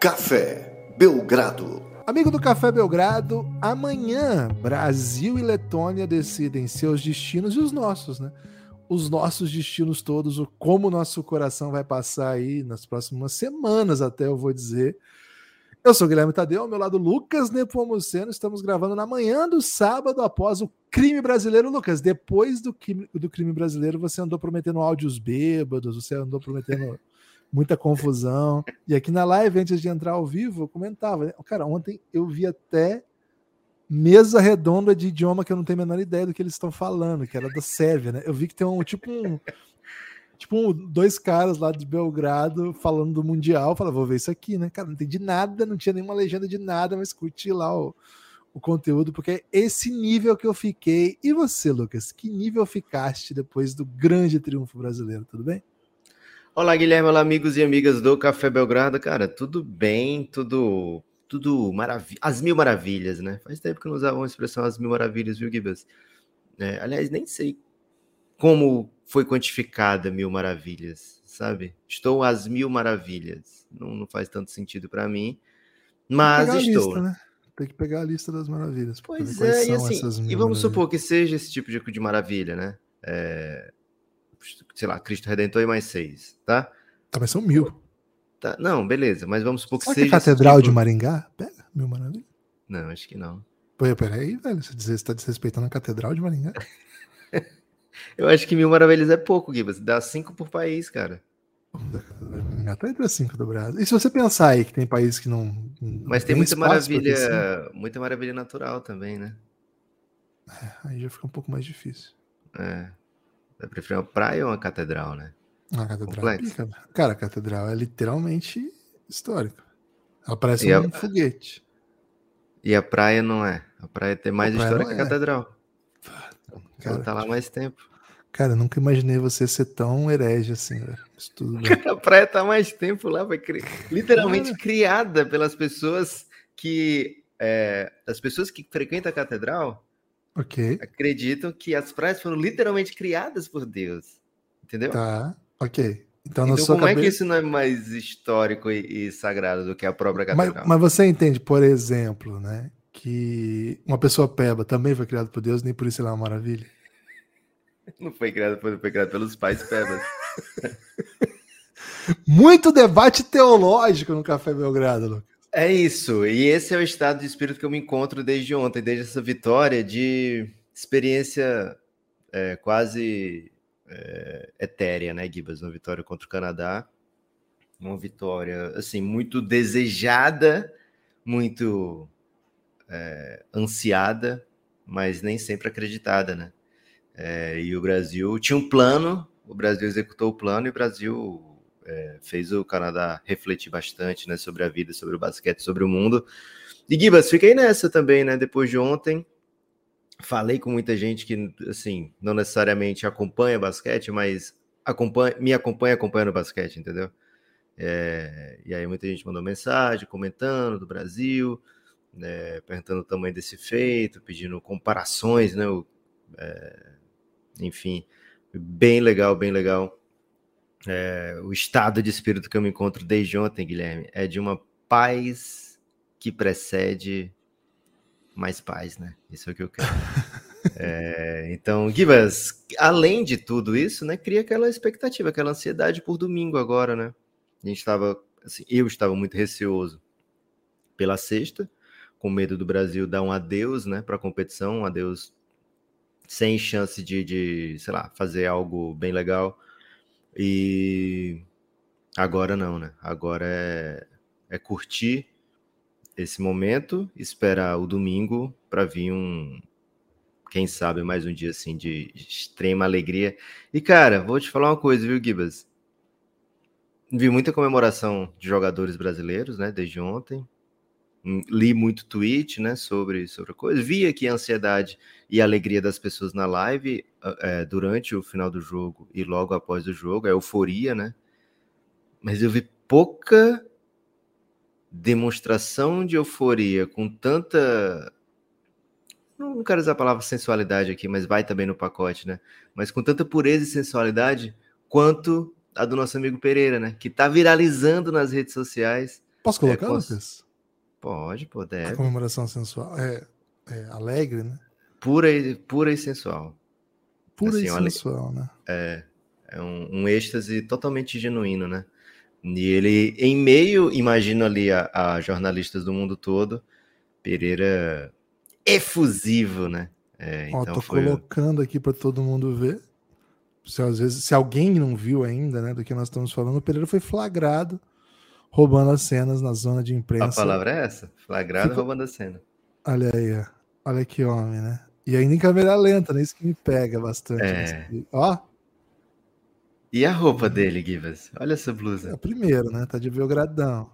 Café Belgrado. Amigo do Café Belgrado, amanhã Brasil e Letônia decidem seus destinos e os nossos, né? Os nossos destinos todos, o como o nosso coração vai passar aí nas próximas semanas, até eu vou dizer. Eu sou Guilherme Tadeu, ao meu lado Lucas Nepomuceno. Estamos gravando na manhã do sábado após o crime brasileiro. Lucas, depois do crime, do crime brasileiro, você andou prometendo áudios bêbados, você andou prometendo muita confusão. E aqui na live, antes de entrar ao vivo, eu comentava. Né? Cara, ontem eu vi até mesa redonda de idioma que eu não tenho a menor ideia do que eles estão falando, que era da Sérvia, né? Eu vi que tem um tipo um tipo, dois caras lá de Belgrado falando do Mundial. Falei, vou ver isso aqui, né? Cara, não entendi nada, não tinha nenhuma legenda de nada, mas curti lá o, o conteúdo, porque é esse nível que eu fiquei. E você, Lucas, que nível ficaste depois do grande triunfo brasileiro? Tudo bem? Olá, Guilherme, olá, amigos e amigas do Café Belgrado. Cara, tudo bem, tudo tudo maravilha, as mil maravilhas, né? Faz tempo que não usavam a expressão as mil maravilhas, viu, Gibas? É, aliás, nem sei como foi quantificada mil maravilhas, sabe? Estou às mil maravilhas. Não, não faz tanto sentido para mim, mas estou. Lista, né? Tem que pegar a lista das maravilhas. Pois é, e assim, e vamos supor que seja esse tipo de, de maravilha, né? É, sei lá, Cristo Redentor e mais seis, tá? Tá, mas são mil. Tá, não, beleza, mas vamos supor que Será seja. Que a Catedral tipo... de Maringá pega mil maravilhas? Não, acho que não. Pô, peraí, velho, você está desrespeitando a Catedral de Maringá? Eu acho que mil maravilhas é pouco, Gibas. Dá cinco por país, cara. Até entre cinco do Brasil. E se você pensar aí que tem países que não. Mas tem muita maravilha, muita maravilha natural também, né? É, aí já fica um pouco mais difícil. É. Eu prefiro uma praia ou uma catedral, né? A catedral é pica, né? Cara, a catedral é literalmente histórica. Ela parece e um a... foguete. E a praia não é. A praia tem mais história que a é. catedral. Cara, Ela tá lá mais tempo. Cara, nunca imaginei você ser tão herege assim, velho. Tudo a praia tá mais tempo lá, foi cri... literalmente criada pelas pessoas que. É, as pessoas que frequentam a catedral acreditam que as praias foram literalmente criadas por Deus. Entendeu? Tá, ok. Então, então como cabeça... é que isso não é mais histórico e, e sagrado do que a própria catedral? Mas, mas, você entende, por exemplo, né, que uma pessoa peba também foi criada por Deus, nem por isso ela é uma maravilha? Não foi criada, foi, foi criada pelos pais pebas. Muito debate teológico no Café Belgrado, Lucas. É isso, e esse é o estado de espírito que eu me encontro desde ontem, desde essa vitória de experiência é, quase é, etérea, né, Gibas? Uma vitória contra o Canadá, uma vitória, assim, muito desejada, muito é, ansiada, mas nem sempre acreditada, né? É, e o Brasil tinha um plano, o Brasil executou o plano e o Brasil é, fez o Canadá refletir bastante né, sobre a vida, sobre o basquete, sobre o mundo. E Gibas, fiquei nessa também, né? Depois de ontem, falei com muita gente que, assim, não necessariamente acompanha basquete, mas acompanha, me acompanha acompanhando basquete, entendeu? É, e aí muita gente mandou mensagem comentando do Brasil, né, perguntando o tamanho desse feito, pedindo comparações, né? O, é, enfim, bem legal, bem legal. É, o estado de espírito que eu me encontro desde ontem, Guilherme, é de uma paz que precede mais paz, né? Isso é o que eu quero. é, então, Givas, além de tudo isso, né, cria aquela expectativa, aquela ansiedade por domingo agora, né? A gente estava, assim, eu estava muito receoso pela sexta, com medo do Brasil dar um adeus, né, para a competição, um adeus sem chance de, de, sei lá, fazer algo bem legal. E agora não, né? Agora é, é curtir esse momento, esperar o domingo para vir um, quem sabe, mais um dia assim de extrema alegria. E cara, vou te falar uma coisa, viu, Gibas? Vi muita comemoração de jogadores brasileiros, né, desde ontem li muito tweet, né, sobre, sobre a coisa. Vi aqui a ansiedade e a alegria das pessoas na live é, durante o final do jogo e logo após o jogo, a euforia, né? Mas eu vi pouca demonstração de euforia com tanta não quero usar a palavra sensualidade aqui, mas vai também no pacote, né? Mas com tanta pureza e sensualidade quanto a do nosso amigo Pereira, né? Que tá viralizando nas redes sociais Posso colocar, é. Lucas? Pode, pode. A comemoração sensual. É, é, alegre, né? Pura e, pura e sensual. Pura assim, e sensual, né? É, é um, um êxtase totalmente genuíno, né? E ele, em meio, imagino ali a, a jornalistas do mundo todo, Pereira efusivo, né? É, Ó, então tô colocando aqui para todo mundo ver. Se, às vezes, se alguém não viu ainda, né, do que nós estamos falando, o Pereira foi flagrado roubando as cenas na zona de imprensa. A palavra é essa? Flagrado Fico... roubando a cena. Olha aí, olha que homem, né? E ainda em câmera lenta, né? Isso que me pega bastante. É. Ó. E a roupa dele, Givas? Olha essa blusa. É o primeiro, né? Tá de Belgradão.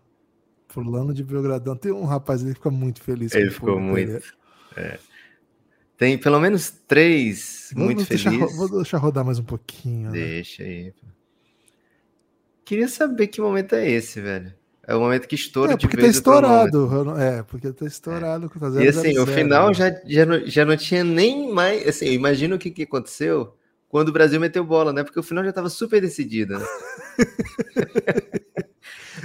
Fulano de Belgradão. Tem um rapaz ali que fica muito feliz. Ele ficou muito. É. Tem pelo menos três muito felizes. Vou deixar rodar mais um pouquinho. Né? Deixa aí. Queria saber que momento é esse, velho. É o momento que estoura é, porque tá estourado. É, porque tá estourado. É. Tá e assim, zero, o final né? já, já, não, já não tinha nem mais. Assim, imagina o que, que aconteceu quando o Brasil meteu bola, né? Porque o final já estava super decidido, né?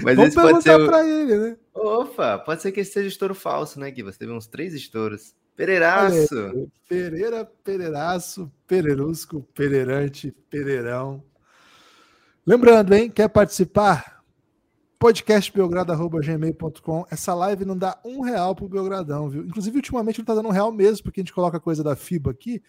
Mas Vamos esse pode ser. O... Pra ele, né? Opa, pode ser que esse seja estouro falso, né, Gui? Você teve uns três estouros. Pereiraço. Pereira, Pereiraço, Pereirusco, Pereirante, Pereirão. Lembrando, hein? Quer participar? podcastbelgrado.gmail.com. Essa live não dá um real pro Belgradão, viu? Inclusive, ultimamente não tá dando um real mesmo, porque a gente coloca coisa da FIBA aqui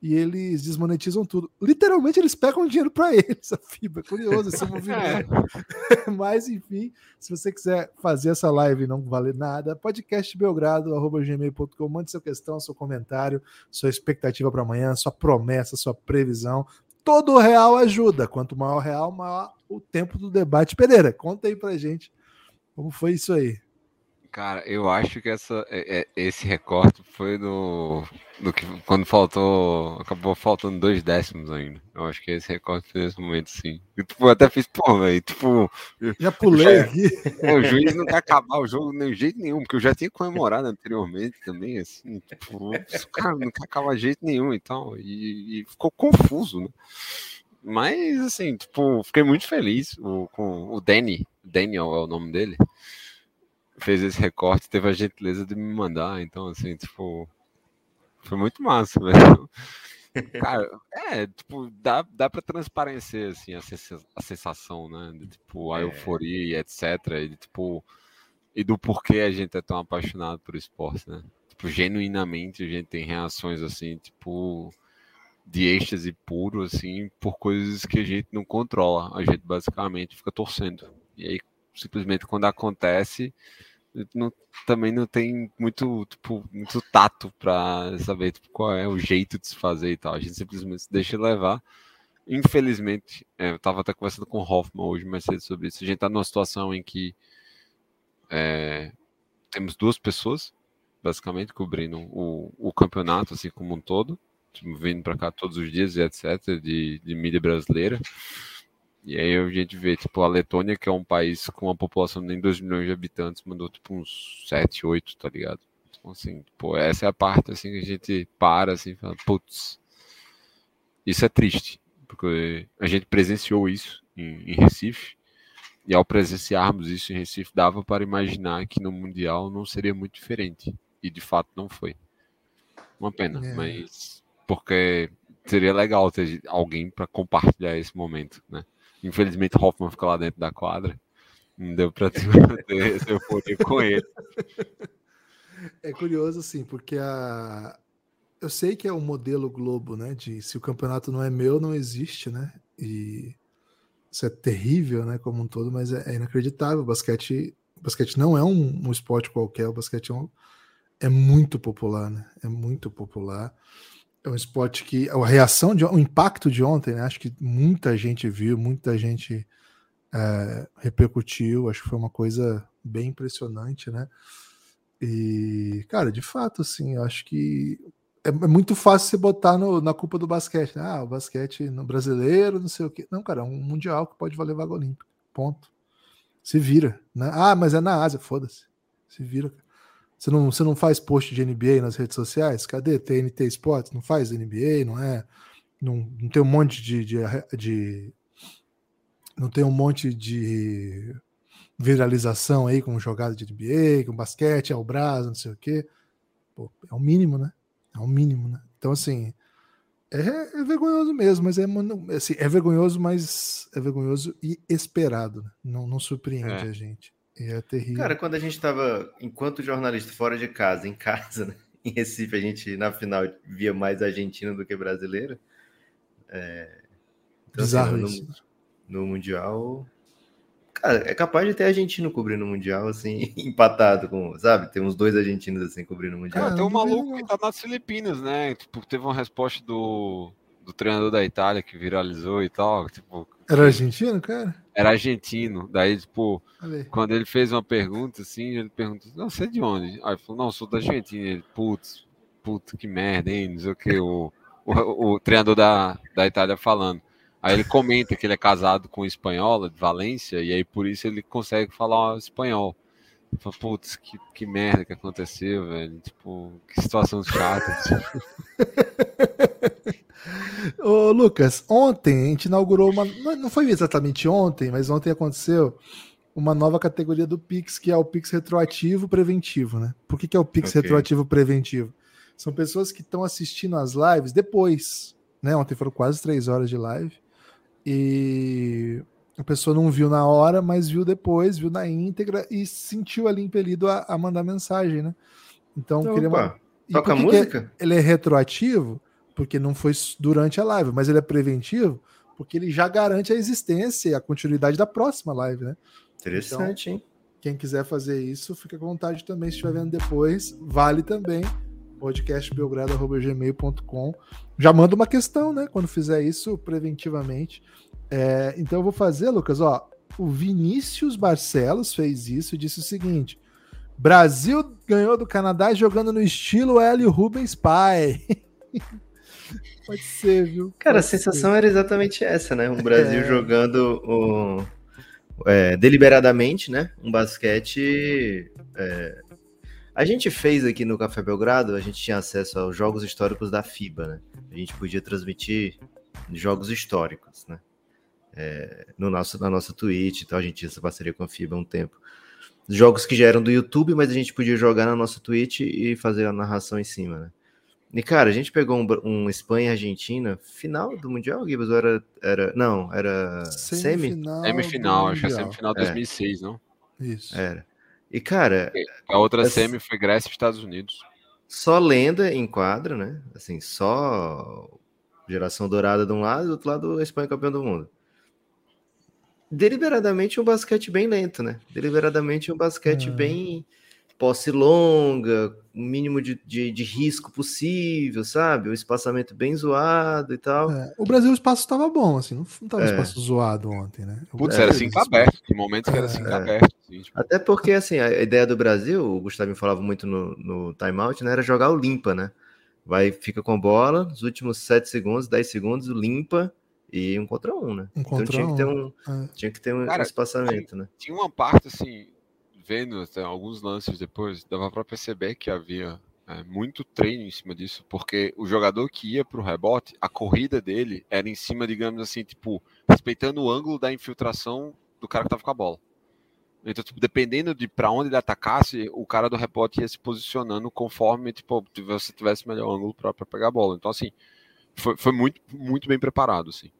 e eles desmonetizam tudo. Literalmente, eles pegam dinheiro para eles, a FIBA. É curioso esse movimento. Mas, enfim, se você quiser fazer essa live e não valer nada, podcastbelgrado.gmail.com. Mande sua questão, seu comentário, sua expectativa para amanhã, sua promessa, sua previsão. Todo real ajuda. Quanto maior o real, maior o tempo do debate. Pereira, conta aí pra gente como foi isso aí. Cara, eu acho que essa, é, é, esse recorte foi do, do que quando faltou, acabou faltando dois décimos ainda. Eu acho que esse recorte foi nesse momento, sim. Eu, tipo, até fiz, pô, velho, tipo. Já pulei aqui. É, o juiz não quer acabar o jogo de jeito nenhum, porque eu já tinha comemorado anteriormente também, assim, tipo, o cara não quer acabar de jeito nenhum e tal. E, e ficou confuso, né? Mas, assim, tipo, fiquei muito feliz o, com o Danny, Daniel é o nome dele fez esse recorte, teve a gentileza de me mandar, então assim, tipo, foi muito massa, velho. Cara, é, tipo, dá, dá pra transparecer, assim, a, a sensação, né, de, tipo, a é. euforia e etc, e, tipo, e do porquê a gente é tão apaixonado por esporte, né. Tipo, genuinamente a gente tem reações, assim, tipo, de êxtase puro, assim, por coisas que a gente não controla, a gente basicamente fica torcendo. E aí, simplesmente quando acontece, não, também não tem muito, tipo, muito tato para saber tipo, qual é o jeito de se fazer e tal. A gente simplesmente se deixa levar. Infelizmente, é, eu estava até conversando com o Hoffman hoje mais cedo sobre isso. A gente está numa situação em que é, temos duas pessoas, basicamente, cobrindo o, o campeonato, assim como um todo, vindo para cá todos os dias e etc., de, de mídia brasileira. E aí a gente vê, tipo, a Letônia, que é um país com uma população de nem 2 milhões de habitantes, mandou, tipo, uns 7, 8, tá ligado? Então, assim, pô, essa é a parte, assim, que a gente para, assim, fala, putz, isso é triste, porque a gente presenciou isso em, em Recife, e ao presenciarmos isso em Recife, dava para imaginar que no Mundial não seria muito diferente, e de fato não foi. Uma pena, é. mas porque seria legal ter alguém para compartilhar esse momento, né? Infelizmente, Hoffman fica lá dentro da quadra. Não deu para ter, essa euforia com ele. É curioso, assim, porque a. Eu sei que é o modelo Globo, né? De se o campeonato não é meu, não existe, né? E isso é terrível, né? Como um todo, mas é, é inacreditável. O basquete, o basquete não é um, um esporte qualquer, o basquete é, um, é muito popular, né? É muito popular é um esporte que a reação de o impacto de ontem, né? Acho que muita gente viu, muita gente é, repercutiu. Acho que foi uma coisa bem impressionante, né? E, cara, de fato, assim, acho que é, é muito fácil você botar no, na culpa do basquete. Né? Ah, o basquete no brasileiro, não sei o quê. Não, cara, é um mundial que pode valer vaga olímpica. Ponto. Se vira. Né? Ah, mas é na Ásia, foda-se. Se vira, cara. Você não, você não faz post de NBA nas redes sociais? Cadê? TNT Sports? Não faz NBA, não é? Não, não tem um monte de, de, de Não tem um monte de viralização aí com jogada de NBA, com basquete, ao braço, não sei o quê. Pô, é o mínimo, né? É o mínimo, né? Então, assim, é, é vergonhoso mesmo, mas é, assim, é vergonhoso, mas é vergonhoso e esperado. Né? Não, não surpreende é. a gente. É terrível. Cara, quando a gente estava, enquanto jornalista, fora de casa, em casa, né? em Recife, a gente na final via mais argentino do que brasileiro. É... Então, assim, Bizarro assim, no, no Mundial, Cara, é capaz de ter argentino cobrindo o Mundial, assim, empatado com, sabe? Tem uns dois argentinos assim cobrindo o Mundial. Cara, tem um maluco que tá nas Filipinas, né? Tipo, teve uma resposta do, do treinador da Itália que viralizou e tal. Tipo, era argentino, cara? Era argentino. Daí, tipo, quando ele fez uma pergunta, assim, ele perguntou, não, você é de onde? Aí ele falou, não, sou da Argentina. Ele, putz, putz, que merda, hein? Não sei o que, o, o, o treinador da, da Itália falando. Aí ele comenta que ele é casado com espanhola de Valência, e aí por isso ele consegue falar espanhol. Fala, putz, que, que merda que aconteceu, velho. Tipo, que situação chata. Ô, Lucas, ontem a gente inaugurou uma. Não foi exatamente ontem, mas ontem aconteceu uma nova categoria do Pix, que é o Pix retroativo preventivo, né? Por que, que é o Pix okay. retroativo preventivo? São pessoas que estão assistindo as lives depois, né? Ontem foram quase três horas de live e a pessoa não viu na hora, mas viu depois, viu na íntegra e sentiu ali impelido a, a mandar mensagem, né? Então, Opa, queria Toca música? Ele é retroativo, porque não foi durante a live, mas ele é preventivo, porque ele já garante a existência e a continuidade da próxima live, né? Interessante, então, hein? Quem quiser fazer isso, fica à vontade também. Se estiver vendo depois, vale também podcastbelgrado.gmail.com. Já manda uma questão, né? Quando fizer isso preventivamente. É, então eu vou fazer, Lucas, ó. O Vinícius Barcelos fez isso e disse o seguinte: Brasil ganhou do Canadá jogando no estilo Hélio Rubens pai. Pode ser, viu? Cara, Pode a sensação ser. era exatamente essa, né? Um Brasil é... jogando o, é, deliberadamente, né? Um basquete é, a gente fez aqui no Café Belgrado, a gente tinha acesso aos jogos históricos da FIBA, né? A gente podia transmitir jogos históricos, né? É, no nosso, na nossa Twitch, então a gente tinha essa parceria com a FIBA há um tempo. Jogos que já eram do YouTube, mas a gente podia jogar na nossa Twitch e fazer a narração em cima, né? E, cara, a gente pegou um, um Espanha Argentina, final do Mundial, Gibbs? Ou era, era. Não, era. Semifinal. Semifinal, acho que é semifinal 2006, é. não? Isso. Era. E, cara. A outra essa... semi foi Grécia e Estados Unidos. Só lenda em quadra, né? Assim, só geração dourada de um lado e do outro lado a Espanha campeão do mundo. Deliberadamente um basquete bem lento, né? Deliberadamente um basquete é. bem posse longa, o mínimo de, de, de, risco possível, sabe? O espaçamento bem zoado e tal. É, o Brasil o espaço estava bom, assim, não estava é. espaço zoado ontem, né? Putz, era assim aberto, em momentos que era assim aberto. Assim, tipo... Até porque, assim, a ideia do Brasil, o Gustavo falava muito no, no timeout, né? Era jogar o limpa, né? Vai, fica com a bola, os últimos 7 segundos, 10 segundos, limpa e um contra um, né? Um então tinha um. que ter um, é. tinha que ter um Cara, espaçamento, tinha, né? Tinha uma parte, assim, vendo até alguns lances depois, dava para perceber que havia é, muito treino em cima disso, porque o jogador que ia para o rebote, a corrida dele era em cima, digamos assim, tipo, respeitando o ângulo da infiltração do cara que estava com a bola. Então, tipo, dependendo de para onde ele atacasse, o cara do rebote ia se posicionando conforme, tipo, você tivesse melhor ângulo para pegar a bola. Então, assim, foi, foi muito, muito bem preparado, assim.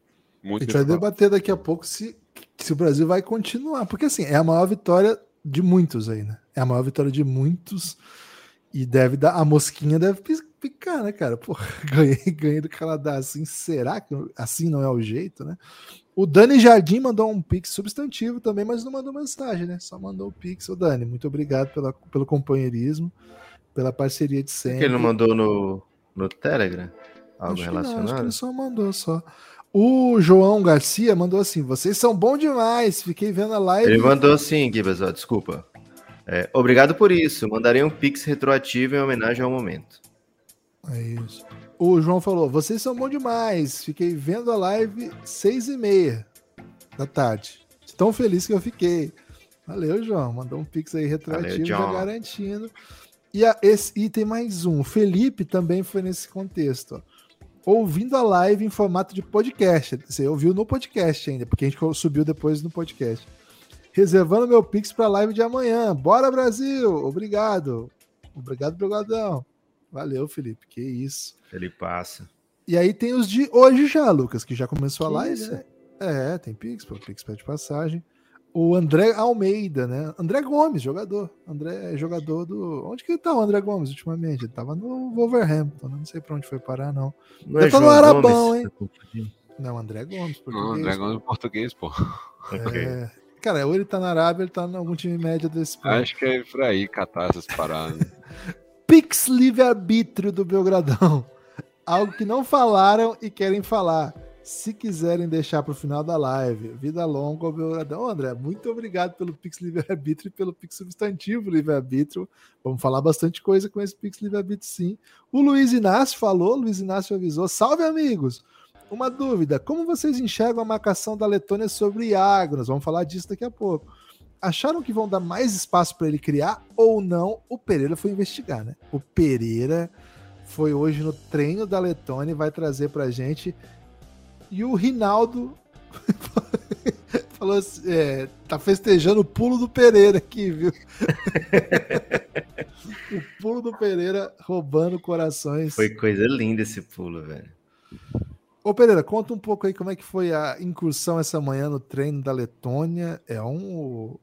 Muito a gente vai debater daqui a pouco se, se o Brasil vai continuar, porque assim, é a maior vitória de muitos aí, né? É a maior vitória de muitos. E deve dar. A mosquinha deve picar, né, cara? Pô, ganhei, ganhei do Canadá assim. Será que assim não é o jeito, né? O Dani Jardim mandou um pix substantivo também, mas não mandou mensagem, né? Só mandou o pix. O Dani, muito obrigado pela, pelo companheirismo, pela parceria de sempre. Que ele não mandou no, no Telegram? Algo acho relacionado? Não, acho que ele só mandou só. O João Garcia mandou assim: vocês são bons demais. Fiquei vendo a live. Ele mandou assim, Gibas, ó, desculpa. É, obrigado por isso. Mandarei um pix retroativo em homenagem ao momento. É isso. O João falou: vocês são bons demais. Fiquei vendo a live seis e meia da tarde. Tão feliz que eu fiquei. Valeu, João. Mandou um pix aí retroativo, já garantindo. E, a, esse, e tem mais um. O Felipe também foi nesse contexto. Ó ouvindo a live em formato de podcast. Você ouviu no podcast ainda, porque a gente subiu depois no podcast. Reservando meu Pix para a live de amanhã. Bora, Brasil! Obrigado. Obrigado, Belgadão. Valeu, Felipe. Que isso. Ele passa. E aí tem os de hoje já, Lucas, que já começou a Que live, isso? né? É, tem Pix, pô, Pix pede passagem. O André Almeida, né? André Gomes, jogador. André é jogador do. Onde que tá o André Gomes ultimamente? Ele tava no Wolverhampton, né? não sei pra onde foi parar, não. Não Eu tô no Arabão, Gomes? hein? Não, André Gomes, português. Não, Dragão do português, pô. Ok. É. Cara, ou ele tá na Arábia, ou ele tá em algum time médio desse país. Acho que é por aí catar essas paradas. Pix livre-arbítrio do Belgradão. Algo que não falaram e querem falar. Se quiserem deixar para o final da live. Vida longa ao Belgradão. Ô, André, muito obrigado pelo Pix livre-arbítrio e pelo Pix substantivo livre-arbítrio. Vamos falar bastante coisa com esse Pix livre-arbítrio, sim. O Luiz Inácio falou, Luiz Inácio avisou. Salve, amigos! Uma dúvida: como vocês enxergam a marcação da Letônia sobre Iago? Nós vamos falar disso daqui a pouco. Acharam que vão dar mais espaço para ele criar ou não? O Pereira foi investigar, né? O Pereira foi hoje no treino da Letônia e vai trazer pra gente. E o Rinaldo falou assim, é, tá festejando o pulo do Pereira aqui, viu? o pulo do Pereira roubando corações. Foi coisa linda esse pulo, velho. Ô Pereira, conta um pouco aí como é que foi a incursão essa manhã no treino da Letônia. É um.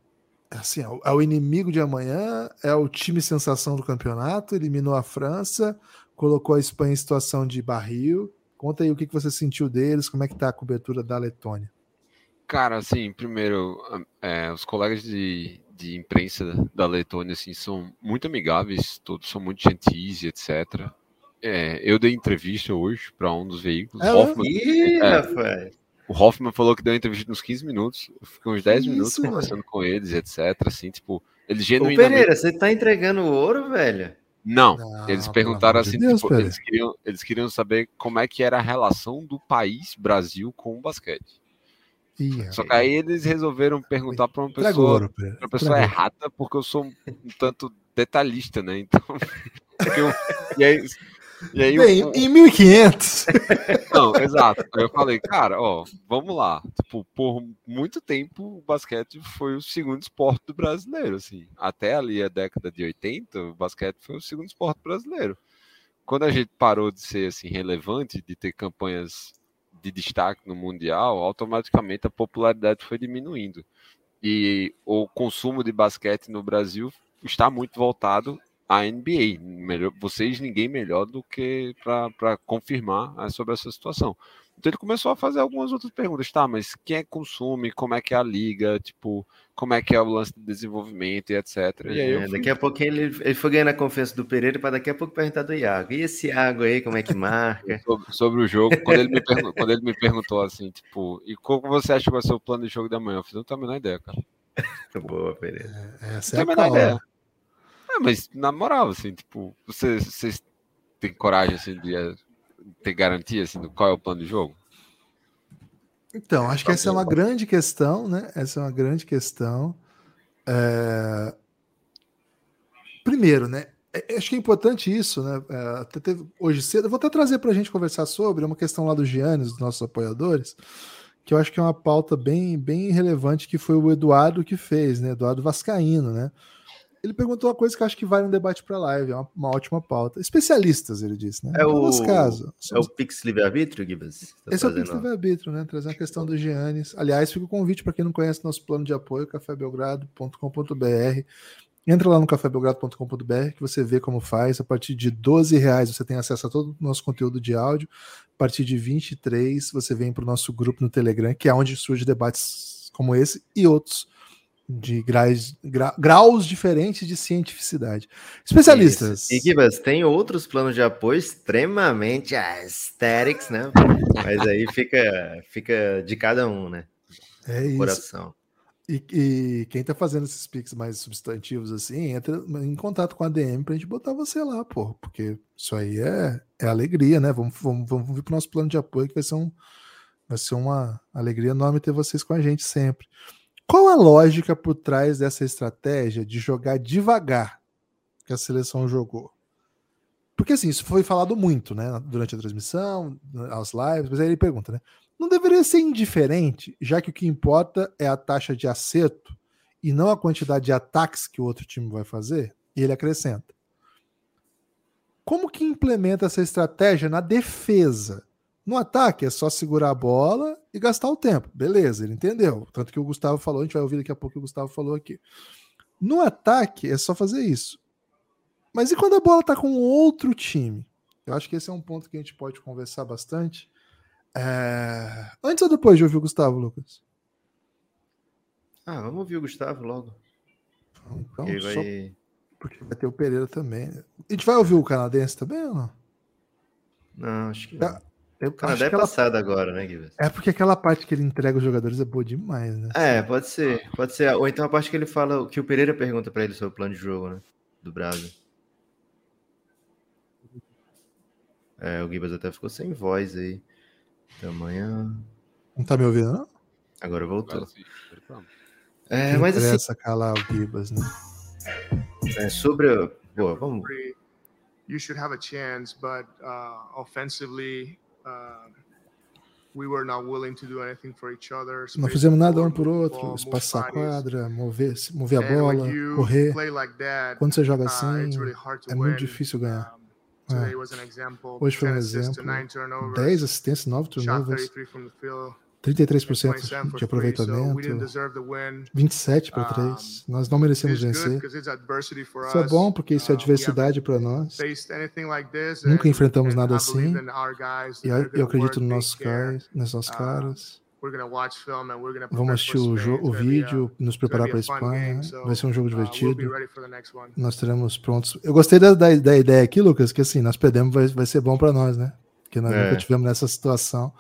é Assim, é é o inimigo de amanhã, é o time sensação do campeonato, eliminou a França, colocou a Espanha em situação de barril. Conta aí o que que você sentiu deles, como é que tá a cobertura da Letônia. Cara, assim, primeiro, é, os colegas de, de imprensa da Letônia, assim, são muito amigáveis, todos são muito gentis e etc. É, eu dei entrevista hoje para um dos veículos. É, Hoffman, Ih, É. o Hoffman falou que deu entrevista nos 15 minutos. Eu fiquei uns 10 Que minutos isso, conversando com eles, etc. Assim, tipo, eles Ô, genuinamente. Pereira, você tá entregando ouro, velho? Não, Não, eles pelo perguntaram de assim, Deus, tipo, eles, queriam, eles queriam saber como é que era a relação do país Brasil com o basquete. Ih, Só que aí eles resolveram perguntar para uma pessoa, pra pessoa Entregou. errada, porque eu sou um, um tanto detalhista, né? Então. eu- e aí, e aí Bem, o- em 1500. Não, exato. Aí eu falei, cara, ó, vamos lá. Tipo, por muito tempo o basquete foi o segundo esporte do brasileiro, assim. Até ali a década de 80, o basquete foi o segundo esporte brasileiro. Quando a gente parou de ser assim relevante, de ter campanhas de destaque no mundial, automaticamente a popularidade foi diminuindo. E o consumo de basquete no Brasil está muito voltado à NBA. Melhor, vocês, ninguém melhor do que para confirmar ah, sobre essa situação. Então ele começou a fazer algumas outras perguntas, tá? Mas quem é que consome? Como é que é a liga? Tipo, como é que é o lance de desenvolvimento e etc. E aí eu É, fui- daqui a pouquinho ele, ele foi ganhando a confiança do Pereira para daqui a pouco perguntar do Iago. E esse Iago aí, como é que marca? sobre, sobre o jogo, quando ele, me pergun- quando ele me perguntou assim, tipo, e como você acha que vai ser o plano de jogo da manhã? Eu fiz, não tenho a menor ideia, cara. Boa, Pereira. Essa Não é tenho a a menor ideia. É, mas na moral, assim, tipo, vocês, vocês têm coragem, assim, de eh, ter garantia, assim, do qual é o plano de jogo? Então, acho que essa é uma grande questão, né? Essa é uma grande questão. É, Primeiro, né? é- Acho que é importante isso, né? É, até teve- Hoje cedo, eu vou até trazer para a gente conversar sobre é uma questão lá do Giannis, dos nossos apoiadores, que eu acho que é uma pauta bem, bem relevante que foi o Eduardo que fez, né? Eduardo Vascaíno, né? Ele perguntou uma coisa que eu acho que vale um debate para live, é uma, uma ótima pauta. Especialistas, ele disse, né? É No o- nosso caso. É o Pix Livre-Arbítrio, Gibas? Tá Esse é o Pix livre-arbítrio, né? Trazer a questão do Giannis. Aliás, fica o convite para quem não conhece nosso plano de apoio, cafébelgrado.com.br. Entra lá no cafébelgrado.com.br que você vê como faz. A partir de 12 reais você tem acesso a todo o nosso conteúdo de áudio. A partir de 23 você vem para o nosso grupo no Telegram, que é onde surge debates como esse e outros de graus, gra- graus diferentes de cientificidade. Especialistas. Isso. E Gibas, tem outros planos de apoio extremamente aesthetics, né? Mas aí fica, fica de cada um, né? É isso. Coração. E, e quem tá fazendo esses pics mais substantivos assim, entra em contato com a DM pra gente botar você lá, pô. Porque isso aí é, é alegria, né? Vamos, vamos, vamos vir pro nosso plano de apoio, que vai ser, um, vai ser uma alegria enorme ter vocês com a gente sempre. Qual a lógica por trás dessa estratégia de jogar devagar que a seleção jogou? Porque assim, isso foi falado muito, né? Durante a transmissão, as lives, mas aí ele pergunta, né? Não deveria ser indiferente, já que o que importa é a taxa de acerto e não a quantidade de ataques que o outro time vai fazer, ele acrescenta. Como que implementa essa estratégia na defesa? No ataque é só segurar a bola e gastar o tempo. Beleza, ele entendeu. Tanto que o Gustavo falou, a gente vai ouvir daqui a pouco o que o Gustavo falou aqui. No ataque é só fazer isso. Mas e quando a bola tá com outro time? Eu acho que esse é um ponto que a gente pode conversar bastante. É... Antes ou depois de ouvir o Gustavo, Lucas? Ah, vamos ouvir o Gustavo logo. Então, Ele só vai... porque vai ter o Pereira também. né? A gente vai ouvir o canadense também ou não? Não, acho que não. Eu O Canadá é acho que ela- passado agora, né, Guilherme? É porque aquela parte que ele entrega os jogadores é boa demais, né? É, pode ser, pode ser. Ou então a parte que ele fala, que o Pereira pergunta pra ele sobre o plano de jogo, né? Do Brasil. É, o Gibas até ficou sem voz aí. Tamanha. Não tá me ouvindo, não? Agora voltou. Agora sim, vamos. É, mas assim, interessa calar o Gibas, né? é, sobre. Boa, vamos. you should have a chance. But uh, offensively, uh, we were not willing to do anything for each other. Não fizemos nada um por outro, espaçar a quadra, mover, mover a bola, correr. Quando você joga uh, assim, é muito difícil ganhar. É. Hoje foi um 10 assists to exemplo. nine turnovers, 10 assistências, 9 shot turnovers, 33 from the field, 33% 27 de aproveitamento, deserve the win. 27 para Um, 3. Nós não merecemos vencer. Isso é bom porque isso é adversidade para nós. Nunca enfrentamos nada assim. E eu acredito nos nossos caras, nos nossos caras. We're gonna watch film and we're gonna Vamos assistir o, o vídeo, nos preparar para a Espanha. Vai ser um jogo uh, divertido. Nós teremos prontos. Eu gostei da, da, da ideia aqui, Lucas, que assim, nós perdemos, vai, vai ser bom para nós, né? Porque nós É. nunca tivemos nessa situação,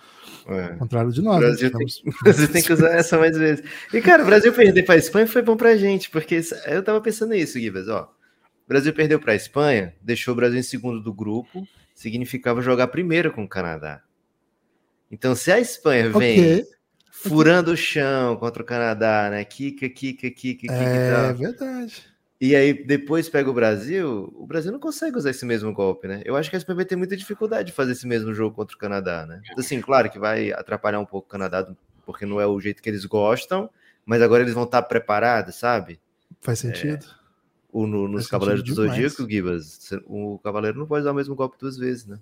É. contrário de O nós. né? Brasil, tem, o Brasil tem que usar essa mais vezes. E, cara, o Brasil perder para a Espanha foi bom pra gente, porque eu tava pensando nisso, Gibas, ó. O Brasil perdeu para a Espanha, deixou o Brasil em segundo do grupo, significava jogar primeiro com o Canadá. Então, se a Espanha vem Ok, furando o chão contra o Canadá, né? Kika, kika, kika, kika é tal. verdade. E aí depois pega o Brasil, o Brasil não consegue usar esse mesmo golpe, né? Eu acho que a vai ter muita dificuldade de fazer esse mesmo jogo contra o Canadá, né? Assim, claro que vai atrapalhar um pouco o Canadá, porque não é o jeito que eles gostam, mas agora eles vão estar preparados, sabe? Faz sentido. O, no- nos Faz Cavaleiros do. Zodíaco, Gibas, o Cavaleiro não pode usar o mesmo golpe duas vezes, né?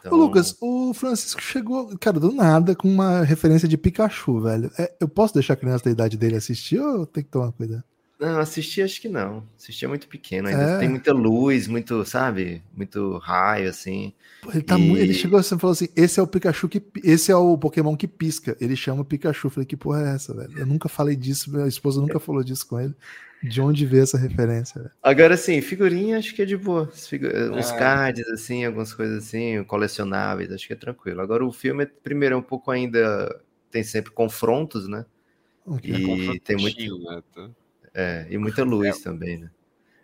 Então, Ô, Lucas, o Francisco chegou, cara, do nada, com uma referência de Pikachu, velho. É, eu posso deixar a criança da idade dele assistir ou tem que tomar cuidado? Não, assistir acho que não. Assistir é muito pequeno, ainda É. tem muita luz, muito, sabe? Muito raio, assim. Pô, ele, tá E- ele chegou assim e falou assim: esse é o Pikachu que. Esse é o Pokémon que pisca. Ele chama Pikachu. Eu falei, que porra é essa, velho? Eu nunca falei disso, minha esposa nunca falou disso com ele. De onde veio essa referência, velho? Agora, assim, figurinha acho que é de boa. Figu- Uns É. cards, assim, algumas coisas assim, colecionáveis, acho que é tranquilo. Agora, o filme, é, primeiro, é um pouco ainda. Tem sempre confrontos, né? Ok. E tem muito. Né? Tá? É, e muita luz também, né?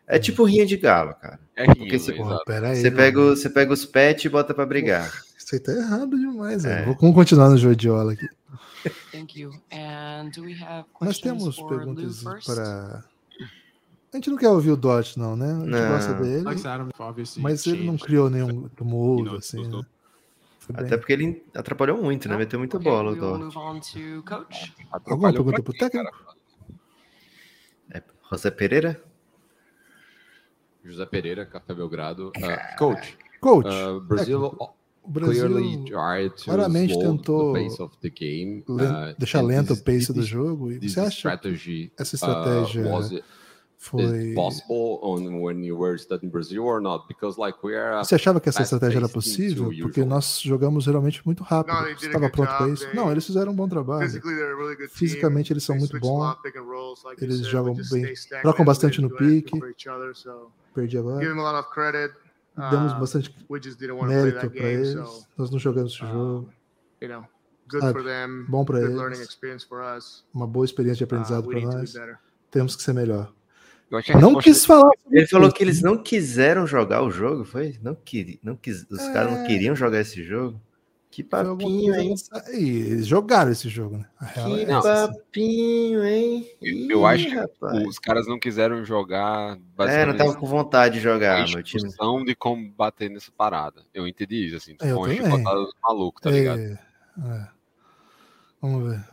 É tipo rinha de galo, cara. É Porque rindo, se- Porra, aí. Você pega, o- você pega os pets e bota pra brigar. Isso aí tá errado demais, É. velho. Vou- Vamos continuar no Joidiola aqui. Thank you. And do we have Nós questions temos perguntas para. A gente não quer ouvir o Dot, não, né? A gente Não. gosta dele. Mas ele não criou nenhum tumulto, assim. Né? Até porque ele atrapalhou muito, né? Meteu muita bola, o coach. Alguma pergunta pro técnico? É, José Pereira? José Pereira, Café Belgrado. Uh, coach, Coach, uh, Brazil técnico. o Brasil clearly tried to claramente tentou the pace of the game. uh, deixar lento o this- pace do this- jogo. E você acha essa uh, estratégia it foi. possible on when you were studying Brazil or not? Because like we are Você achava que essa estratégia era possível? Porque nós jogamos geralmente muito rápido. They Você estava pronto para isso? Não, eles fizeram um bom trabalho. Fisicamente eles são They muito bons. Eles said, jogam bem. Trocam bastante didn't no pique. Perdi agora. Demos Uh, bastante mérito para eles. so Nós não jogamos esse Ah, jogo. you know, good Sabe, for them. bom good eles. Uma boa experiência de Uh, aprendizado para nós. Temos que ser melhor. Eu achei a Não quis falar. Ele falou isso. que eles não quiseram jogar o jogo, foi? Não queri, não quis, os É. caras não queriam jogar esse jogo. Que papinho, hein? E eles jogaram esse jogo, né? Que é assim. papinho, hein? Eu acho que rapaz. Os caras não quiseram jogar. É, não tava com vontade de a jogar, meu time. de como bater nessa parada. Eu entendi isso, assim. Eu chicotada do maluco, tá ligado? É, é. Vamos ver.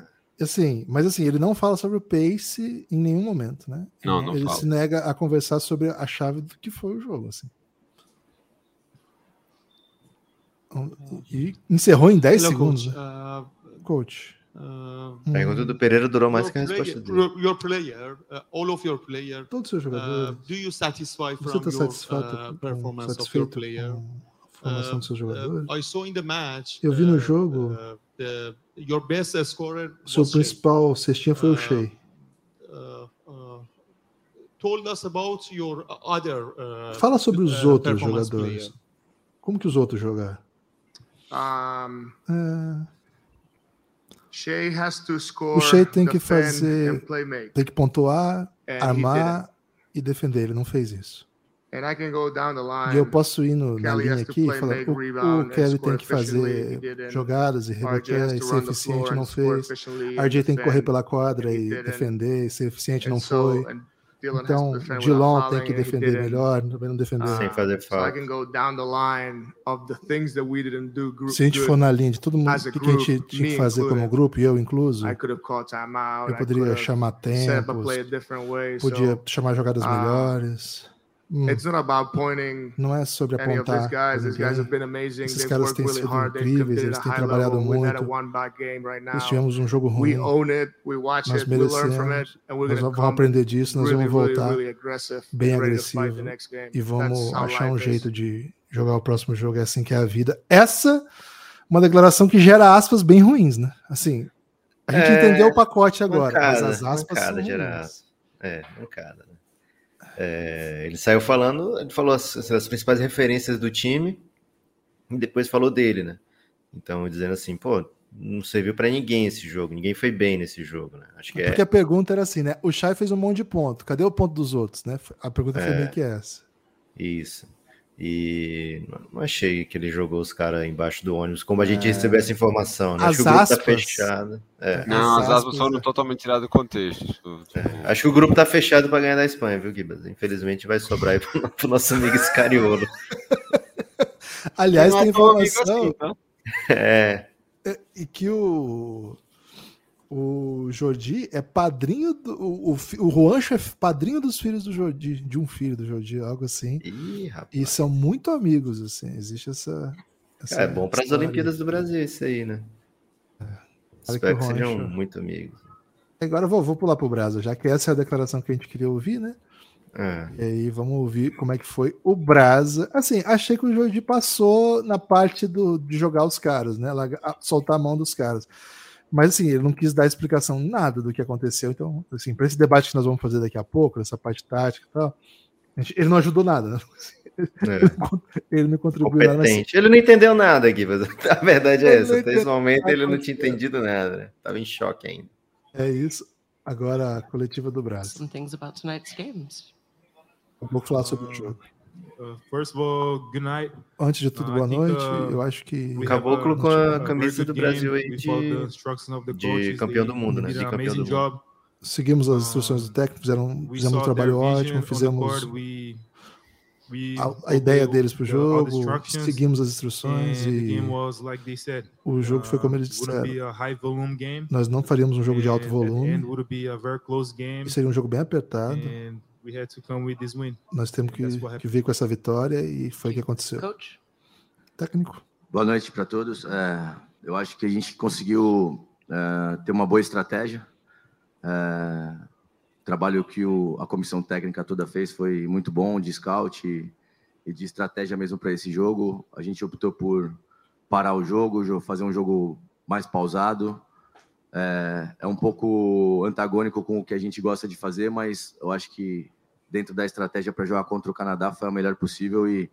Assim, mas assim, ele não fala sobre o pace em nenhum momento, né? Não, não ele fala. se nega a conversar sobre a chave do que foi o jogo, assim. E encerrou em 10 Hello, segundos, coach. né? Uh, coach. uh, Hum, A pergunta do Pereira durou mais your que a player, resposta dele. your- your player, uh, all of your player, Todos os seus uh, jogadores. do you satisfy Você from está your satisfeito, uh, performance of your player? com formação dos seus jogadores? Uh, I saw in the match. Eu vi no uh, jogo- uh, the- your best scorer Seu was Shea. principal cestinha foi o Ah, Shea. Uh, uh, told us about your other. Uh, Fala sobre os uh, outros jogadores. player. Como que os outros jogaram? Um, É, Shea has to score, Shea tem que fazer- and play make. tem que pontuar, armar e defender. Ele não fez isso. And I can go down the line. E eu posso ir no, na linha has to aqui e falar: o, o Kelly tem que fazer jogadas e reverter e to ser eficiente, não fez. RJ tem que correr defend. pela quadra e defender e ser eficiente, não foi. Então, to defend without Dilon tem que defender melhor, também não defendeu. Sem fazer falta. can go down the line of the things that we didn't do group Se a gente for na linha de todo mundo, o que a gente tinha que fazer como grupo, e eu incluso, I could have called timeout. eu I poderia could have chamar tempos, podia chamar jogadas ah, melhores. Hum, it's not about pointing não é sobre any of these apontar guys. These guys have been amazing. Esses They've caras worked têm really sido hard. They've incríveis, competed eles at a têm high trabalhado level. We've had a muito. one back game right now. Nós tivemos um jogo We ruim, own it. We watch nós it. We learn from merecemos. it, and we're Nós vamos aprender disso, nós really, vamos really, voltar really aggressive, bem agressivo next game. e vamos achar um life is. jeito de jogar o próximo jogo. É assim que é a vida. Essa uma declaração que gera aspas bem ruins, né? Assim, a gente É, entendeu o pacote agora, mancada, mas as aspas mancada, são ruins. É, mancada. Né? É, ele saiu falando, ele falou as, as principais referências do time e depois falou dele, né? Então, dizendo assim, pô, não serviu pra ninguém esse jogo, ninguém foi bem nesse jogo, né? Acho que é. Porque a pergunta era assim, né? O Chay fez um monte de ponto. Cadê o ponto dos outros, né? A pergunta foi É. meio que essa. Isso. E não- achei que ele jogou os caras embaixo do ônibus, como a gente É. recebeu essa informação, né? As Acho que o grupo aspas- tá fechado. É. Não, as aspas, aspas foram né? totalmente tiradas do contexto. Tipo, Acho que o grupo tá fechado pra ganhar da Espanha, viu, Gibas? Infelizmente vai sobrar aí pro, pro nosso amigo Scariolo. Aliás, é tem informação assim, tá? É, e que o o Jordi é padrinho do o, o, o Juancho é padrinho dos filhos do Jordi, de um filho do Jordi, algo assim. Ih, rapaz. E são muito amigos, assim. Existe essa. essa É bom para as. Olimpíadas do Brasil isso aí, né? Olha Espero que que o sejam Roncho- muito amigos. Agora eu vou, vou pular pro Brasa, já que essa é a declaração que a gente queria ouvir, né? É. E aí vamos ouvir como é que foi o Brasa. Assim, achei que o Jordi passou na parte do, de jogar os caras, né? Soltar a mão dos caras. Mas assim, ele não quis dar explicação nada do que aconteceu. Então, assim, para esse debate que nós vamos fazer daqui a pouco, essa parte tática e tal, gente- ele não ajudou nada, né? É. Ele não contribuiu nada. Competente. Ele não entendeu nada, Gibas. A verdade é Ele essa. Até esse momento ele não tinha é. entendido nada, né? Tava em choque ainda. é isso. Agora a coletiva do Brasa. Some things about tonight's games. Vou falar sobre o jogo. Uh, first of all, good night. Antes de tudo, I boa think, noite. uh, Eu acho que. We Caboclo com a camisa do Brasil aí de- de campeão do mundo, né? De campeão do mundo. Seguimos as instruções do técnico, fizeram, fizemos um trabalho ótimo, fizemos a, a ideia deles para o jogo, seguimos as instruções e o jogo foi como eles Uh, disseram. Nós não faríamos um jogo de alto volume, seria um jogo bem apertado. We had to come with this win. Nós temos que, que vir com essa vitória e foi o que aconteceu. Coach? Técnico. Boa noite para todos. É, eu acho que a gente conseguiu é, ter uma boa estratégia. É, o trabalho que o- a comissão técnica toda fez foi muito bom de scout e, e de estratégia mesmo para esse jogo. A gente optou por parar o jogo, jo- fazer um jogo mais pausado. É, é um pouco antagônico com o que a gente gosta de fazer, mas eu acho que dentro da estratégia para jogar contra o Canadá foi a melhor possível e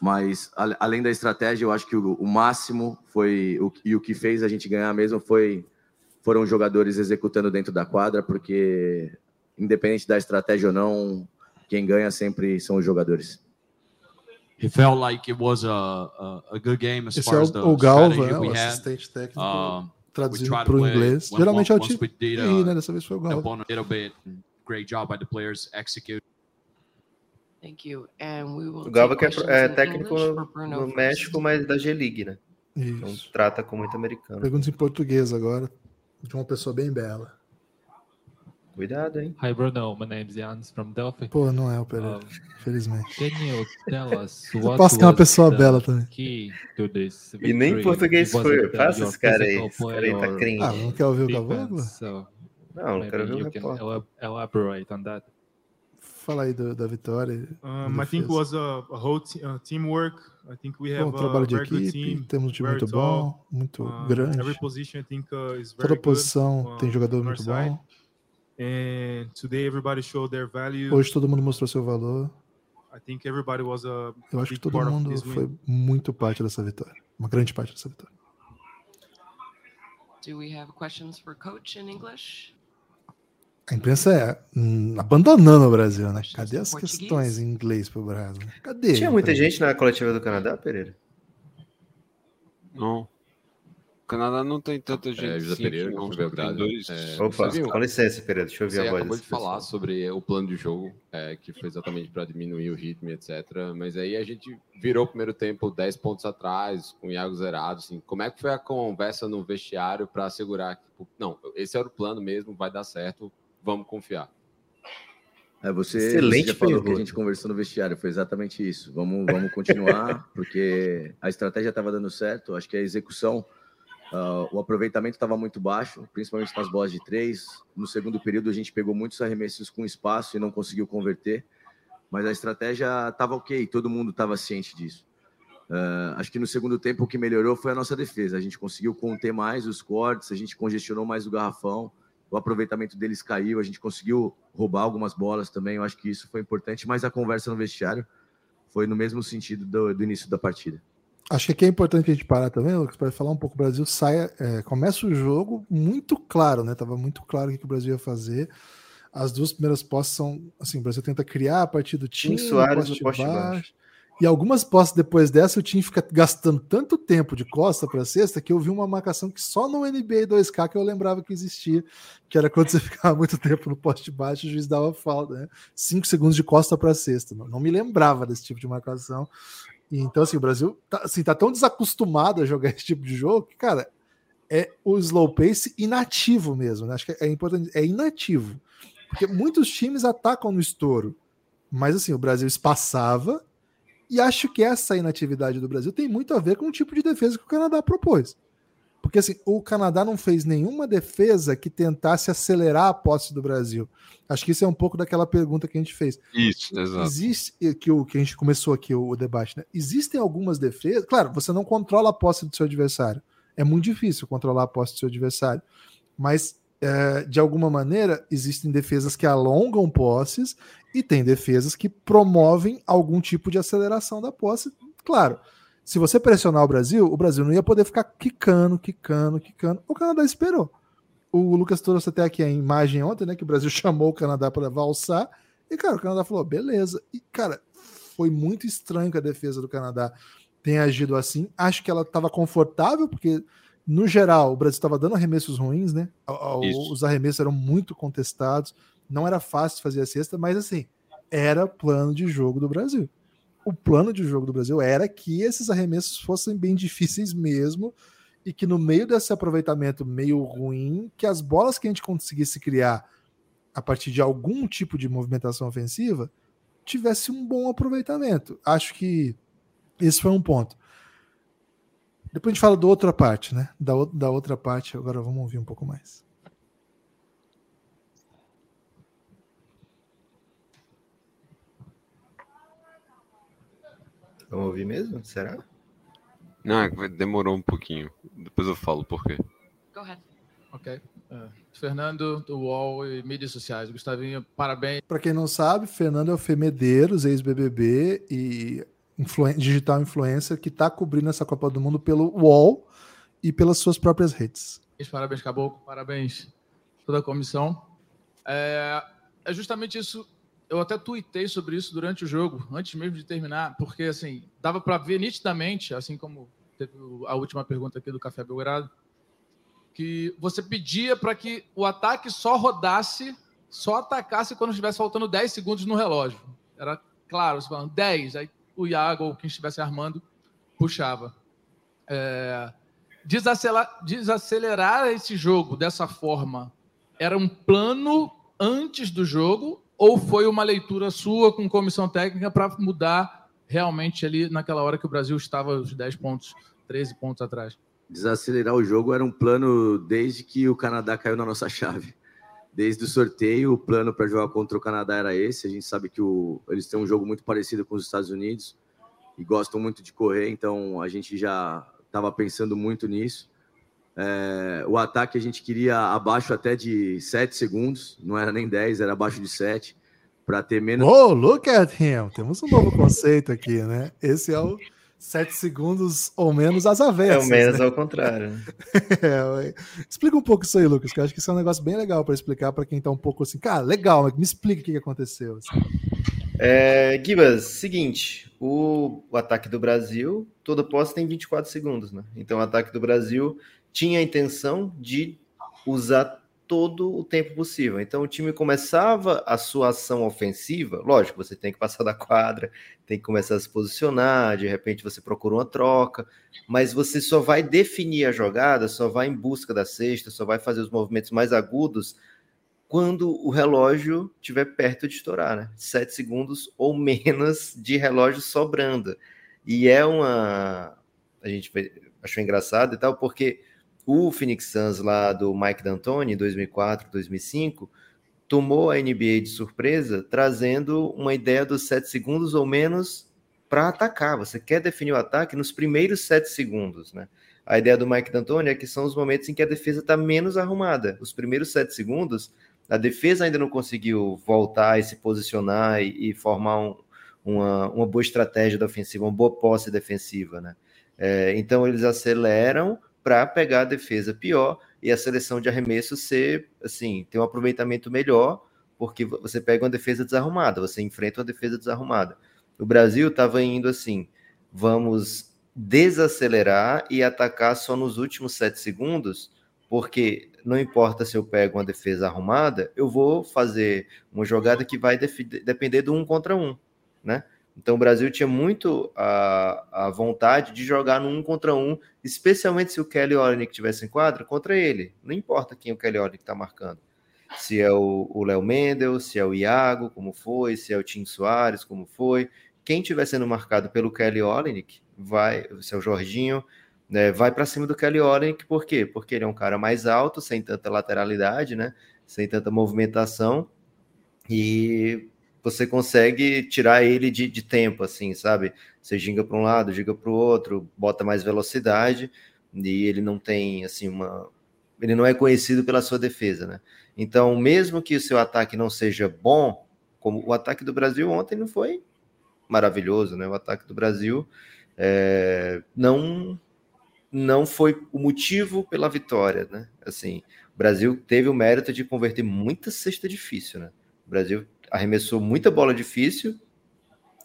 mas a- além da estratégia, eu acho que o, o máximo foi o, e o que fez a gente ganhar mesmo foi foram os jogadores executando dentro da quadra, porque independente da estratégia ou não, quem ganha sempre são os jogadores. He felt like it was a, a, a good game as Esse far é as the o, Galva, strategy né, we o had. assistente técnico, Um, traduzindo para o inglês. Geralmente é o time. did, Ih, uh, né, dessa vez foi o bit. Great job by the players execute. Thank you. And we will O Galva que é, é técnico no. México, mas da G-League, né? Então Isso. trata com muito americano. Perguntas em português agora. De uma pessoa bem bela. Cuidado, hein? Hi, Bruno. My name's Jans from Delphi. Pô, não é o Pereira, felizmente. Can you tell us Eu what posso que é uma pessoa the bela também. key to this E nem português foi. uh, Faça esse cara aí. Esse cara play aí tá cringe. Ah, não quer ouvir o? Cavoglo? So Não, não quero ver o elab- elaborate on that. Fala aí do- da vitória. Um, I think it was a, a whole uh, teamwork. I think we have Bom trabalho a de equipe, team. temos um time very muito tall. bom, muito Um, grande. Every position I think uh, is very Toda good, posição uh, tem jogador muito side. bom. And today everybody showed their value. Hoje todo mundo mostrou seu valor. I think everybody was a Eu acho que todo mundo foi muito parte dessa vitória. Uma grande parte dessa vitória. Do we have questions for coach in English? A imprensa é hum, abandonando o Brasil, né? Cadê as questões em inglês pro Brasil? Cadê? Tinha muita gente na coletiva do Canadá, Pereira? Não. O Canadá não tem tanta gente. É, José assim, Pereira, não, tem dois. É, Opa, com licença, Pereira. Deixa eu ouvir Você a voz acabou de falar sobre o plano de jogo, é, que foi exatamente para diminuir o ritmo, etc. Mas aí a gente virou o primeiro tempo 10 pontos atrás, com o Iago zerado. Assim. Como é que foi a conversa no vestiário para assegurar que, tipo, não, esse era o plano mesmo, vai dar certo, vamos confiar? É, você, Excelente você já falou que a gente conversou no vestiário, foi exatamente isso. Vamos, vamos continuar, porque a estratégia estava dando certo, acho que a execução, ah, o aproveitamento estava muito baixo, principalmente nas bolas de três. No segundo período, a gente pegou muitos arremessos com espaço e não conseguiu converter, mas a estratégia estava ok, todo mundo estava ciente disso. Ah, acho que no segundo tempo o que melhorou foi a nossa defesa. A gente conseguiu conter mais os cortes, a gente congestionou mais o garrafão, o aproveitamento deles caiu, a gente conseguiu roubar algumas bolas também. Eu acho que isso foi importante, mas a conversa no vestiário foi no mesmo sentido do, do início da partida. Acho que aqui é importante a gente parar também, Lucas, para falar um pouco. O Brasil saia, é, começa o jogo muito claro, né? Tava muito claro o que, o Brasil ia fazer. As duas primeiras posses são assim: o Brasil tenta criar a partir do Tim time, Soares no poste baixo. E algumas posses depois dessa, o time fica gastando tanto tempo de costa para cesta que eu vi uma marcação que só no NBA 2K que eu lembrava que existia, que era quando você ficava muito tempo no poste baixo, o juiz dava falta, né? Cinco segundos de costa para cesta. Não, não me lembrava desse tipo de marcação. E, então, assim, o Brasil tá, assim, tá tão desacostumado a jogar esse tipo de jogo que, cara, é o slow pace inativo mesmo, né? Acho que é importante, é inativo. Porque muitos times atacam no estouro. Mas assim, o Brasil espaçava e acho que essa inatividade do Brasil tem muito a ver com o tipo de defesa que o Canadá propôs. Porque assim, o Canadá não fez nenhuma defesa que tentasse acelerar a posse do Brasil. Acho que isso é um pouco daquela pergunta que a gente fez. Isso, exato. Existe que o que a gente começou aqui o, o debate, né? Existem algumas defesas. Claro, você não controla a posse do seu adversário. É muito difícil controlar a posse do seu adversário. Mas é, de alguma maneira existem defesas que alongam posses e tem defesas que promovem algum tipo de aceleração da posse. Claro, se você pressionar o Brasil, o Brasil não ia poder ficar quicando, quicando, quicando. O Canadá esperou. O Lucas trouxe até aqui a imagem ontem, né? Que o Brasil chamou o Canadá para valsar. E, cara, o Canadá falou, beleza. E, cara, foi muito estranho que a defesa do Canadá tenha agido assim. Acho que ela estava confortável, porque, no geral, o Brasil estava dando arremessos ruins, né? Isso. Os arremessos eram muito contestados. Não era fácil fazer a cesta, mas, assim, era plano de jogo do Brasil. O plano de jogo do Brasil era que esses arremessos fossem bem difíceis mesmo e que no meio desse aproveitamento meio ruim, que as bolas que a gente conseguisse criar a partir de algum tipo de movimentação ofensiva tivesse um bom aproveitamento. Acho que esse foi um ponto. Depois a gente fala da outra parte, né? Da, da outra parte, agora vamos ouvir um pouco mais. Vamos ouvir mesmo? Será? Não, é demorou um pouquinho. Depois eu falo por quê. Go ahead. Ok. É, Fernando, do UOL e mídias sociais. Gustavinho, parabéns. Para quem não sabe, Fernando é o Fê Medeiros, ex-BBB e influen- digital influencer que está cobrindo essa Copa do Mundo pelo UOL e pelas suas próprias redes. Parabéns, Caboclo. Parabéns toda a comissão. É, é justamente isso. Eu até tuitei sobre isso durante o jogo, antes mesmo de terminar, porque assim dava para ver nitidamente, assim como teve a última pergunta aqui do Café Belgrado, que você pedia para que o ataque só rodasse, só atacasse quando estivesse faltando 10 segundos no relógio. Era claro, você falando 10, aí o Iago ou quem estivesse armando puxava. É, desacelerar, desacelerar esse jogo dessa forma era um plano antes do jogo ou foi uma leitura sua com comissão técnica para mudar realmente ali naquela hora que o Brasil estava os 10 pontos, 13 pontos atrás? Desacelerar o jogo era um plano desde que o Canadá caiu na nossa chave. Desde o sorteio, o plano para jogar contra o Canadá era esse. A gente sabe que o, eles têm um jogo muito parecido com os Estados Unidos e gostam muito de correr, então a gente já estava pensando muito nisso. É, o ataque a gente queria abaixo até de 7 segundos, não era nem 10, era abaixo de 7, para ter menos. Oh, look at him! Temos um novo conceito aqui, né? Esse é o 7 segundos ou menos às É avessas. o menos né? ao contrário. É, explica um pouco isso aí, Lucas, que eu acho que isso é um negócio bem legal para explicar para quem tá um pouco assim, cara, legal, mas me explica o que que aconteceu. assim. É, Gibas, seguinte, o, o ataque do Brasil, toda posse tem 24 segundos, né? Então o ataque do Brasil tinha a intenção de usar todo o tempo possível. Então o time começava a sua ação ofensiva, lógico, você tem que passar da quadra, tem que começar a se posicionar, de repente você procura uma troca, mas você só vai definir a jogada, só vai em busca da cesta, só vai fazer os movimentos mais agudos quando o relógio estiver perto de estourar, né? Sete segundos ou menos de relógio sobrando. E é uma. A gente achou engraçado e tal, porque o Phoenix Suns lá do Mike D'Antoni, em 2004, 2005, tomou a NBA de surpresa, trazendo uma ideia dos sete segundos ou menos para atacar. Você quer definir o ataque nos primeiros sete segundos, né? A ideia do Mike D'Antoni é que são os momentos em que a defesa está menos arrumada. Os primeiros sete segundos, a defesa ainda não conseguiu voltar e se posicionar e, e formar um- uma, uma boa estratégia da ofensiva, uma boa posse defensiva, né? É, então eles aceleram para pegar a defesa pior e a seleção de arremesso ser, assim, ter um aproveitamento melhor, porque você pega uma defesa desarrumada, você enfrenta uma defesa desarrumada. O Brasil estava indo assim, vamos desacelerar e atacar só nos últimos sete segundos, porque não importa se eu pego uma defesa arrumada, eu vou fazer uma jogada que vai depender do um contra um, né? Então o Brasil tinha muito a, a vontade de jogar no um contra um, especialmente se o Kelly Olynyk tivesse em quadra, contra ele. Não importa quem o Kelly Olynyk está marcando. Se é o Léo Mendel, se é o Iago, como foi, se é o Tim Soares, como foi. Quem estiver sendo marcado pelo Kelly Olynyk, vai, se é o Jorginho, né, vai para cima do Kelly Olynyk, por quê? Porque ele é um cara mais alto, sem tanta lateralidade, né? Sem tanta movimentação e você consegue tirar ele de, de tempo, assim, sabe? Você ginga para um lado, ginga para o outro, bota mais velocidade e ele não tem, assim, uma. Ele não é conhecido pela sua defesa, né? Então, mesmo que o seu ataque não seja bom, como o ataque do Brasil ontem não foi maravilhoso, né? O ataque do Brasil é, não não foi o motivo pela vitória, né? Assim, o Brasil teve o mérito de converter muita cesta difícil, né? O Brasil arremessou muita bola difícil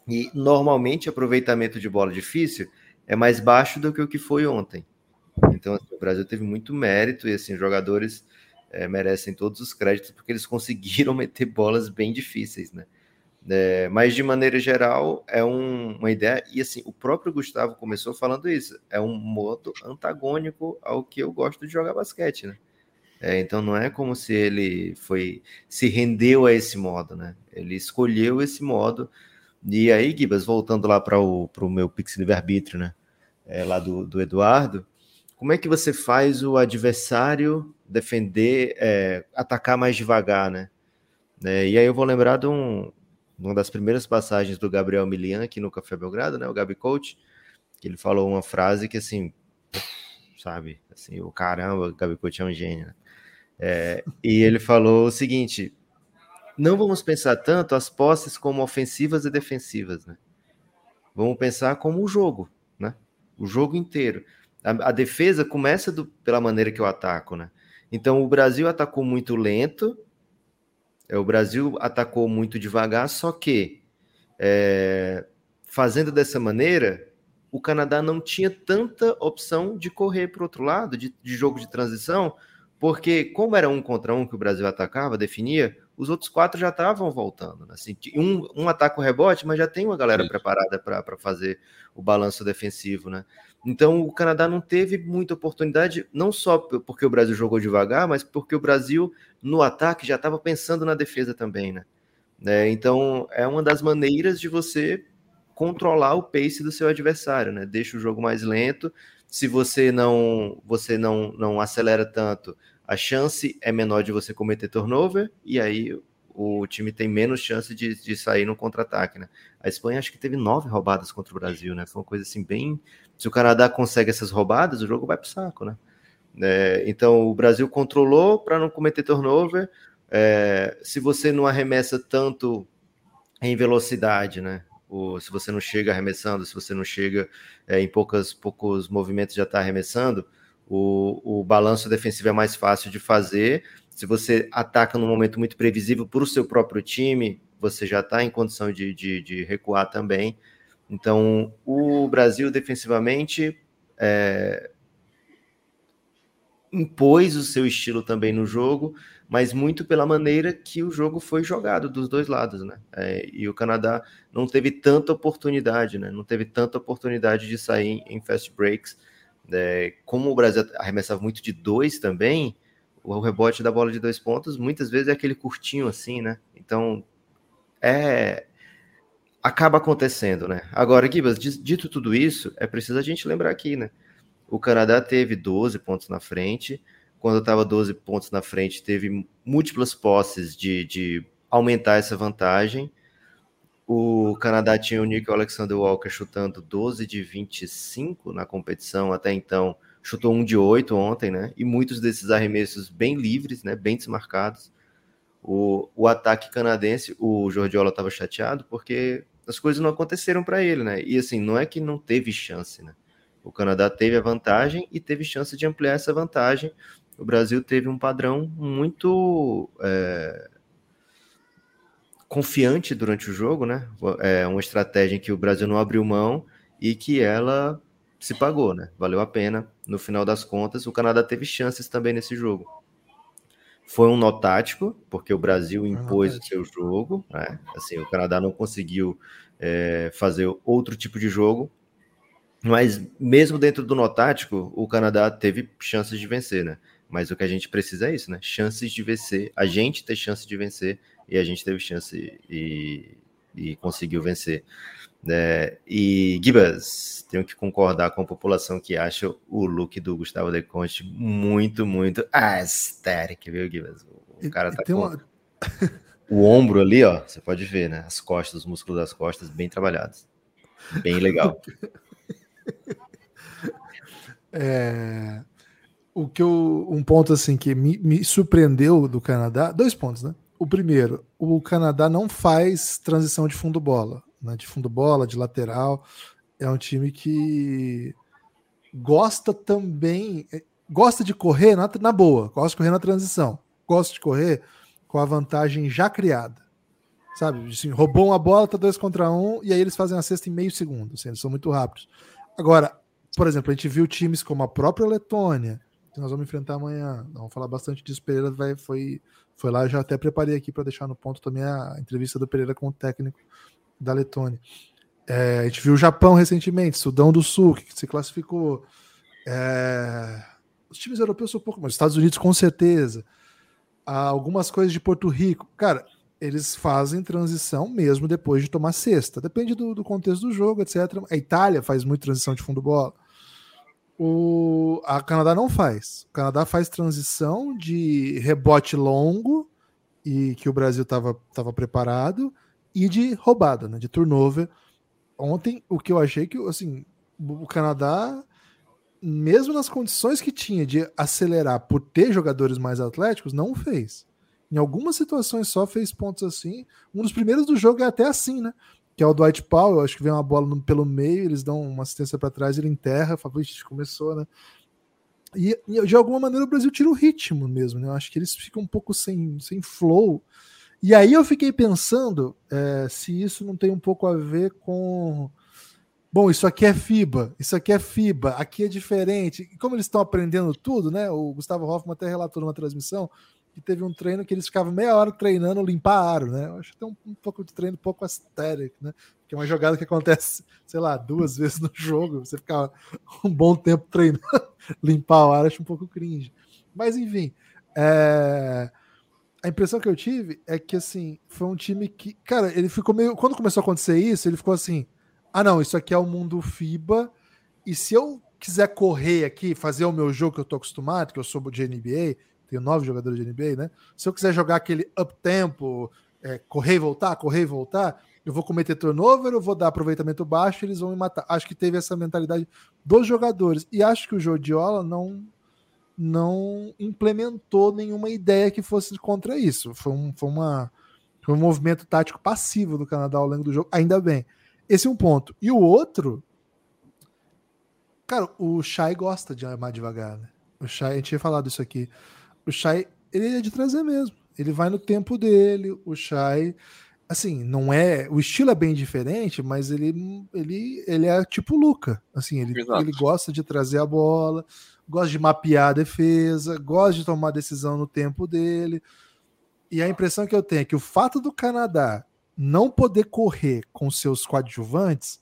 e normalmente aproveitamento de bola difícil é mais baixo do que o que foi ontem. Então, assim, o Brasil teve muito mérito e assim, jogadores eh, merecem todos os créditos porque eles conseguiram meter bolas bem difíceis, né? É, mas de maneira geral é um- uma ideia e assim o próprio Gustavo começou falando isso é um modo antagônico ao que eu gosto de jogar basquete né É, então não é como se ele foi se rendeu a esse modo né? Ele escolheu esse modo. E aí Gibas voltando lá para o meu pix livre arbítrio né? É, lá do, do Eduardo como é que você faz o adversário defender é, atacar mais devagar né? É, e aí eu vou lembrar de um, uma das primeiras passagens do Gabriel Milian aqui no Café Belgrado, né, o Gabi Coach, que ele falou uma frase que assim, sabe, assim, o caramba, o Gabi Coach é um gênio. né? É, e ele falou o seguinte: não vamos pensar tanto as posses como ofensivas e defensivas, né? Vamos pensar como o jogo, né? O jogo inteiro. A, a defesa começa do- pela maneira que eu ataco, né? Então o Brasil atacou muito lento, é, o Brasil atacou muito devagar, só que é, fazendo dessa maneira, o Canadá não tinha tanta opção de correr para o outro lado, de, de jogo de transição, porque como era um contra um que o Brasil atacava, definia, os outros quatro já estavam voltando. Né? Assim, um, um ataca o rebote, mas já tem uma galera preparada para fazer o balanço defensivo. Né? Então o Canadá não teve muita oportunidade, não só porque o Brasil jogou devagar, mas porque o Brasil, no ataque, já estava pensando na defesa também. Né? É, então é uma das maneiras de você controlar o pace do seu adversário, né? Deixa o jogo mais lento. Se você não você não, não acelera tanto, a chance é menor de você cometer turnover, e aí o time tem menos chance de, de sair no contra-ataque, né? A Espanha acho que teve nove roubadas contra o Brasil, né? Foi uma coisa assim bem. Se o Canadá consegue essas roubadas, o jogo vai pro saco, né? É, então o Brasil controlou para não cometer turnover. É, se você não arremessa tanto em velocidade, né? Ou se você não chega arremessando, se você não chega é, em poucas, poucos movimentos já está arremessando, o, o balanço defensivo é mais fácil de fazer. Se você ataca num momento muito previsível para o seu próprio time, você já está em condição de, de, de, recuar também. Então, o Brasil defensivamente é, impôs o seu estilo também no jogo, mas muito pela maneira que o jogo foi jogado dos dois lados, né? É, e o Canadá não teve tanta oportunidade, né? Não teve tanta oportunidade de sair em fast breaks é, como o Brasil arremessava muito de dois também, o rebote da bola de dois pontos muitas vezes é aquele curtinho assim, né? Então é acaba acontecendo, né? Agora, Gibas, dito tudo isso, é preciso a gente lembrar aqui, né? O Canadá teve 12 pontos na frente. Quando estava 12 pontos na frente, teve múltiplas posses de, de aumentar essa vantagem. O Canadá tinha o Nick Alexander Walker chutando 12 de 25 na competição até então. Chutou um de 8 ontem, né? E muitos desses arremessos bem livres, né? Bem desmarcados. O, o ataque canadense, o Jordiola estava chateado porque as coisas não aconteceram para ele, né? E assim, não é que não teve chance, né? O Canadá teve a vantagem e teve chance de ampliar essa vantagem. O Brasil teve um padrão muito é, confiante durante o jogo, né? É uma estratégia em que o Brasil não abriu mão e que ela se pagou, né? Valeu a pena. No final das contas, o Canadá teve chances também nesse jogo. Foi um nó tático, porque o Brasil impôs o seu jogo, né? Assim, o Canadá não conseguiu é, fazer outro tipo de jogo, mas mesmo dentro do nó tático, o Canadá teve chances de vencer, né? Mas o que a gente precisa é isso, né? Chances de vencer, a gente ter chance de vencer e a gente teve chance e, e conseguiu vencer. É, e Gibas, tenho que concordar com a população que acha o look do Gustavo De Conte muito, muito aesthetic, viu, Gibas? O cara tá com uma... o ombro ali, ó, você pode ver, né? As costas, os músculos das costas bem trabalhados. Bem legal. É, o que eu, um ponto assim que me, me surpreendeu do Canadá, dois pontos, né? O primeiro, o Canadá não faz transição de fundo bola, né? De fundo bola, de lateral. É um time que gosta também, é, gosta de correr na, na boa, gosta de correr na transição, gosta de correr com a vantagem já criada. Sabe? Assim, roubou uma bola, tá dois contra um, e aí eles fazem a cesta em meio segundo. Assim, eles são muito rápidos. Agora, por exemplo, a gente viu times como a própria Letônia, que nós vamos enfrentar amanhã. Vamos falar bastante disso. Pereira vai, foi, foi lá, já até preparei aqui para deixar no ponto também a entrevista do Pereira com o técnico da Letônia. É, a gente viu o Japão recentemente, Sudão do Sul, que se classificou. É, os times europeus são pouco, mas Estados Unidos com certeza. Há algumas coisas de Porto Rico. Cara, eles fazem transição mesmo depois de tomar cesta. Depende do, do contexto do jogo, etc. A Itália faz muito transição de fundo bola. O a Canadá não faz. O Canadá faz transição de rebote longo e que o Brasil estava tava preparado e de roubada, né, de turnover. Ontem o que eu achei que assim, o Canadá mesmo nas condições que tinha de acelerar por ter jogadores mais atléticos, não fez. Em algumas situações só fez pontos assim. Um dos primeiros do jogo é até assim, né? Que é o Dwight Powell, acho que vem uma bola pelo meio, eles dão uma assistência para trás, ele enterra, fala, começou, né? E, e, de alguma maneira o Brasil tira o ritmo mesmo, né? Eu acho que eles ficam um pouco sem, sem flow. E aí eu fiquei pensando é, se isso não tem um pouco a ver com. Bom, isso aqui é FIBA, isso aqui é FIBA, aqui é diferente. E como eles estão aprendendo tudo, né? O Gustavo Hoffman até relatou numa transmissão que teve um treino que eles ficavam meia hora treinando limpar aro, né? Eu acho tem um, um pouco de treino um pouco asteric, né? Que é uma jogada que acontece, sei lá, duas vezes no jogo, você ficar um bom tempo treinando limpar o aro, acho um pouco cringe. Mas enfim, é... a impressão que eu tive é que assim, foi um time que, cara, ele ficou meio, quando começou a acontecer isso, ele ficou assim: "Ah, não, isso aqui é o mundo FIBA, e se eu quiser correr aqui, fazer o meu jogo que eu tô acostumado, que eu sou de NBA, tenho nove jogadores de NBA, né? Se eu quiser jogar aquele up tempo, é, correr e voltar, correr e voltar, eu vou cometer turnover, eu vou dar aproveitamento baixo, eles vão me matar. Acho que teve essa mentalidade dos jogadores e acho que o Jodiola não não implementou nenhuma ideia que fosse contra isso. Foi um, foi uma foi um movimento tático passivo do Canadá ao longo do jogo, ainda bem. Esse é um ponto. E o outro, cara, o Shai gosta de armar devagar, né? O Shai, a gente tinha falado isso aqui. O Shai, ele é de trazer mesmo. Ele vai no tempo dele. O Shai, assim, não é. O estilo é bem diferente, mas ele, ele, ele é tipo o Luca. Assim, ele, ele gosta de trazer a bola, gosta de mapear a defesa, gosta de tomar decisão no tempo dele. E a impressão que eu tenho é que o fato do Canadá não poder correr com seus coadjuvantes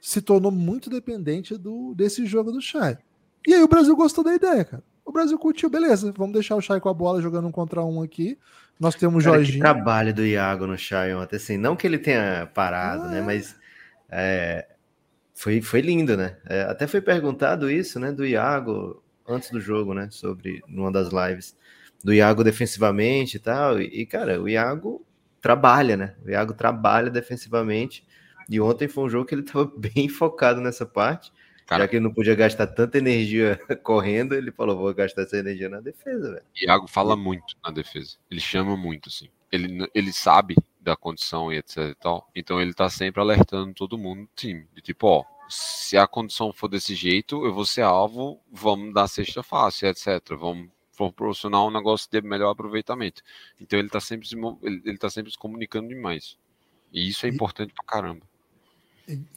se tornou muito dependente do, desse jogo do Shai. E aí o Brasil gostou da ideia, cara. O Brasil curtiu, beleza. Vamos deixar o Shai com a bola jogando um contra um aqui. Nós temos o Cara, que Jorginho. trabalho do Iago no Shai ontem, assim, não que ele tenha parado, Ah, né, mas é, foi, foi lindo, né? É, até foi perguntado isso, né, do Iago antes do jogo, né, sobre numa das lives do Iago defensivamente e tal. E, cara, o Iago trabalha, né? O Iago trabalha defensivamente. E ontem foi um jogo que ele estava bem focado nessa parte. Já que ele não podia gastar tanta energia correndo, ele falou: vou gastar essa energia na defesa, velho. Iago fala muito na defesa. Ele chama muito, assim. Ele, ele sabe da condição e etc e tal. Então ele tá sempre alertando todo mundo do time. De tipo, ó, se a condição for desse jeito, eu vou ser alvo, vamos dar cesta fácil, etc. Vamos proporcionar um negócio de melhor aproveitamento. Então ele tá sempre se, ele, ele tá sempre se comunicando demais. E isso é importante pra caramba.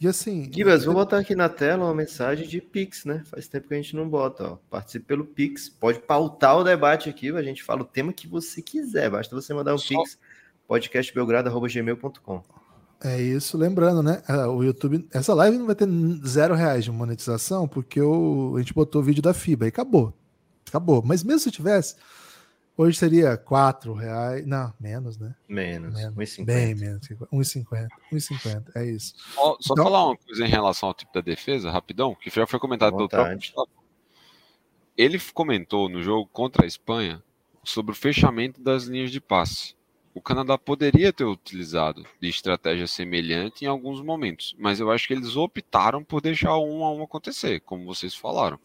E assim. Gibas, vou botar aqui na tela uma mensagem de Pix, né? Faz tempo que a gente não bota, ó. Participe pelo Pix. Pode pautar o debate aqui, a gente fala o tema que você quiser. Basta você mandar um Pix, podcastbelgrado.gmail.com. É isso, lembrando, né? ah, O YouTube, essa live não vai ter zero reais de monetização, porque o, a gente botou o vídeo da FIBA e acabou. Acabou. Mas mesmo se tivesse, hoje seria quatro reais. Não, menos, né? Menos, menos 1,50. Bem menos. que- 1,50. 1,50, é isso. Só, só Então- falar uma coisa em relação ao tipo da defesa, rapidão, que já foi comentado pelo próprio. Ele comentou no jogo contra a Espanha sobre o fechamento das linhas de passe. O Canadá poderia ter utilizado de estratégia semelhante em alguns momentos, mas eu acho que eles optaram por deixar o um a um acontecer, como vocês falaram.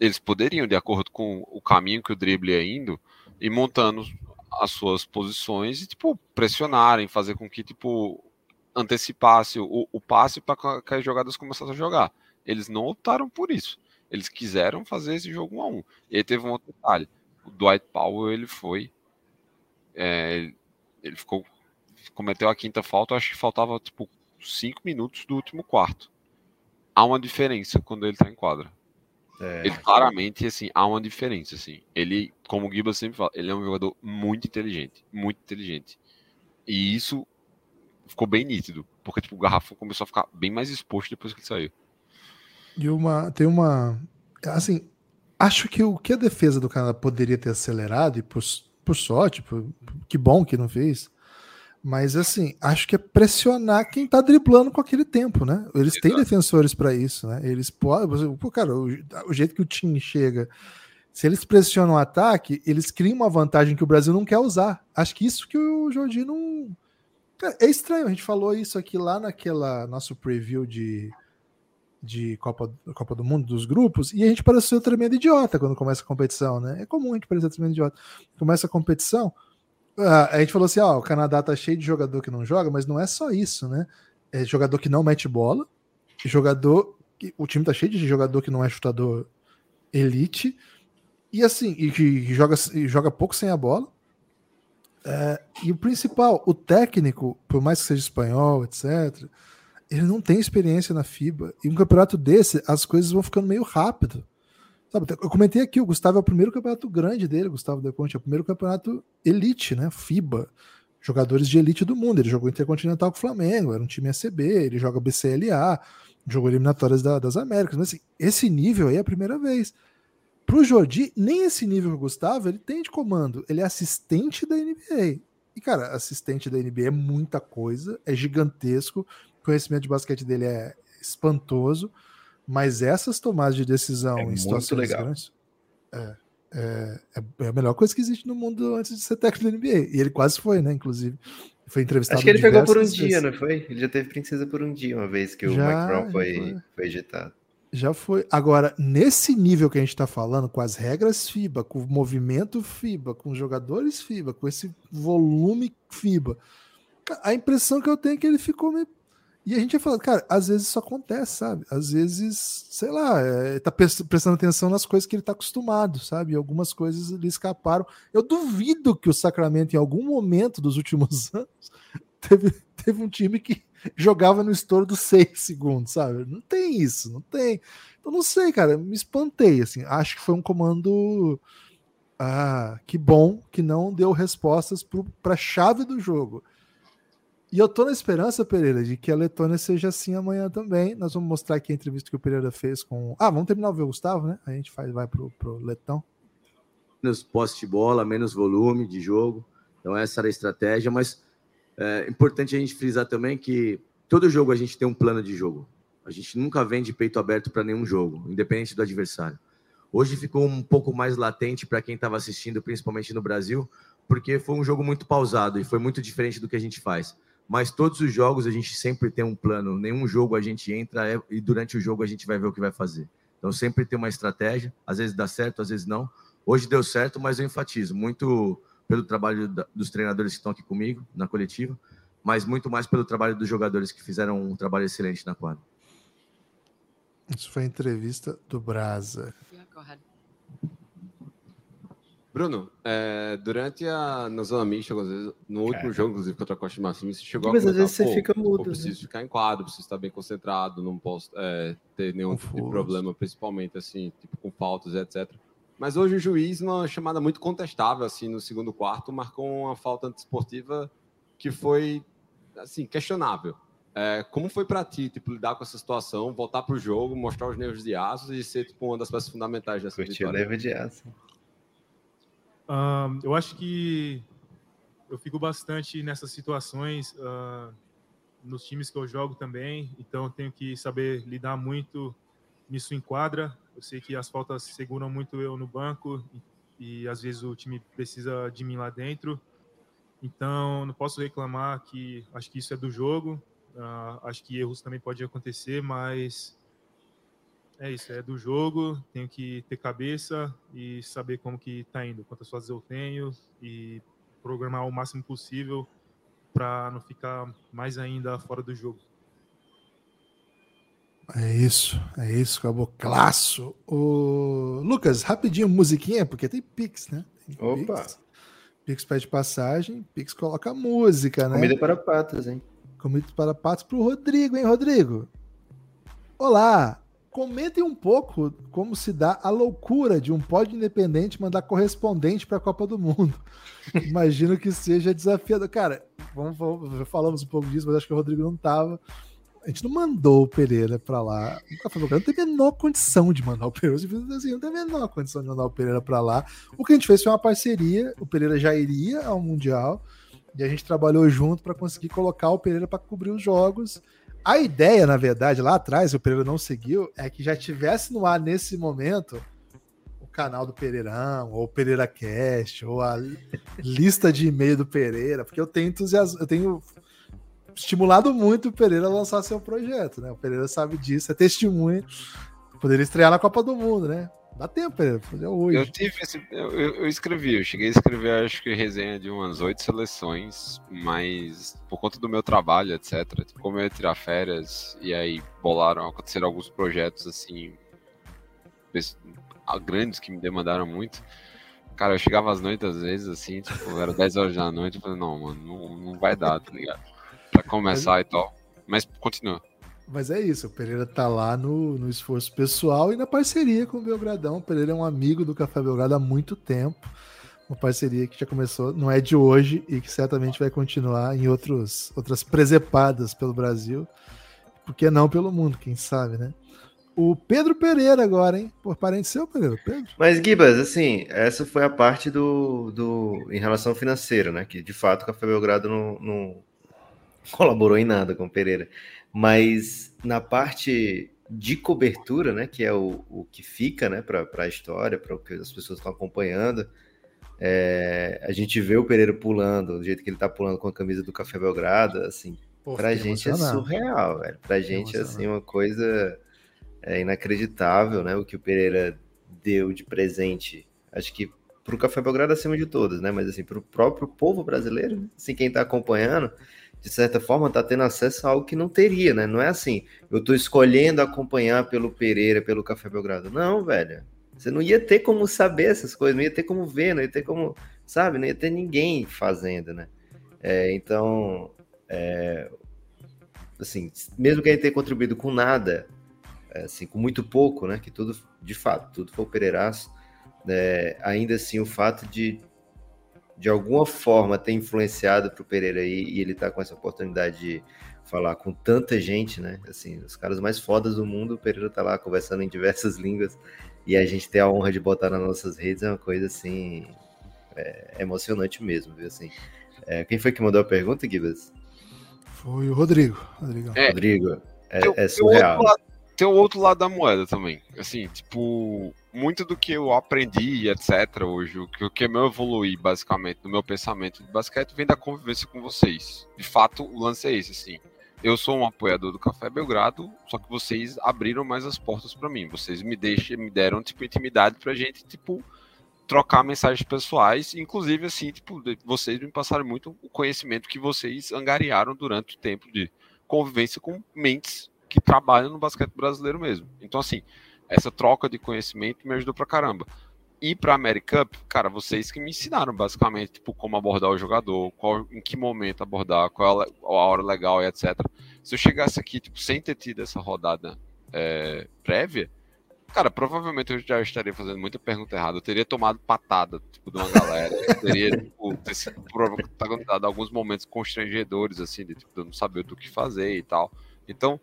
Eles poderiam, de acordo com o caminho que o drible ia indo, ir montando as suas posições e tipo pressionarem, fazer com que tipo antecipasse o, o passe para que as jogadas começassem a jogar. Eles não optaram por isso. Eles quiseram fazer esse jogo um a um. E aí teve um outro detalhe. O Dwight Powell ele foi, é, ele ficou cometeu a quinta falta. Acho que faltava tipo cinco minutos do último quarto. Há uma diferença quando ele está em quadra. É. Ele claramente, assim, há uma diferença, assim. Ele, como o Giba sempre fala, ele é um jogador muito inteligente, muito inteligente. E isso ficou bem nítido, porque, tipo, o Garrafão começou a ficar bem mais exposto depois que ele saiu. E uma, tem uma. Assim, acho que o que a defesa do Canadá poderia ter acelerado, e por, por sorte, por- que bom que não fez. Mas assim, acho que é pressionar quem tá driblando com aquele tempo, né? Eles têm defensores para isso, né? Eles podem. Pô, cara, o, o jeito que o time chega. Se eles pressionam o ataque, eles criam uma vantagem que o Brasil não quer usar. Acho que isso que o Jorginho não. Cara, é estranho, a gente falou isso aqui lá naquela nosso preview de, de Copa, Copa do Mundo dos grupos, e a gente pareceu tremendo idiota quando começa a competição, né? É comum a gente parecer tremendo idiota. Começa a competição, a gente falou assim: ó, o Canadá tá cheio de jogador que não joga, mas não é só isso, né? É jogador que não mete bola, jogador. que- O time tá cheio de jogador que não é chutador elite, e assim, e que joga, e joga pouco sem a bola. É, e o principal, o técnico, por mais que seja espanhol, etc., ele não tem experiência na FIBA. E um campeonato desse, as coisas vão ficando meio rápido. Sabe, eu comentei aqui, o Gustavo é o primeiro campeonato grande dele, Gustavo Conte, é o primeiro campeonato elite, né? FIBA. Jogadores de elite do mundo. Ele jogou Intercontinental com o Flamengo, era um time ACB, ele joga BCLA, jogou eliminatórias da- das Américas. Mas assim, esse nível aí é a primeira vez. Pro Jordi, nem esse nível que o Gustavo, ele tem de comando. Ele é assistente da NBA. E, cara, assistente da NBA é muita coisa, é gigantesco. O conhecimento de basquete dele é espantoso. Mas essas tomadas de decisão É em muito situações legal. grandes é, é, é- é a melhor coisa que existe no mundo antes de ser técnico da NBA. E ele quase foi, né? Inclusive. Foi entrevistado Acho que ele pegou por um diversas dia, vezes. não foi? Ele já teve princesa por um dia, uma vez que o Já, Mike Brown foi, foi. foi ejetado. Já foi. Agora, nesse nível que a gente tá falando, com as regras FIBA, com o movimento FIBA, com os jogadores FIBA, com esse volume FIBA, a impressão que eu tenho é que ele ficou meio. E a gente ia falando, cara, às vezes isso acontece, sabe? Às vezes, sei lá, é, tá pres- prestando atenção nas coisas que ele tá acostumado, sabe? E algumas coisas lhe escaparam. Eu duvido que o Sacramento, em algum momento dos últimos anos, teve, teve um time que jogava no estouro dos seis segundos, sabe? Não tem isso, não tem. Eu não sei, cara, me espantei, assim. Acho que foi um comando. Ah, que bom que não deu respostas para a chave do jogo. E eu tô na esperança, Pereira, de que a Letônia seja assim amanhã também. Nós vamos mostrar aqui a entrevista que o Pereira fez com. Ah, vamos terminar o ver o Gustavo, né? A gente faz, vai pro, pro Letão. menos posse de bola, menos volume de jogo. Então essa era a estratégia, mas é importante a gente frisar também que todo jogo a gente tem um plano de jogo. A gente nunca vem de peito aberto para nenhum jogo, independente do adversário. Hoje ficou um pouco mais latente para quem estava assistindo, principalmente no Brasil, porque foi um jogo muito pausado e foi muito diferente do que a gente faz. Mas todos os jogos a gente sempre tem um plano. Nenhum jogo a gente entra é- e durante o jogo a gente vai ver o que vai fazer. Então sempre tem uma estratégia. Às vezes dá certo, às vezes não. Hoje deu certo, mas eu enfatizo muito pelo trabalho dos treinadores que estão aqui comigo na coletiva, mas muito mais pelo trabalho dos jogadores que fizeram um trabalho excelente na quadra. Isso foi a entrevista do Brasa. Yeah, go ahead. Bruno, é, durante a na zona mista, às vezes, no último Cara. jogo, inclusive, contra a Costa de Marfim, você chegou Mas a às comentar, vezes você "Pô, fica mudo, né?" preciso ficar em quadro, preciso estar bem concentrado, não posso é, ter nenhum tipo problema, principalmente assim, tipo com faltas, etc. Mas hoje o juiz, numa chamada muito contestável, assim, no segundo quarto, marcou uma falta antiesportiva que foi, assim, questionável. É, como foi para ti, tipo, lidar com essa situação, voltar pro jogo, mostrar os nervos de aço e ser, tipo, uma das peças fundamentais dessa Curtiu o vitória? nervo de aço. Ahn, eu acho que eu fico bastante nessas situações ah, nos times que eu jogo também, então eu tenho que saber lidar muito nisso em quadra. Eu sei que as faltas seguram muito eu no banco e, e às vezes o time precisa de mim lá dentro. Então não posso reclamar que acho que isso é do jogo. Ah, acho que erros também podem acontecer, mas é isso, é do jogo, tenho que ter cabeça e saber como que tá indo, quantas fases eu tenho e programar o máximo possível para não ficar mais ainda fora do jogo. É isso, é isso, acabou classo. O Lucas, rapidinho, musiquinha, porque tem Pix, né? Tem Opa. Pix. Pix pede passagem, Pix coloca música, né? Comida para patos, hein? Comida para patos pro Rodrigo, hein, Rodrigo? Olá! Comentem um pouco como se dá a loucura de um pódio independente mandar correspondente para a Copa do Mundo. Imagino que seja desafiador. Cara, vamos, vamos- falamos um pouco disso, mas acho que o Rodrigo não tava. A gente não mandou o Pereira para lá. Nunca falou, não tem a menor condição de mandar o Pereira. Assim, não tem a menor condição de mandar o Pereira para lá. O que a gente fez foi uma parceria. O Pereira já iria ao Mundial. E a gente trabalhou junto para conseguir colocar o Pereira para cobrir os jogos. A ideia, na verdade, lá atrás, o Pereira não seguiu, é que já tivesse no ar nesse momento o canal do Pereirão, ou o Pereira Cast, ou a li- lista de e-mail do Pereira, porque eu tenho entusiasmo, eu tenho estimulado muito o Pereira a lançar seu projeto, né? O Pereira sabe disso, é testemunha. Poderia estrear na Copa do Mundo, né? Dá tempo, Pereira, fazer hoje. Eu tive esse. Eu, eu- escrevi, eu cheguei a escrever, acho que resenha de umas oito seleções, mas por conta do meu trabalho, etc. Como eu ia tirar férias, e aí bolaram, aconteceram alguns projetos assim. grandes que me demandaram muito. Cara, eu chegava às noites, às vezes, assim, tipo, era 10 horas da noite, eu falei, não, mano, não, não vai dar, tá ligado? Pra começar e tal. Mas continua. Mas é isso, o Pereira tá lá no, no esforço pessoal e na parceria com o Belgradão. O Pereira é um amigo do Café Belgrado há muito tempo. Uma parceria que já começou, não é de hoje e que certamente vai continuar em outros, outras presepadas pelo Brasil. Por que não pelo mundo, quem sabe, né? O Pedro Pereira agora, hein? Por parente seu, Pereira, Pedro? Mas, Gibas, assim, essa foi a parte do, do em relação financeira, né? Que de fato o Café Belgrado não, não colaborou em nada com o Pereira. Mas na parte de cobertura, né? Que é o, o que fica, né? Para a história, para o que as pessoas estão acompanhando. É, a gente vê o Pereira pulando, do jeito que ele tá pulando com a camisa do Café Belgrado, assim, pra fiquei gente é surreal, velho. Pra gente é assim uma coisa é, inacreditável, né? O que o Pereira deu de presente, acho que pro Café Belgrado acima de todas, né? Mas assim, pro próprio povo brasileiro, assim, quem tá acompanhando, de certa forma, tá tendo acesso a algo que não teria, né? Não é assim, eu tô escolhendo acompanhar pelo Pereira, pelo Café Belgrado. Não, velho. Você não ia ter como saber essas coisas, não ia ter como ver, não ia ter como, sabe? Não ia ter ninguém fazendo, né? É, então, é, assim, mesmo que ele tenha contribuído com nada, é, assim, com muito pouco, né? Que tudo, de fato, tudo foi o Pereiraço, né, ainda assim o fato de de alguma forma ter influenciado para o Pereira aí e ele tá com essa oportunidade de falar com tanta gente, né? Assim, os caras mais fodas do mundo, o Pereira tá lá conversando em diversas línguas e a gente ter a honra de botar nas nossas redes é uma coisa assim é, emocionante mesmo, viu? Assim, é, quem foi que mandou a pergunta, Gibas? Foi o Rodrigo. Rodrigão. É. Rodrigo, é, Tem- é tem o surreal. lado- Tem o outro lado da moeda também. Assim, tipo, muito do que eu aprendi, etc., hoje, o que, o que eu evoluí, basicamente, no meu pensamento de basquete, vem da convivência com vocês. De fato, o lance é esse, assim. Eu sou um apoiador do Café Belgrado, só que vocês abriram mais as portas pra mim. Vocês me deixam, me deram, tipo, intimidade pra gente, tipo, trocar mensagens pessoais, inclusive assim, tipo, vocês me passaram muito o conhecimento que vocês angariaram durante o tempo de convivência com mentes que trabalham no basquete brasileiro mesmo. Então assim, essa troca de conhecimento me ajudou pra caramba. E pra America Cup, cara, vocês que me ensinaram basicamente, tipo, como abordar o jogador, qual, em que momento abordar, qual é a hora legal e etc. Se eu chegasse aqui, tipo, sem ter tido essa rodada é, prévia, Cara, provavelmente eu já estaria fazendo muita pergunta errada. Eu teria tomado patada, tipo, de uma galera. Eu teria, tipo, ter sido protagonizado alguns momentos constrangedores, assim, de tipo, eu não saber do que fazer e tal. Então,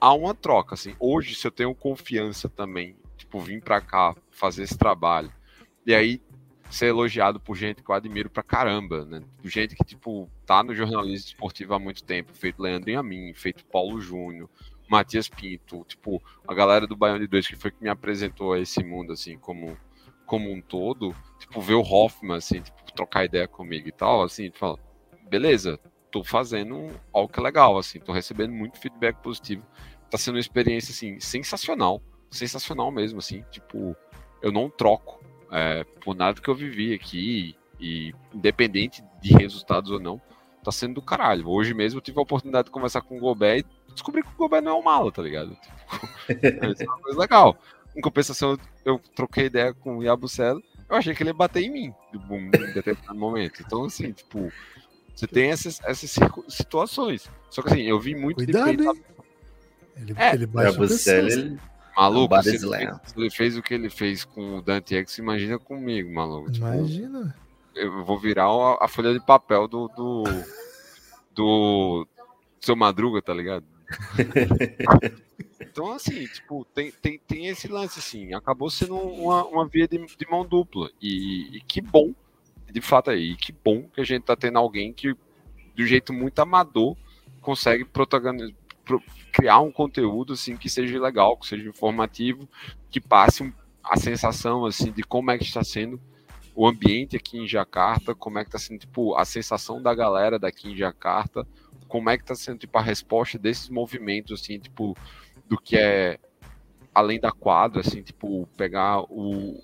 há uma troca, assim. Hoje, se eu tenho confiança também, tipo, vim pra cá fazer esse trabalho, e aí ser elogiado por gente que eu admiro pra caramba, né? Gente que, tipo, tá no jornalismo esportivo há muito tempo, feito Leandro Amin, feito Paulo Júnior, Matias Pinto, tipo, a galera do Baião de Dois, que foi que me apresentou a esse mundo, assim, como, como um todo, tipo, ver o Hoffman, assim, tipo, trocar ideia comigo e tal, assim, tu fala, beleza, tô fazendo algo que é legal, assim, tô recebendo muito feedback positivo, tá sendo uma experiência, assim, sensacional, sensacional mesmo, assim, tipo, eu não troco é, por nada que eu vivi aqui, e independente de resultados ou não, tá sendo do caralho. Hoje mesmo eu tive a oportunidade de conversar com o Gobert e descobri que o Gobert não é um mala, tá ligado? Tipo, é uma coisa legal. Em compensação, eu, troquei ideia com o Yabucelo, eu achei que ele ia bater em mim tipo, em determinado momento. Então, assim, tipo, você tem essas, essas situações. Só que assim, eu vi muito Cuidado? Ele, É, ele pessoa. ele- Maluco, se ele, fez, se ele fez o que ele fez com o Dante X, imagina comigo, maluco. Tipo, Imagina. eu vou virar a, a folha de papel do, do, do seu Madruga, tá ligado? Então, assim, tipo, tem, tem, tem esse lance, assim, acabou sendo uma, uma via de, de mão dupla. E, e que bom, de fato aí, que bom que a gente tá tendo alguém que, de jeito muito amador, consegue protagonizar, pro- criar um conteúdo, assim, que seja legal, que seja informativo, que passe um- a sensação, assim, de como é que está sendo o ambiente aqui em Jacarta, como é que tá sendo, tipo, a sensação da galera daqui em Jacarta, como é que tá sendo, tipo, a resposta desses movimentos, assim, tipo, do que é além da quadra, assim, tipo, pegar o,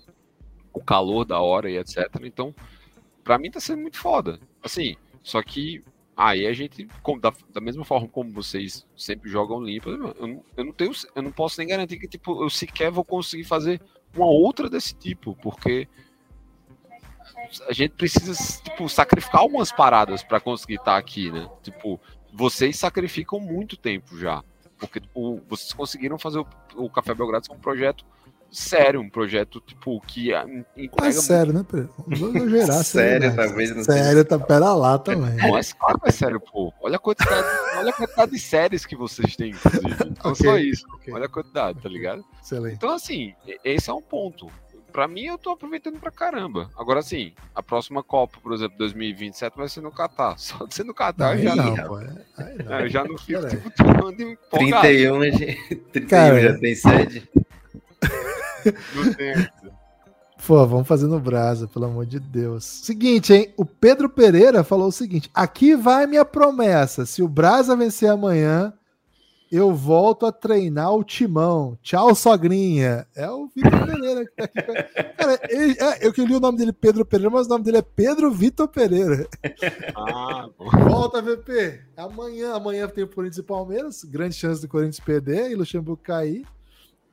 o calor da hora e etc. Então, pra mim tá sendo muito foda. Assim, só que aí a gente, como- da, da mesma forma como vocês sempre jogam limpo, eu não, eu não tenho, eu não posso nem garantir que, tipo, eu sequer vou conseguir fazer uma outra desse tipo, porque a gente precisa, tipo, sacrificar algumas paradas para conseguir estar aqui, né? Tipo, vocês sacrificam muito tempo já. Porque tipo, vocês conseguiram fazer o, o Café Belgrado ser um projeto sério, um projeto tipo que ah, entrega Mas sério, né, Pedro? Não vou exagerar. Sério, demais. talvez não Sério, tá pera lá também. Não, é claro que é sério, pô. Olha a quantidade, olha a quantidade de séries que vocês têm, inclusive. Não Ok, só isso. ok. Olha a quantidade, tá ligado? Excelente. Então, assim, esse é um ponto. Pra mim, eu tô aproveitando pra caramba. Agora, assim, a próxima Copa, por exemplo, 2027, vai ser no Catar. Só de ser no Catar, eu já não, não, é- aí não. eu já não fico tipo, empolgado. 31, a gente- 31 Cara, já tem sede. Não tem. Pô, vamos fazer no Brasa, pelo amor de Deus. Seguinte, hein? O Pedro Pereira falou o seguinte: aqui vai minha promessa. Se o Brasa vencer amanhã, eu volto a treinar o timão. Tchau, sogrinha. É o Vitor Pereira que tá aqui. Cara, ele- é, eu que li o nome dele Pedro Pereira, mas o nome dele é Pedro Vitor Pereira. Ah. Volta, VP. Amanhã, amanhã tem o Corinthians e Palmeiras. Grande chance do Corinthians perder e Luxemburgo cair.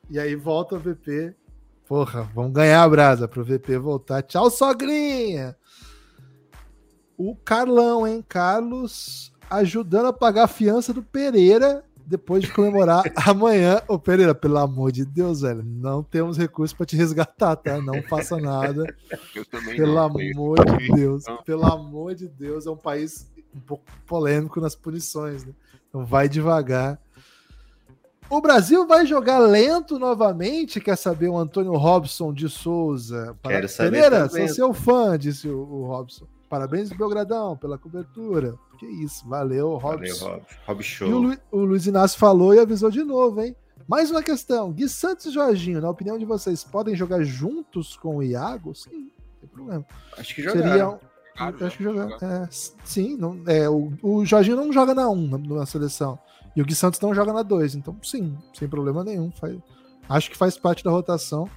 E aí volta o VP. Porra, vamos ganhar a brasa pro VP voltar. Tchau, sogrinha! O Carlão, hein? Carlos ajudando a pagar a fiança do Pereira depois de comemorar amanhã. Ô, Pereira, pelo amor de Deus, velho, não temos recursos para te resgatar, tá? Não faça nada. Eu também Pelo não, amor foi- de Deus, Não. pelo amor de Deus, é um país um pouco polêmico nas punições, né? Então vai devagar. O Brasil vai jogar lento novamente, quer saber o Antônio Robson de Souza. Quero saber Pereira, sou seu fã, disse o, o Robson. Parabéns, Belgradão, pela cobertura. Que isso, valeu, Valeu, Robson. Rob. Rob E o, Show. Lu- o Luiz Inácio falou e avisou de novo, hein? Mais uma questão. Gui Santos e Jorginho, na opinião de vocês, podem jogar juntos com o Iago? Sim, não tem problema. Acho que Seria jogaram. um- Jogaram, acho que já, jogar. É, sim, não, é, o, o Jorginho não joga na 1 na, na seleção. E o Gui Santos não joga na 2. Então, sim, sem problema nenhum. Faz, acho que faz parte da rotação.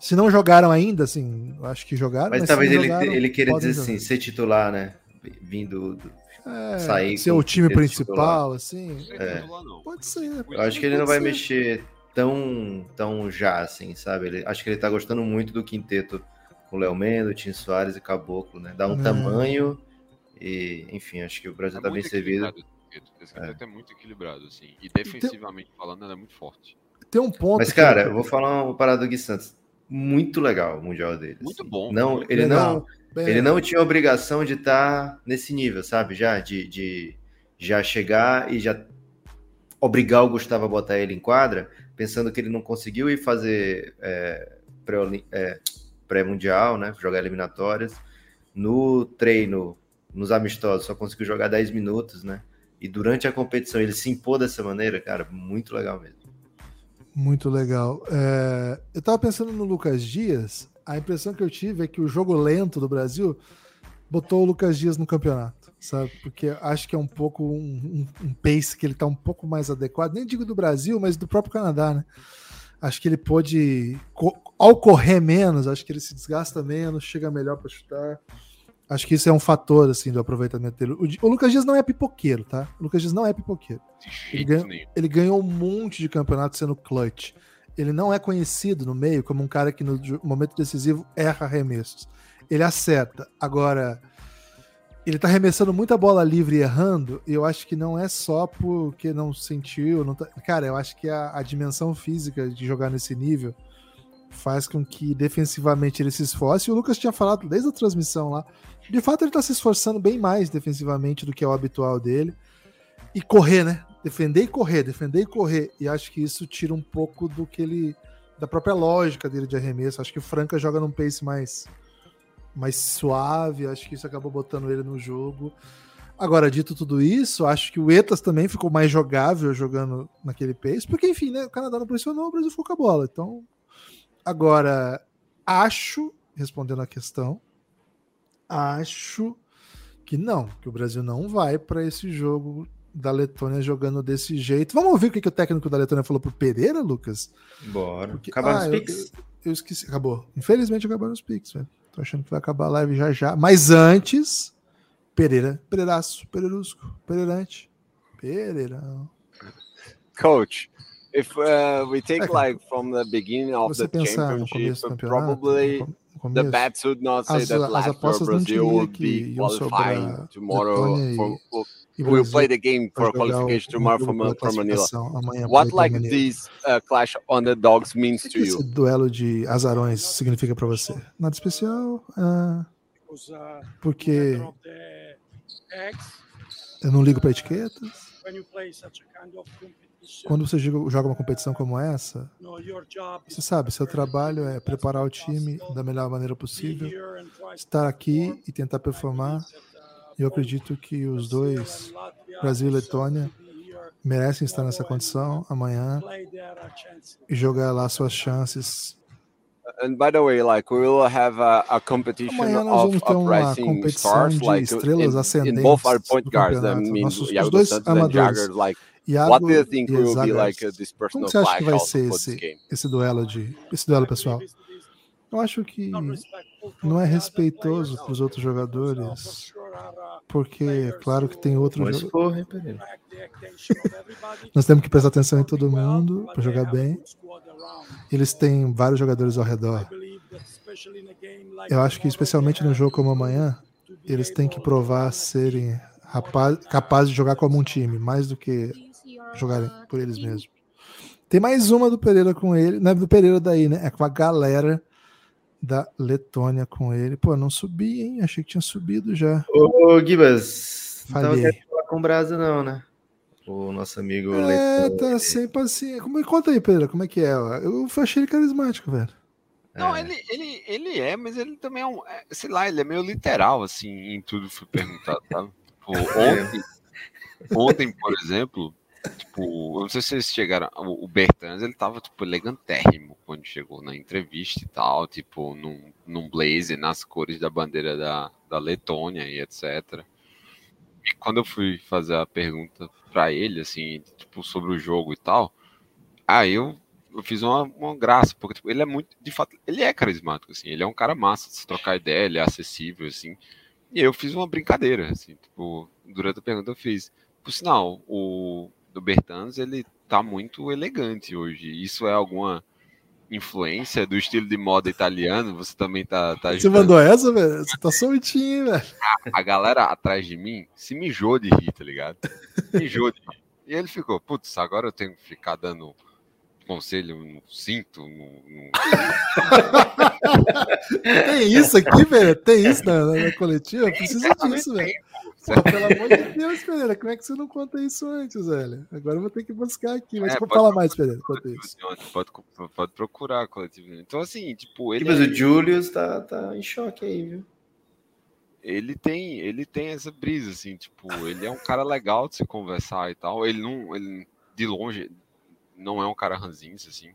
Se não jogaram ainda, assim, acho que jogaram. Mas se talvez ele, jogaram, ele queira dizer assim, jogar. ser titular, né? Vindo do, É, sair. ser com- o time principal, titular. assim. É. Pode ser. Eu acho que ele não vai ser. mexer tão, tão já, assim, sabe? Ele, acho que ele tá gostando muito do quinteto com o Léo Mendo, Tim Soares e Caboclo, né? Dá um É. tamanho e, enfim, acho que o Brasil É tá bem servido. equilibrado quinteto. Esse quinteto é. muito equilibrado, assim. E defensivamente falando, ele é muito forte. Tem um ponto. Mas, que- cara, eu vou falar uma parada do Gui Santos. Muito legal o Mundial dele. Muito assim. bom. Não, muito ele legal. não, Bem, ele não tinha obrigação de estar nesse nível, sabe? Já de, de já chegar e já obrigar o Gustavo a botar ele em quadra, pensando que ele não conseguiu ir fazer é, pré- é, pré-mundial, né? Jogar eliminatórias. No treino, nos amistosos, só conseguiu jogar 10 minutos, né? E durante a competição ele se impor dessa maneira, cara, muito legal mesmo. Muito legal. É, eu tava pensando no Lucas Dias. A impressão que eu tive é que o jogo lento do Brasil botou o Lucas Dias no campeonato, sabe? Porque acho que é um pouco um, um- um pace que ele tá um pouco mais adequado, nem digo do Brasil, mas do próprio Canadá, né? Acho que ele pôde, ao correr menos, acho que ele se desgasta menos, chega melhor para chutar. Acho que isso é um fator, assim, do aproveitamento dele. O, o Lucas Dias não é pipoqueiro, tá? O Lucas Dias não é pipoqueiro. Ele ganhou, ele ganhou um monte de campeonatos sendo clutch. Ele não é conhecido no meio como um cara que no momento decisivo erra arremessos. Ele acerta. Agora, ele tá arremessando muita bola livre e errando, e eu acho que não é só porque não sentiu. Não tá... Cara, eu acho que a, a dimensão física de jogar nesse nível faz com que defensivamente ele se esforce. E o Lucas tinha falado desde a transmissão lá. De fato, ele tá se esforçando bem mais defensivamente do que é o habitual dele. E correr, né? Defender e correr, defender e correr. E acho que isso tira um pouco do que ele. da própria lógica dele de arremesso. Acho que o Franca joga num pace mais, mais suave. Acho que isso acabou botando ele no jogo. Agora, dito tudo isso, acho que o Etas também ficou mais jogável jogando naquele pace, porque, enfim, né, o Canadá não pressionou, o Brasil ficou com a bola. Então, agora, acho, respondendo a questão, acho que não, que o Brasil não vai para esse jogo da Letônia jogando desse jeito. Vamos ouvir o que, que o técnico da Letônia falou pro Pereira, Lucas? Bora. Porque- Acabaram ah, os eu- picks? Eu, eu esqueci. Acabou. Infelizmente acabaram os picks, velho. Tô achando que vai acabar a live já já. Mas antes, Pereira. Pereiraço. Pereirusco. Pereirante. Pereirão. Coach, if uh, we take Okay. like from the beginning of Você the championship, probably no the começo, bets would not say as- that as apostas não Brazil diriam would que be iam sobrar tomorrow Letônia for, for E We'll play the game for o- qualification o tomorrow from, from Manila. What like Manila. this uh, clash underdogs means O to que esse you? duelo de azarões significa para você? Nada especial, ah, porque eu não ligo para etiquetas. Quando você joga uma competição como essa, você sabe, seu trabalho é preparar o time da melhor maneira possível, estar aqui e tentar performar. Eu acredito que os dois, Brasil e Letônia, merecem estar nessa condição amanhã e jogar lá suas chances. And by the way, like we will have a, a competition Amanhã nós vamos ter of uma competição stars, de like estrelas in, in ascendentes both our point guards. Campeonato. Nossos, os dois amadores, Jagger. Like, Iago what do you think will be like uh, Como você acha que vai ser esse, esse duelo de esse duelo pessoal? Eu acho que não é respeitoso para os outros jogadores, porque é claro que tem outro jogo. Nós temos que prestar atenção em todo mundo para jogar bem. Eles têm vários jogadores ao redor. Eu acho que especialmente num jogo como amanhã, eles têm que provar serem rapaz, capazes de jogar como um time, mais do que jogarem por eles mesmos. Tem mais uma do Pereira com ele, não é do Pereira daí, né? É com a galera da Letônia com ele. Pô, não subi, hein? Achei que tinha subido já. Ô, Gibas, não tava querendo falar com o Brasa, não, né? O nosso amigo É, Leitão. tá sem paciência. Como, conta aí, Pereira, como é que é? Eu achei ele carismático, velho. Não, É. ele, ele, ele é, mas ele também é um. é, sei lá, ele é meio literal, assim, em tudo que foi perguntado, sabe? Tipo, ontem, ontem, por exemplo, tipo, eu não sei se vocês chegaram. O, Bertans, ele tava, tipo, elegantérrimo quando chegou na entrevista e tal, tipo, num, num blazer nas cores da bandeira da, da Letônia e etc. E quando eu fui fazer a pergunta pra ele, assim, tipo, sobre o jogo e tal, aí eu, eu fiz uma, uma graça, porque tipo, ele é muito, de fato, ele é carismático, assim, ele é um cara massa de se trocar ideia, ele é acessível, assim. E eu fiz uma brincadeira, assim, tipo, durante a pergunta eu fiz. Por sinal, o do Bertans, ele tá muito elegante hoje. Isso é alguma influência do estilo de moda italiano? Você também tá, tá Você mandou essa, velho? Você tá soltinho, velho? a galera atrás de mim se mijou de rir, tá ligado? Mijou de rir. E ele ficou, putz, agora eu tenho que ficar dando conselho no cinto, no, no- Tem isso aqui, velho? Tem isso na- na coletiva? Precisa disso, velho. Pô, pelo amor de Deus, Pereira, como é que você não conta isso antes, velho? Agora eu vou ter que buscar aqui. Mas É, vou pode falar mais, Pereira, isso. Pode, pode procurar coletivamente. Então, assim, tipo, ele. Mas é- o Julius tá, tá em choque aí, viu? ele tem, ele tem essa brisa, assim, tipo, ele é um cara legal de se conversar e tal. Ele não, ele, de longe, não é um cara ranzinza, assim.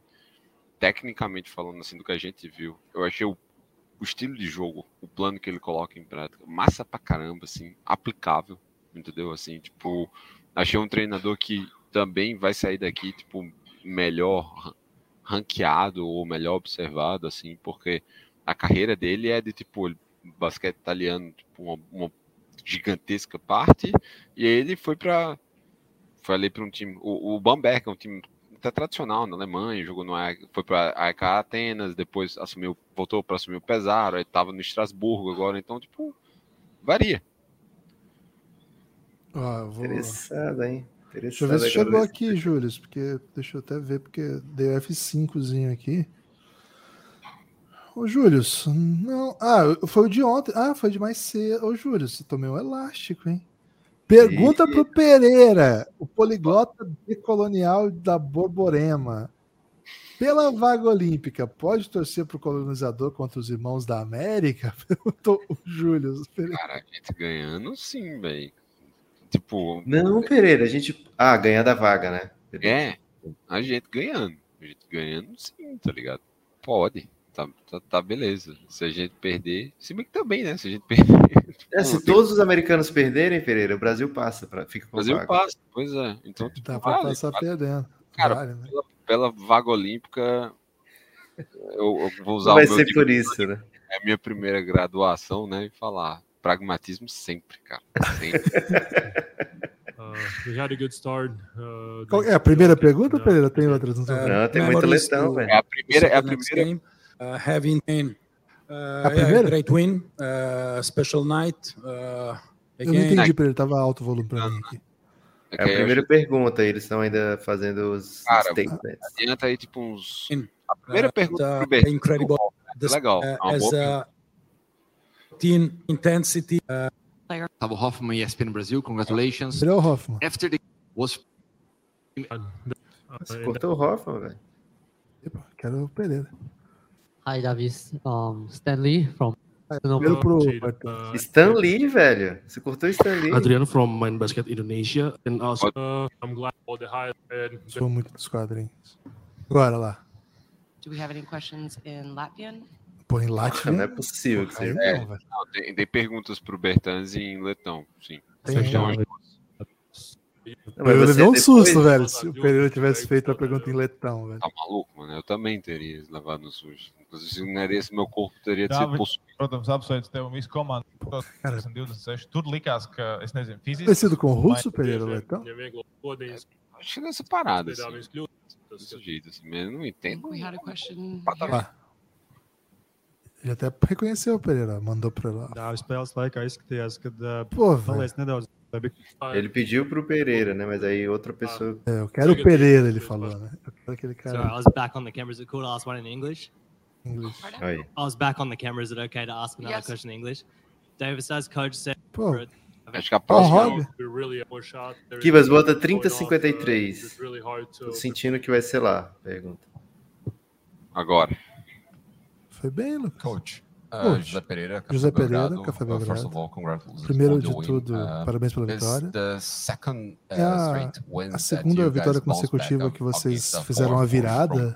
Tecnicamente falando, assim, do que a gente viu, eu achei o estilo de jogo, o plano que ele coloca em prática, massa pra caramba, assim, aplicável, entendeu? Assim, tipo, achei um treinador que também vai sair daqui, tipo, melhor ran- ranqueado ou melhor observado, assim, porque a carreira dele é de, tipo, basquete italiano, tipo, uma, uma gigantesca parte, e ele foi para foi ali para um time, o, o Bamberg, é um time até tradicional na Alemanha, jogou no foi para AEK Atenas, depois assumiu, voltou para assumir o Pesaro, aí estava no Estrasburgo agora, então tipo varia. Ó, vou... Interessado, hein? Deixa eu ver se chegou aqui, Júlio, porque deixa eu até ver, porque dei o F5zinho aqui. Ô, Júlio, não. Ah, foi o de ontem. Ah, foi de mais cedo. Ô, Júlio, você tomou um elástico, hein? Pergunta pro Pereira, o poliglota decolonial da Borborema. Pela vaga olímpica, pode torcer pro colonizador contra os irmãos da América? Perguntou o Júlio. Cara, a gente ganhando sim, velho. Tipo. Não, Pereira, a gente. Ah, ganhar da vaga, né? É, a gente ganhando. A gente ganhando sim, tá ligado? Pode. Tá, tá, tá beleza. Se a gente perder. Se bem que também, né? Se a gente perder. É, se todos os americanos perderem, Pereira, o Brasil passa, pra, fica com O Brasil vaga. passa, pois é. Então, tipo, Dá pra vale, passar vale. perdendo. Cara, Vale, né? pela, pela vaga olímpica, eu, eu vou usar Não vai o meu ser por isso, né? É a minha primeira graduação, né? E falar pragmatismo sempre, cara. Sempre. Uh, we had a good start. Uh, Qual é a primeira pergunta, Pereira? Tem outras? Não, tem letão, to- velho. É a primeira, é a primeira. game. Uh, having been uh, A yeah, primeira? great win, uh, special night. Uh, Eu não entendi, Pedro. Tava alto o volume pra mim aqui. É a primeira pergunta, eles estão ainda fazendo os Cara, statements. adianta aí tipo uns. In- A primeira uh, pergunta the Bertão. incredible É legal. uh, as a team intensity uh, Gustavo Hoffman, ESPN Brasil, congratulations. Ele é o Hoffman. After the was Você cortou o Hoffman, velho. Quero o Pereira. Hi, Davis. Um, Stanley from. Primeiro pro Stan Lee, velho. Você cortou o Stan Lee. Adriano from Mind Basket Indonesia, and also uh, I'm glad for the high. And Sou muito dos quadrinhos. Agora lá. Do we have any questions in Latvian? Pô, em Latvia. Não é possível que seja. É, não, tem, tem perguntas pro Bertans em letão, sim. Tem, Então, não. Eu levei um depois- susto, velho, se o Pereira tivesse feito a pergunta em letão, velho. Tá maluco, mano? Eu também teria levado no sujo. Jā, sido bet, possuído. protams, apsveicu tevi visu komandu. 26. Tur likās, ka, es nezinu, fiziski. Com o Russo, Pereira, letão? Acho que nessa parada, assim. Desse jeito, assim. Eu não entendo. We had a question. Ah. Ele até reconheceu o Pereira, mandou pra lá. Spēles laikā izskatījās, ka paliec nedaudz. Bija Ele pediu pro Pereira, né? Mas aí outra pessoa. É, eu quero o Pereira, ele falou, né? Eu quero aquele So I cara. was back on the camera. Is it cool to ask one in English? English. Aí. I was back on the camera. Is it okay to ask another Yes. question in English? Davis, as coach said. Pô, Acho que a Ó, próxima. Rob. Kivas, bota 3053. Tô sentindo que vai ser lá. Pergunta. Agora. Foi bem, Lucas. Coach. Uh. José Pereira, Café José Pereira, Belgrado. Café first Belgrado. of all, congratulations Primeiro de tudo, Uh, parabéns pela vitória. second, uh, É a, a that segunda vitória consecutiva que vocês a fizeram force virada.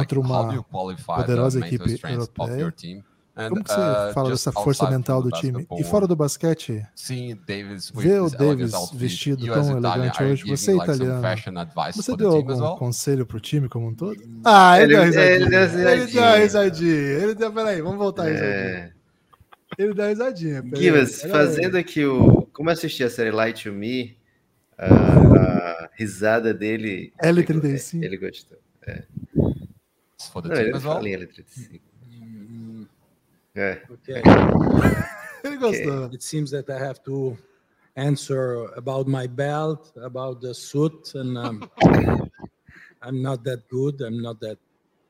Contra uma you qualify the poderosa equipe europeia. Como que você uh, fala dessa força mental do time? E fora do basquete, Davis ver o Davis vestido tão elegante hoje, você é italiano, você for the deu algum conselho pro time como um todo? Ah, ele, Ele- deu ele uma deu risadinha. Ele deu uma risadinha. Ele deu, peraí, vamos voltar a risadinha. É. Ele deu risadinha. peraí. fazendo aqui o. Como eu assisti a série Light to Me, a, a risada dele. L35. Ele gostou. É. For the Não, team as well? em L35. É. Okay. Ele gostou. It seems that I have to answer about my belt, about the suit, and um, I'm not that good. I'm not that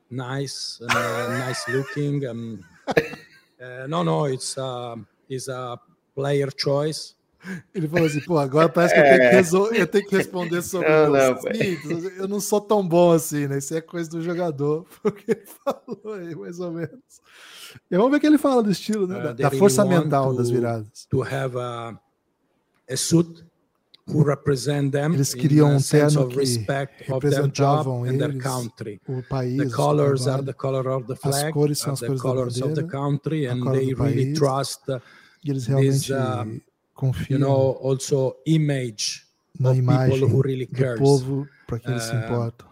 nice and uh, nice looking. Um, uh, no, no, it's uh, it's a player choice. Ele falou assim, pô, agora parece que eu tenho que, É. resol- eu tenho que responder sobre Não, meus não, pai. títulos. Eu não sou tão bom assim, né? Isso é coisa do jogador. Foi o que ele falou aí, mais ou menos. E vamos ver o que ele fala do estilo, né? Uh, Da, they da força mental to- das viradas. To have a, a suit who represent them Eles queriam um sense terno of que representavam eles, country. o país, the o colors are the color of the As flag, cores são are as cores da colors of the bandeira, a cor do really país. trust uh, E eles this, realmente uh, confiam you know, also image na imagem people who really do povo para que eles se Uh, importam.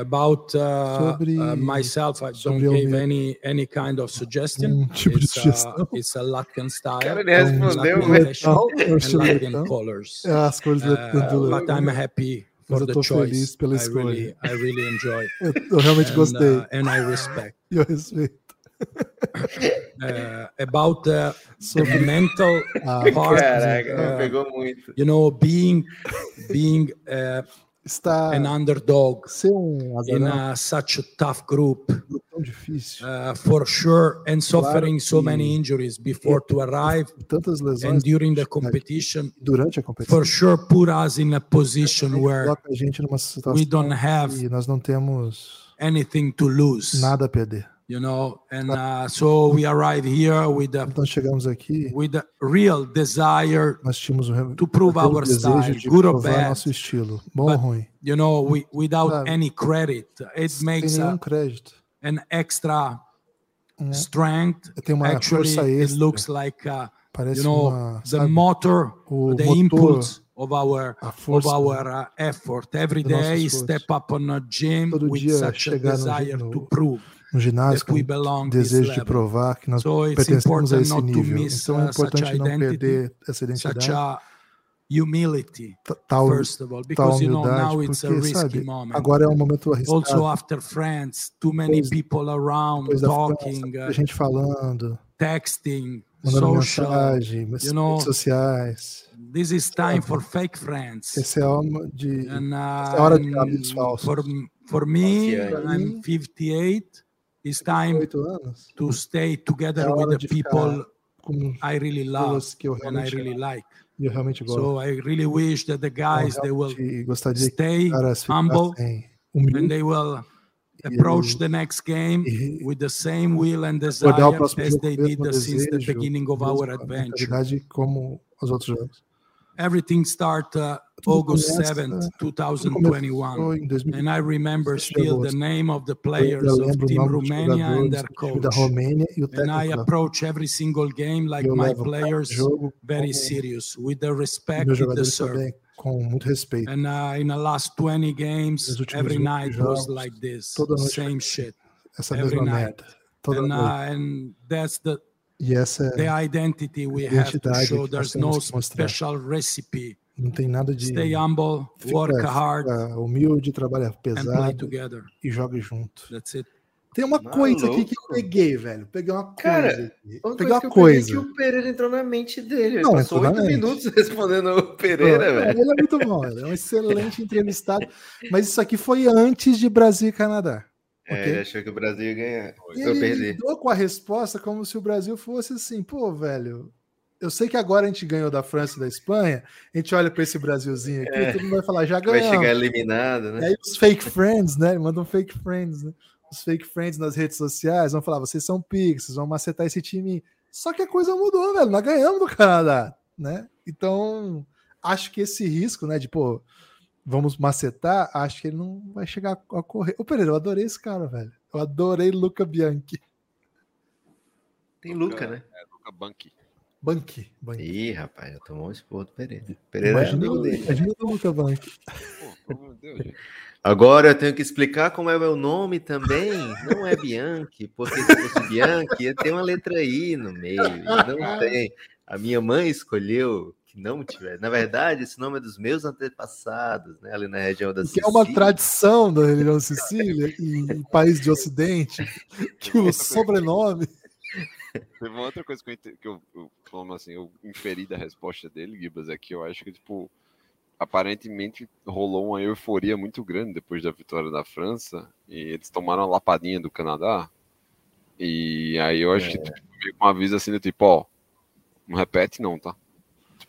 About uh, Sobre- uh, myself, I don't give mesmo. any any kind of suggestion. Um tipo de it's, sugestão. uh, it's a Latvian style. Cara, ele respondeu, and colors. É, as cores do- do- Uh, but I'm happy for eu the choice. feliz pela I escolha. really, I really enjoy. Eu, eu realmente And, gostei. uh, and I respect. E eu respeito. Uh, about the, the Sobre- mental Ah, part. Caraca, uh, pegou muito. You know, being being uh, Está an underdog ser um in azarão uh, such a tough group, tão difícil. uh, for sure, and suffering so que- many injuries before to arrive Tantas lesões and during the competition, durante a competição. for sure, put us in a position where a gente numa situação we don't have nós não temos anything to lose. nada a perder. You know, and uh, so we arrive here with a Então chegamos aqui, with a real desire nós tínhamos um to prove our style, good or bad. nosso estilo, bom ou ruim. You know, we, without Sabe? any credit, it makes a, crédito. an extra né? strength. Tem uma Actually, força it looks like uh, Parece you know uma, the sabe, motor, o the motor, impulse of our of our uh, effort every day. esforço. Step up on a gym Todo with such a desire no, to prove no ginásio desejo de provar que nós So it's pertencemos a important esse not to nível. miss Então é uh, such importante não identity, perder essa identidade, a humility. tal, first of all, because you know now it's a risky sabe, moment. agora é um momento arriscado. Also after France, too many Depois- people around talking, muita uh, gente falando, texting. Mandando social. mensagem, You know, redes sociais. this is time for fake friends. Esse é hora de, And, essa é hora de uh, amigos falsos. for, for me. I'm 58. It's time to stay together É with the people com I really love pessoas que eu and I really like. Eu realmente gosto. So I really wish that the guys they will stay humble and they will approach the next game with the same will and desire as they did since the beginning of our adventure. como os outros jogos. Everything started uh, Tudo August começa- 7th, tudo começou 2021. em 2021, And I remember sete de still the agosto. name of the Eu players ainda of lembro o Team nome dos Romania and jogadores their do time da coach. Romênia e o And I técnico. approach every single game like Eu my levo cada players jogo very como serious, with the Meus respect they jogadores deserve. também com muito respeito. And uh, in the last 20 games, Nos últimos every 20 night was jogos, like this, toda noite same shit, essa every mesma night. merda. Toda and, uh, noite. and that's the E essa the é identity we have to identidade show. que nós There's no temos que mostrar. special recipe. Não tem nada de. Stay humble, Fica- work fica hard, humilde, trabalha pesado together. e joga junto. That's it. Tem uma coisa aqui que eu Maluco. peguei, velho. Peguei uma coisa. Cara, aqui. Uma Peguei coisa uma que eu peguei é coisa. que o Pereira entrou na mente dele. Ele Não, passou oito minutos respondendo o Pereira, velho. Ele é muito bom, ele é um excelente entrevistado. Mas isso aqui foi antes de Brasil e Canadá. É, ok? ele achou que o Brasil ia ganhar. E Eu ele perdi. lidou com a resposta como se o Brasil fosse assim, pô, velho. Eu sei que agora a gente ganhou da França e da Espanha, a gente olha para esse Brasilzinho aqui, É. todo mundo vai falar, já Vai ganhamos. chegar eliminado, E né? aí os fake friends, né? Mandam fake friends, né? Os fake friends nas redes sociais vão falar, vocês são pigs, vocês vão macetar esse time. Só que a coisa mudou, velho. Nós ganhamos do Canadá, né? Então, acho que esse risco, né, de, pô, vamos macetar, acho que ele não vai chegar a correr. Ô, Pereira, eu adorei esse cara, velho. Eu adorei Luca Bianchi. Tem Luca, né? É, Luca Banqui. Banqui. Banqui. Ih, rapaz, já tomou um esporro do Pereira. Pereira é Imagina, amigo dele. imagina o Luca Banqui. Deus. Agora eu tenho que explicar como é o meu nome também. Não é Bianchi, porque se fosse Bianchi, ia ter uma letra I no meio. Não tem. A minha mãe escolheu que não tivesse. Na verdade, esse nome é dos meus antepassados, né? Ali na região da Que é uma Sicília. tradição da região Sicília e em país de Ocidente, que o sobrenome. Teve uma outra coisa que eu, que eu, eu como assim, eu inferi da resposta dele, Gibas, é que eu acho que, tipo, aparentemente rolou uma euforia muito grande depois da vitória da França, e eles tomaram a lapadinha do Canadá, e aí eu acho que tipo, veio com um aviso assim do tipo, ó, não repete não, tá?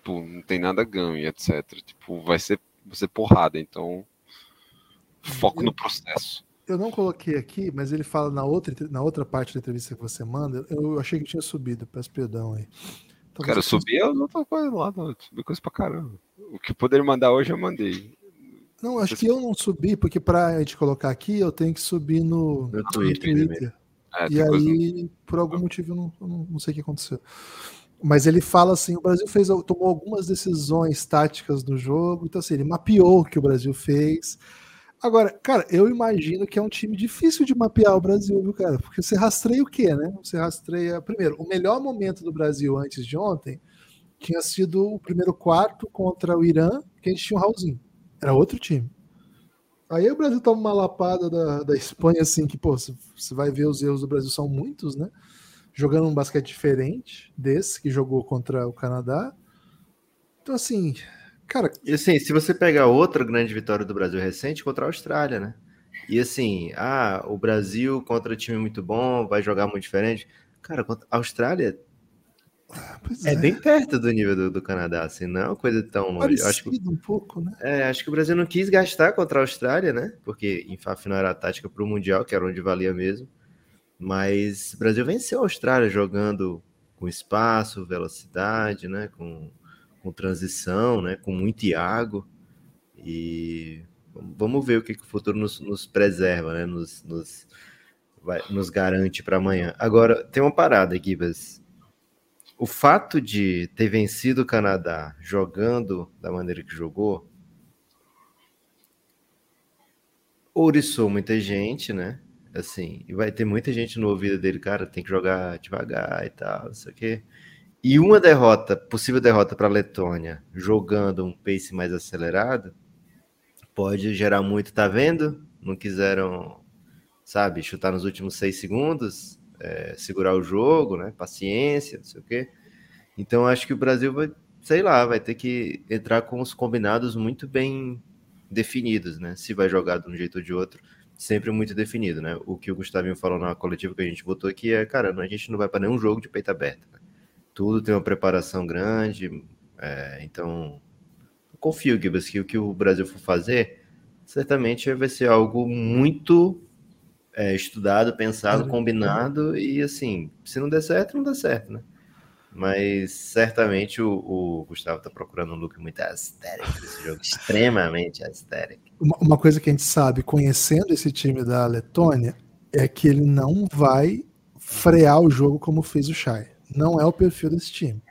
Tipo, não tem nada ganho etc. Tipo, vai ser, vai ser porrada, então foco no processo. Eu não coloquei aqui, mas ele fala na outra, na outra parte da entrevista que você manda. Eu achei que tinha subido, peço perdão aí. Então, Cara, eu subi as outras coisas lá, não, subi coisa pra caramba. O que poderia mandar hoje eu mandei. Não, acho que eu não subi, porque para a gente colocar aqui, eu tenho que subir no, No Twitter primeiro. É, e tem coisa- aí, por algum motivo, eu não, eu não, não sei o que aconteceu. Mas ele fala assim: o Brasil fez, tomou algumas decisões táticas no jogo, então assim, ele mapeou o que o Brasil fez. Agora, cara, eu imagino que é um time difícil de mapear o Brasil, viu, cara? Porque você rastreia o quê, né? Você rastreia. Primeiro, o melhor momento do Brasil antes de ontem tinha sido o primeiro quarto contra o Irã, que a gente tinha um Raulzinho. Era outro time. Aí o Brasil toma uma lapada da, da Espanha, assim, que, pô, você vai ver os erros do Brasil são muitos, né? Jogando um basquete diferente desse que jogou contra o Canadá. Então, assim, cara, E assim, se você pegar outra grande vitória do Brasil recente contra a Austrália, né? E assim, ah, o Brasil contra time muito bom, vai jogar muito diferente. Cara, contra a Austrália é, é, bem perto do nível do, do Canadá, assim, não é uma coisa tão longe. Acho que, um pouco, né? é, acho que o Brasil não quis gastar contra a Austrália, né? Porque, enfim, afinal era a tática para o Mundial, que era onde valia mesmo. Mas o Brasil venceu a Austrália jogando com espaço, velocidade, né? Com, com transição, né? Com muito Iago. E vamos ver o que, que o futuro nos, nos preserva, né? Nos, nos, vai- nos garante para amanhã. Agora, tem uma parada, Gibas. O fato de ter vencido o Canadá jogando da maneira que jogou ouriçou muita gente, né? Assim, e vai ter muita gente no ouvido dele, cara, tem que jogar devagar e tal, não sei o quê. E uma derrota, possível derrota para a Letônia, jogando um pace mais acelerado, pode gerar muito, tá vendo? Não quiseram, sabe, chutar nos últimos seis segundos, é, segurar o jogo, né? Paciência, não sei o quê. Então acho que o Brasil vai, sei lá, vai ter que entrar com os combinados muito bem definidos, né? Se vai jogar de um jeito ou de outro, sempre muito definido, né? O que o Gustavinho falou na coletiva que a gente votou aqui é, cara, a gente não vai para nenhum jogo de peito aberto. né? Tudo tem uma preparação grande, é, então confio, Gibas, que o que o Brasil for fazer, certamente vai ser algo muito é, estudado, pensado, Cara, combinado, e assim, se não der certo, não dá certo, né? Mas certamente o, o Gustavo tá procurando um look muito aesthetic desse jogo, extremamente aesthetic. Uma, uma coisa que a gente sabe, conhecendo esse time da Letônia, é que ele não vai frear o jogo como fez o Shai. Não é o perfil desse time.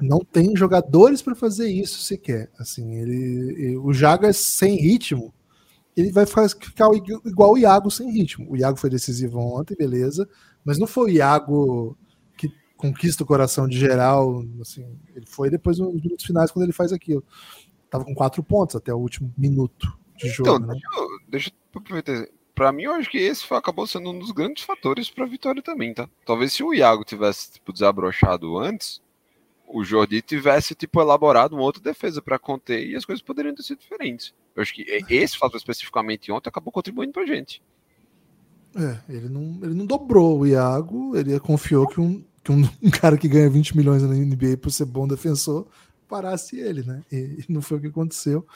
Não tem jogadores para fazer isso sequer. Assim, ele, ele- o Jagas sem ritmo, ele vai ficar igu- igual o Iago sem ritmo. O Iago foi decisivo ontem, beleza, mas não foi o Iago que conquista o coração de geral. Assim, ele foi depois nos minutos finais quando ele faz aquilo. Tava com quatro pontos até o último minuto de jogo. Então, né? deixa eu, aproveitar. Pra mim, eu acho que esse acabou sendo um dos grandes fatores pra vitória também, tá? Talvez se o Iago tivesse, tipo, desabrochado antes, o Jordi tivesse, tipo, elaborado uma outra defesa pra conter e as coisas poderiam ter sido diferentes. Eu acho que esse fator especificamente ontem acabou contribuindo pra gente. É, ele não, ele não dobrou o Iago, ele confiou que um, que um, um cara que ganha 20 milhões na NBA por ser bom defensor parasse ele, né? E, e não foi o que aconteceu.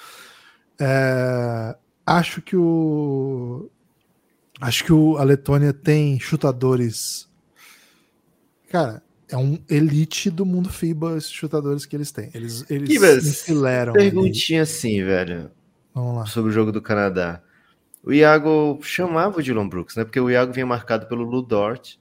É, acho que o. Acho que o, a Letônia tem chutadores. Cara, é um elite do mundo FIBA esses chutadores que eles têm. Eles, eles Gibas, enfileiram. ali. perguntinha assim, velho. Vamos lá. Sobre o jogo do Canadá. O Iago chamava o Dylan Brooks, né? Porque o Iago vinha marcado pelo Lu Dort.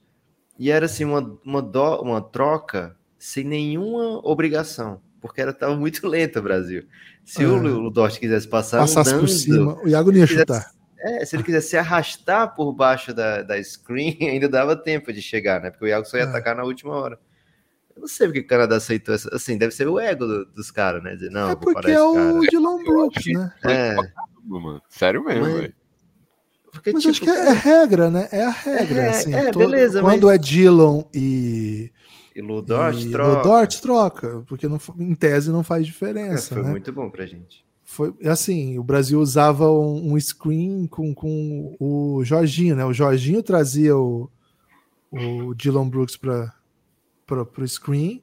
E era assim, uma, uma, do- uma troca sem nenhuma obrigação. Porque era, tava muito lenta o Brasil. Se É. o Lu Dort quisesse passar Passasse por andando, cima, o Iago não ia quisesse- chutar. É, se ele quisesse se arrastar por baixo da, da screen, ainda dava tempo de chegar, né? Porque o Iago só ia É. atacar na última hora. Eu não sei porque o Canadá aceitou essa. Assim, deve ser o ego do- dos caras, né? Dizer, não, É porque é o. Dylan Brooks, né? É. Mano, sério mesmo, Mas- velho. Porque, Mas tipo, acho que é, é regra, né? É a regra. É, assim, é, to- beleza, Quando mas- é Dillon e. E Lu Dort e troca. Lu Dort troca, porque não, em tese não faz É, diferença. foi né? muito bom pra gente. Foi assim, o Brasil usava um, um screen com, com o Jorginho, né? O Jorginho trazia o, o Dylan Brooks para o screen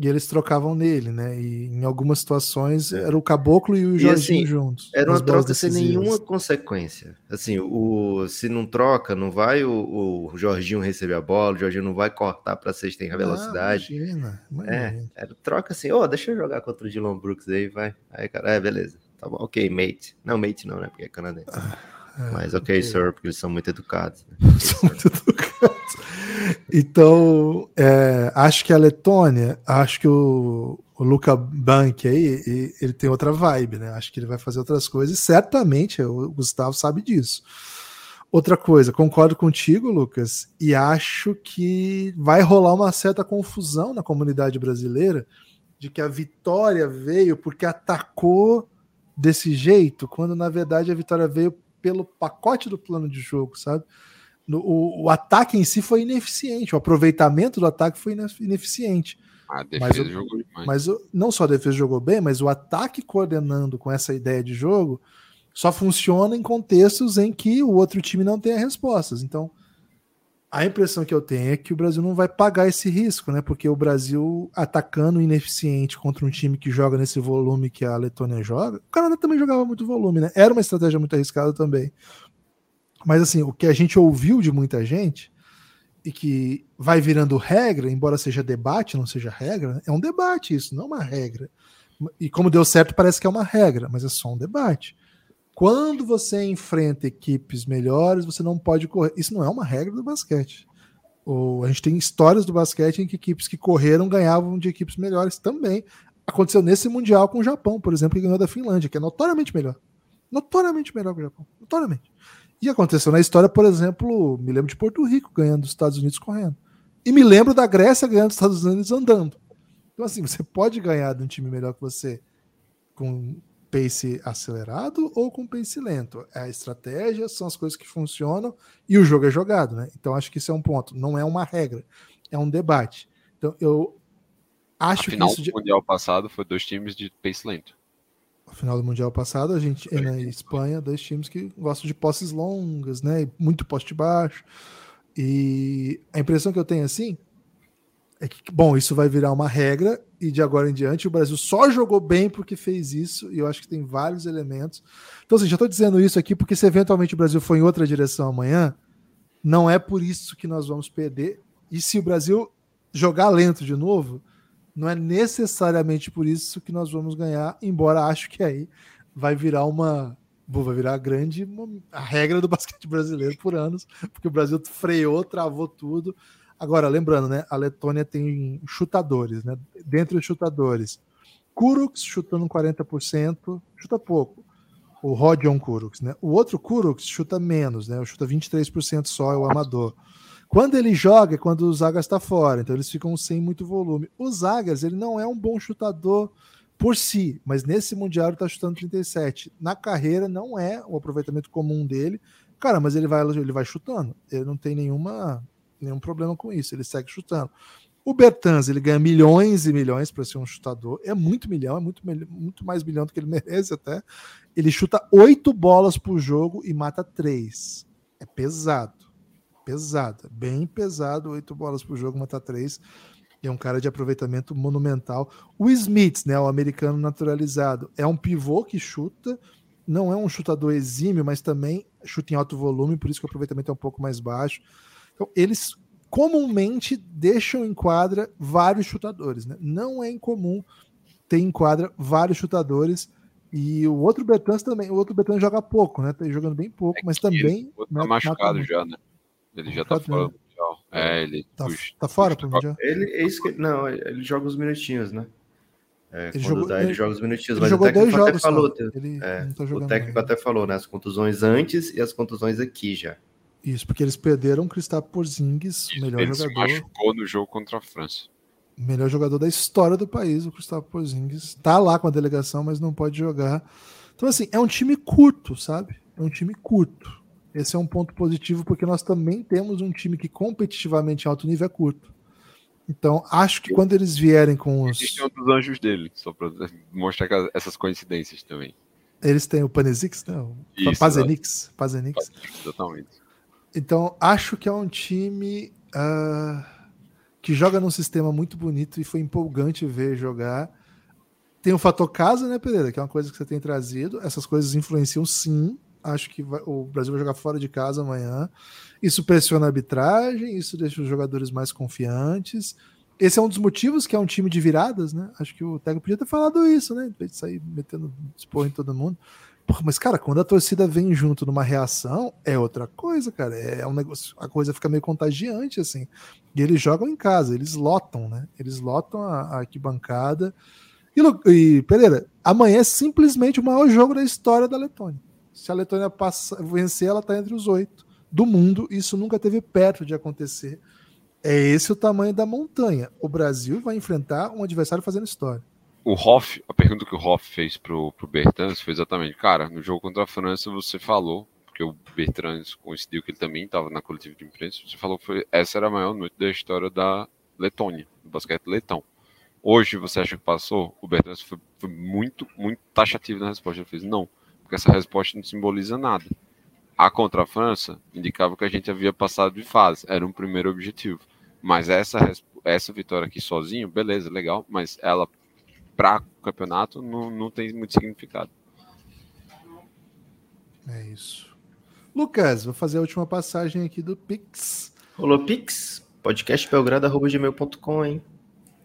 e eles trocavam nele, né? E em algumas situações era o Caboclo e o E Jorginho assim, juntos. era uma troca sem nenhuma consequência. Assim, o, se não troca, não vai o, o Jorginho receber a bola, o Jorginho não vai cortar pra sexta em velocidade. imagina, é, imagina. era troca assim, ó, deixa eu jogar contra o Dylan Brooks aí, vai. Aí, cara, é, beleza. Tá bom, ok, mate. Não, mate não, né? Porque é canadense. Mas ok, sir, porque eles são muito educados. Né? Então, é, acho que a Letônia, acho que o, o Luca Bank aí, e- ele tem outra vibe, né? Acho que ele vai fazer outras coisas, e certamente o Gustavo sabe disso. Outra coisa, concordo contigo, Lucas, e acho que vai rolar uma certa confusão na comunidade brasileira de que a vitória veio porque atacou desse jeito, quando na verdade a vitória veio pelo pacote do plano de jogo, sabe? No- o, o ataque em si foi ineficiente, o aproveitamento do ataque foi ine- ineficiente. A Mas defesa o- jogou demais. Mas não só a defesa jogou bem, mas o ataque coordenando com essa ideia de jogo só funciona em contextos em que o outro time não tem as respostas. Então, a impressão que eu tenho é que o Brasil não vai pagar esse risco, né? Porque o Brasil atacando ineficiente contra um time que joga nesse volume que a Letônia joga, o Canadá também jogava muito volume, né? Era uma estratégia muito arriscada também. Mas assim, o que a gente ouviu de muita gente e que vai virando regra, embora seja debate, não seja regra, é um debate isso, não uma regra. E como deu certo, parece que é uma regra, mas é só um debate. Quando você enfrenta equipes melhores, você não pode correr. Isso não é uma regra do basquete. O, a gente tem histórias do basquete em que equipes que correram ganhavam de equipes melhores também. Aconteceu nesse Mundial com o Japão, por exemplo, que ganhou da Finlândia, que é notoriamente melhor. Notoriamente melhor que o Japão. Notoriamente. E aconteceu na história, por exemplo, me lembro de Porto Rico ganhando dos Estados Unidos correndo. E me lembro da Grécia ganhando dos Estados Unidos andando. Então, assim, você pode ganhar de um time melhor que você com pace acelerado ou com pace lento. É a estratégia, são as coisas que funcionam e o jogo é jogado, né? Então, acho que isso é um ponto. Não é uma regra, é um debate. Então, eu Acho a que final isso do de- Mundial passado foi dois times de pace lento. No final do Mundial passado, a gente na Espanha, dois times que gostam de posses longas, né? Muito poste baixo. E a impressão que eu tenho assim é que, bom, isso vai virar uma regra e de agora em diante o Brasil só jogou bem porque fez isso e eu acho que tem vários elementos. Então, assim, já estou dizendo isso aqui porque se eventualmente o Brasil for em outra direção amanhã, não é por isso que nós vamos perder. E se o Brasil jogar lento de novo, não é necessariamente por isso que nós vamos ganhar, embora acho que aí vai virar uma. Vai virar a grande a regra do basquete brasileiro por anos, porque o Brasil freou, travou tudo. Agora, lembrando, né? A Letônia tem chutadores, né? Dentre os chutadores, Kuruks chutando 40%, chuta pouco. O Rodion Kuruks, né? O outro Kuruks chuta menos, né? Chuta 23% só, é o amador. Quando ele joga é quando o Zagas está fora, então eles ficam sem muito volume. O Zagas, ele não é um bom chutador por si, mas nesse Mundial está chutando 37. Na carreira não é o aproveitamento comum dele. Cara, mas ele vai, ele vai chutando. Ele não tem nenhuma, nenhum problema com isso, ele segue chutando. O Bertans, ele ganha milhões e milhões para ser um chutador. É muito milhão, é muito, muito mais milhão do que ele merece até. Ele chuta oito bolas por jogo e mata três. É pesado. Pesado. é Bem pesado, oito bolas por jogo, matar três. E é um cara de aproveitamento monumental. O Smith, né, o americano naturalizado, é um pivô que chuta. Não é um chutador exímio, mas também chuta em alto volume, por isso que o aproveitamento é um pouco mais baixo. Então, eles comumente deixam em quadra vários chutadores. Né? Não é incomum ter em quadra vários chutadores. E o outro Bertans também, o outro Bertans joga pouco, né? Tá jogando bem pouco, mas também. Né, tá machucado já, né? Ele já tá fora né? do Mundial. É, ele. Tá, puxa. tá fora pro Mundial? Ele, é isso que, não, ele joga os minutinhos, né? É, Ele jogou- dá, ele, ele- joga os minutinhos, ele mas jogou o técnico dois até jogos falou. Ele é, tá o técnico até falou, né? As contusões antes e as contusões aqui já. Isso, porque eles perderam o Kristaps Porzingis, o melhor Ele se jogador, machucou no jogo contra a França. melhor jogador da história do país, o Kristaps Porzingis. Tá lá com a delegação, mas não pode jogar. Então assim, é um time curto, sabe? É um time curto. Esse é um ponto positivo porque nós também temos um time que competitivamente em alto nível é curto. Então, acho que quando eles vierem com os Existem outros anjos dele, só pra mostrar essas coincidências também. eles têm o Panezix, né? O Isso, Pazenix, Pazenix. Totalmente. Então, acho que é um time ah, que joga num sistema muito bonito e foi empolgante ver jogar. Tem o fator casa, né, Pereira? Que é uma coisa que você tem trazido. Essas coisas influenciam sim. Acho que vai- o Brasil vai jogar fora de casa amanhã. Isso pressiona a arbitragem, isso deixa os jogadores mais confiantes. Esse é um dos motivos que é um time de viradas, né? Acho que o Tego podia ter falado isso, né? Em vez de sair metendo expor em todo mundo. Porra, mas, cara, quando a torcida vem junto numa reação, é outra coisa, cara. É um negócio. A coisa fica meio contagiante, assim. E eles jogam em casa, eles lotam, né? Eles lotam a, a arquibancada. E, e, Pereira, amanhã é simplesmente o maior jogo da história da Letônia. Se a Letônia passa, vencer, ela tá entre os oito do mundo. Isso nunca teve perto de acontecer. É esse o tamanho da montanha. O Brasil vai enfrentar um adversário fazendo história. O Hoff, a pergunta que o Hoff fez pro, pro Bertans foi exatamente, cara, no jogo contra a França você falou, porque o Bertans coincidiu que ele também estava na coletiva de imprensa, você falou que foi, essa era a maior noite da história da Letônia, do basquete letão. Hoje você acha que passou? O Bertans foi, foi muito, muito taxativo na resposta. Ele fez, não, porque essa resposta não simboliza nada. A contra a França indicava que a gente havia passado de fase, era um primeiro objetivo. Mas essa, essa vitória aqui sozinho, beleza, legal, mas ela para o campeonato não, não tem muito significado. É isso. Lucas, vou fazer a última passagem aqui do Pix. Rolou Pix, podcastbelgrado.gmail.com, hein?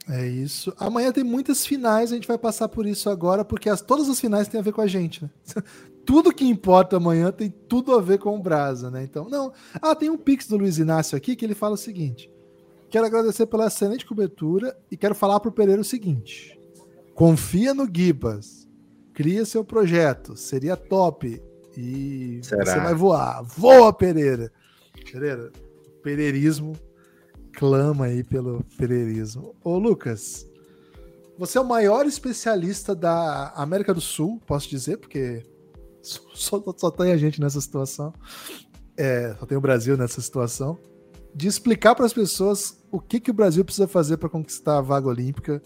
É isso. Amanhã tem muitas finais, a gente vai passar por isso agora, porque as, todas as finais têm a ver com a gente, né? tudo que importa amanhã tem tudo a ver com o Brasa, né? Então, não. Ah, tem um pix do Luiz Inácio aqui que ele fala o seguinte: quero agradecer pela excelente cobertura e quero falar pro Pereira o seguinte: confia no Gibas, cria seu projeto, seria top e Será? você vai voar. Voa, Pereira! Pereira, pereirismo clama aí pelo pereirismo. Ô, Lucas, você é o maior especialista da América do Sul, posso dizer, porque só, só tem a gente nessa situação. É, só tem o Brasil nessa situação. De explicar para as pessoas o que, que o Brasil precisa fazer para conquistar a vaga olímpica.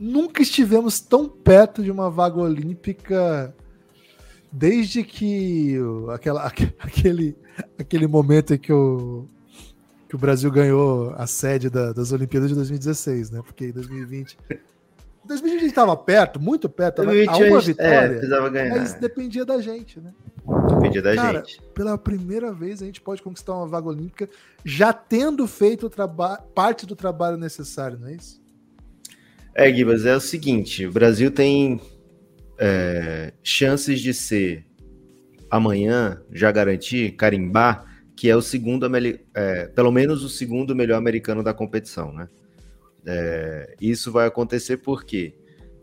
nunca estivemos tão perto de uma vaga olímpica desde que aquela, aque- aquele, aquele momento em que o, que o Brasil ganhou a sede da- das Olimpíadas de 2016, né? Porque em 2020. 2020 a gente estava perto, muito perto, tava a 2020 uma a gente- é, vitória, precisava ganhar. mas dependia da gente, né? Dependia da Cara, gente. pela primeira vez a gente pode conquistar uma vaga olímpica já tendo feito parte do trabalho necessário, não é isso? É, Gibas, é o seguinte: o Brasil tem é, chances de ser amanhã, já garantir, carimbar, que é o segundo, é, pelo menos o segundo melhor americano da competição, né? É, isso vai acontecer por quê?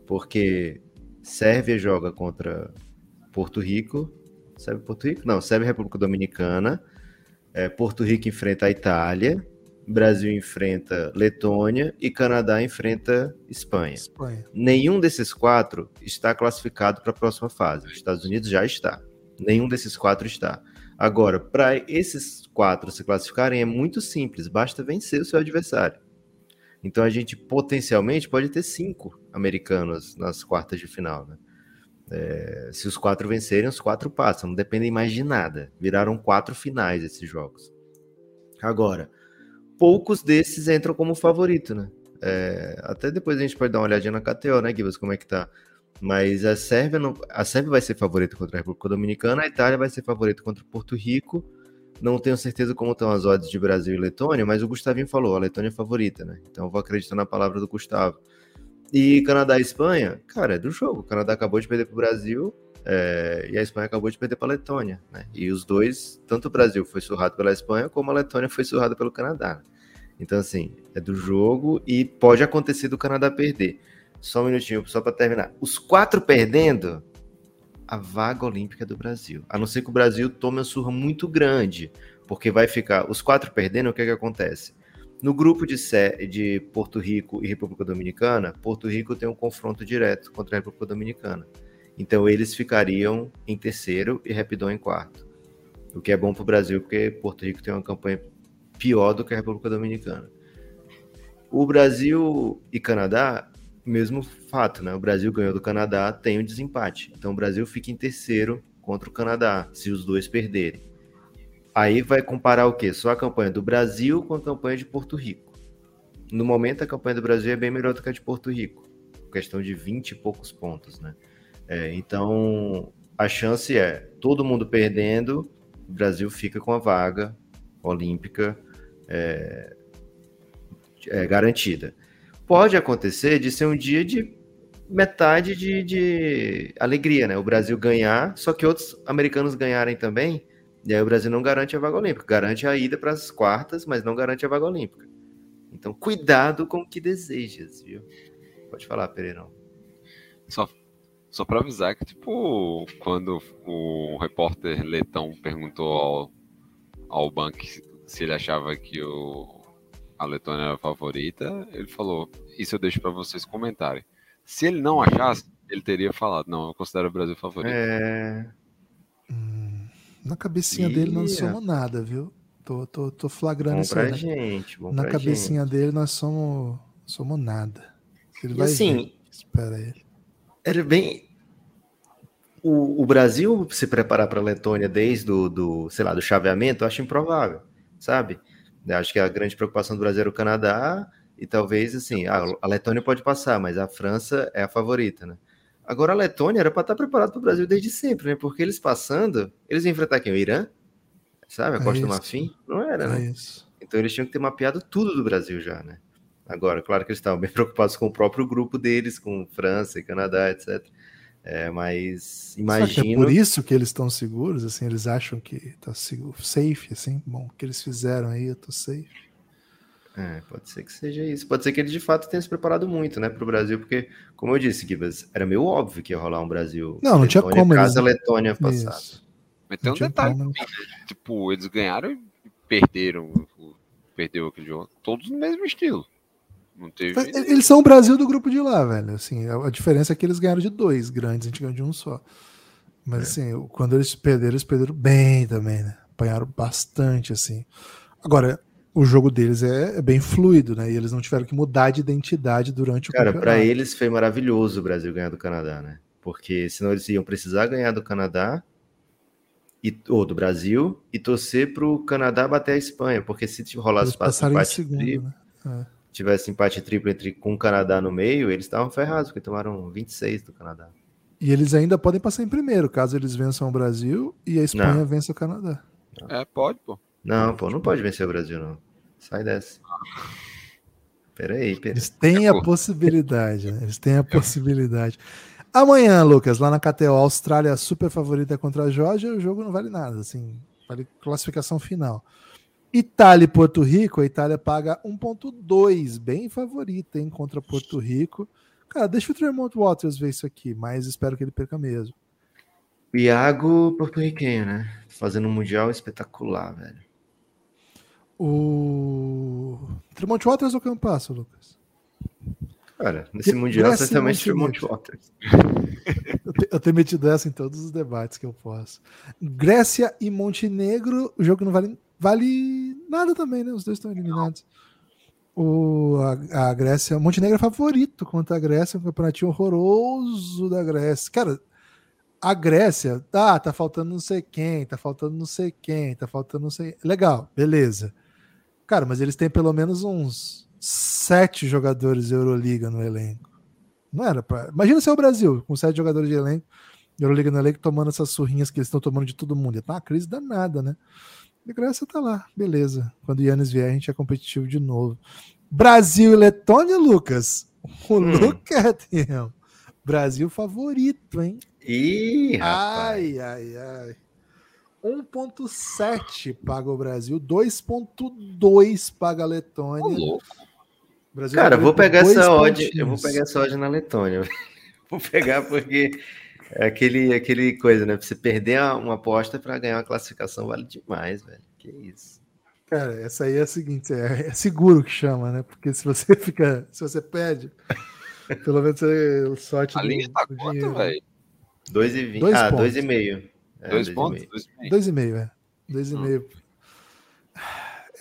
Porque Sérvia joga contra Porto Rico. Sérvia e Porto Rico? Não, Sérvia República Dominicana. É, Porto Rico enfrenta a Itália. Brasil enfrenta Letônia e Canadá enfrenta Espanha. Espanha. Nenhum desses quatro está classificado para a próxima fase. Os Estados Unidos já está. Nenhum desses quatro está. Agora, para esses quatro se classificarem é muito simples, basta vencer o seu adversário. Então a gente potencialmente pode ter cinco americanos nas quartas de final. Né? É, se os quatro vencerem, os quatro passam, não dependem mais de nada. Viraram quatro finais esses jogos. Agora, poucos desses entram como favorito, né? É, até depois a gente pode dar uma olhadinha na KTO, né, Gibas, como é que tá. Mas a Sérvia, não, a Sérvia vai ser favorita contra a República Dominicana, a Itália vai ser favorita contra Porto Rico. Não tenho certeza como estão as odds de Brasil e Letônia, mas o Gustavinho falou, a Letônia é favorita, né? Então vou acreditar na palavra do Gustavo. E Canadá e Espanha, cara, é do jogo. O Canadá acabou de perder para o Brasil é, e a Espanha acabou de perder para a Letônia, né? E os dois, tanto o Brasil foi surrado pela Espanha, como a Letônia foi surrada pelo Canadá. Então, assim, é do jogo e pode acontecer do Canadá perder. Só um minutinho, só para terminar. Os quatro perdendo, a vaga olímpica do Brasil. A não ser que o Brasil tome uma surra muito grande, porque vai ficar os quatro perdendo, o que, é que acontece? No grupo de, de Porto Rico e República Dominicana, Porto Rico tem um confronto direto contra a República Dominicana. Então eles ficariam em terceiro e Rapidão em quarto. O que é bom para o Brasil, porque Porto Rico tem uma campanha pior do que a República Dominicana. O Brasil e Canadá, mesmo fato, né? O Brasil ganhou do Canadá, tem um desempate. Então o Brasil fica em terceiro contra o Canadá, se os dois perderem. Aí vai comparar o quê? Só a campanha do Brasil com a campanha de Porto Rico. No momento, a campanha do Brasil é bem melhor do que a de Porto Rico. Questão de 20 e poucos pontos, né? É, então, a chance é todo mundo perdendo, o Brasil fica com a vaga olímpica é, é, garantida. Pode acontecer de ser um dia de metade de, de alegria, né? O Brasil ganhar, só que outros americanos ganharem também, e aí o Brasil não garante a vaga olímpica, garante a ida para as quartas, mas não garante a vaga olímpica. Então, cuidado com o que desejas, viu? Pode falar, Pereirão. Só, só pra avisar que, tipo, quando o repórter Letão perguntou ao, ao Bank se ele achava que o, a Letônia era a favorita, ele falou: Isso eu deixo pra vocês comentarem. Se ele não achasse, ele teria falado: Não, eu considero o Brasil favorito. É. Na cabecinha Ih, dele não ó. somos nada, viu? Tô, tô, tô flagrando Bom isso pra aí. né? gente, Na cabecinha dele nós somos, somos nada. Ele E vai assim, ver. Espera ele. Era bem. O, o Brasil se preparar para a Letônia desde do, do, sei lá, do chaveamento, eu acho improvável, sabe? Eu acho que a grande preocupação do Brasil era o Canadá e talvez assim, a, Letônia pode passar, mas a França é a favorita, né? Agora a Letônia era para estar preparado para o Brasil desde sempre, né? Porque eles passando, eles iam enfrentar quem? O Irã? Sabe? A É Costa do isso. Marfim? Não era, É né? isso. Então eles tinham que ter mapeado tudo do Brasil já, né? Agora, claro que eles estavam bem preocupados com o próprio grupo deles, com França e Canadá, etc. É, mas é imagino. por isso que eles estão seguros? Assim, eles acham que tá seguro, safe, assim? Bom, o que eles fizeram aí, eu tô safe. É, pode ser que seja isso. Pode ser que ele de fato tenha se preparado muito, né, para o Brasil, porque, como eu disse, Gibas, era meio óbvio que ia rolar um Brasil. Não, não tinha Letônia, como Caso a eles- Letônia passasse. Isso. Mas tem um tinha detalhe como. né? Tipo, eles ganharam e perderam. o- Perdeu aquele jogo. Todos no mesmo estilo. Não teve. Mas Eles são o Brasil do grupo de lá, velho. Assim, a diferença é que eles ganharam de dois grandes, a gente ganhou de um só. Mas assim, o- quando eles perderam, eles perderam bem também, né? Apanharam bastante, assim. Agora, o jogo deles é, é bem fluido, né? E eles não tiveram que mudar de identidade durante o Cara, campeonato. pra eles foi maravilhoso o Brasil ganhar do Canadá, né? Porque senão eles iam precisar ganhar do Canadá e, ou do Brasil e torcer pro Canadá bater a Espanha, porque se rolasse Eles em segundo, né? É. tivesse empate triplo entre com o Canadá no meio, eles estavam ferrados, porque tomaram 26 do Canadá. E eles ainda podem passar em primeiro, caso eles vençam o Brasil e a Espanha Não. vença o Canadá. É, pode, pô. Não, pô, não pode vencer o Brasil, não. Sai dessa. Peraí, peraí. Eles têm a possibilidade, né? Eles têm a possibilidade. Amanhã, Lucas, lá na KTO, Austrália super favorita contra a Geórgia, o jogo não vale nada, assim, vale classificação final. Itália e Porto Rico, a Itália paga 1.2, bem favorita, hein, contra Porto Rico. Cara, deixa o Tremont Waters ver isso aqui, mas espero que ele perca mesmo. O Iago porto-riquenho, né? Fazendo um mundial espetacular, velho. O Tremont Waters ou Campasso, Lucas? Cara, nesse Gre- mundial, certamente Tremont. Waters. Eu, te- eu tenho metido essa em todos os debates que eu posso. Grécia e Montenegro, o jogo não vale, vale nada também, né? Os dois estão eliminados. O, a, a Grécia, Montenegro é favorito contra a Grécia, um campeonatinho horroroso da Grécia. Cara, a Grécia, tá, tá faltando não sei quem, tá faltando não sei quem, tá faltando não sei. Legal, beleza. Cara, mas eles têm pelo menos uns sete jogadores Euroliga no elenco. Não era pra... Imagina ser o Brasil, com sete jogadores de elenco, Euroliga no elenco, tomando essas surrinhas que eles estão tomando de todo mundo. Tá uma crise danada, né? E a Grécia tá lá, beleza. Quando o Yannis vier, a gente é competitivo de novo. Brasil e Letônia, Lucas. O look at him. Brasil favorito, hein? Ih, rapaz. Ai, ai, ai. 1.7 paga o Brasil, 2.2 paga a Letônia. Brasil Cara, vai vou pegar essa odd, eu vou pegar essa odd na Letônia. Vou pegar porque é aquele, aquele coisa, né? Pra você perder uma, aposta pra ganhar uma classificação vale demais, velho. Que isso. Cara, essa aí é a seguinte, é, é seguro que chama, né? Porque se você fica, se você pede, pelo menos você sorte A do, linha tá do quanto, dinheiro. velho? 2,20. Dois Ah, pontos. 2,5. É, Dois 2,5. pontos? Dois e meio. Dois e meio, é. Dois e meio.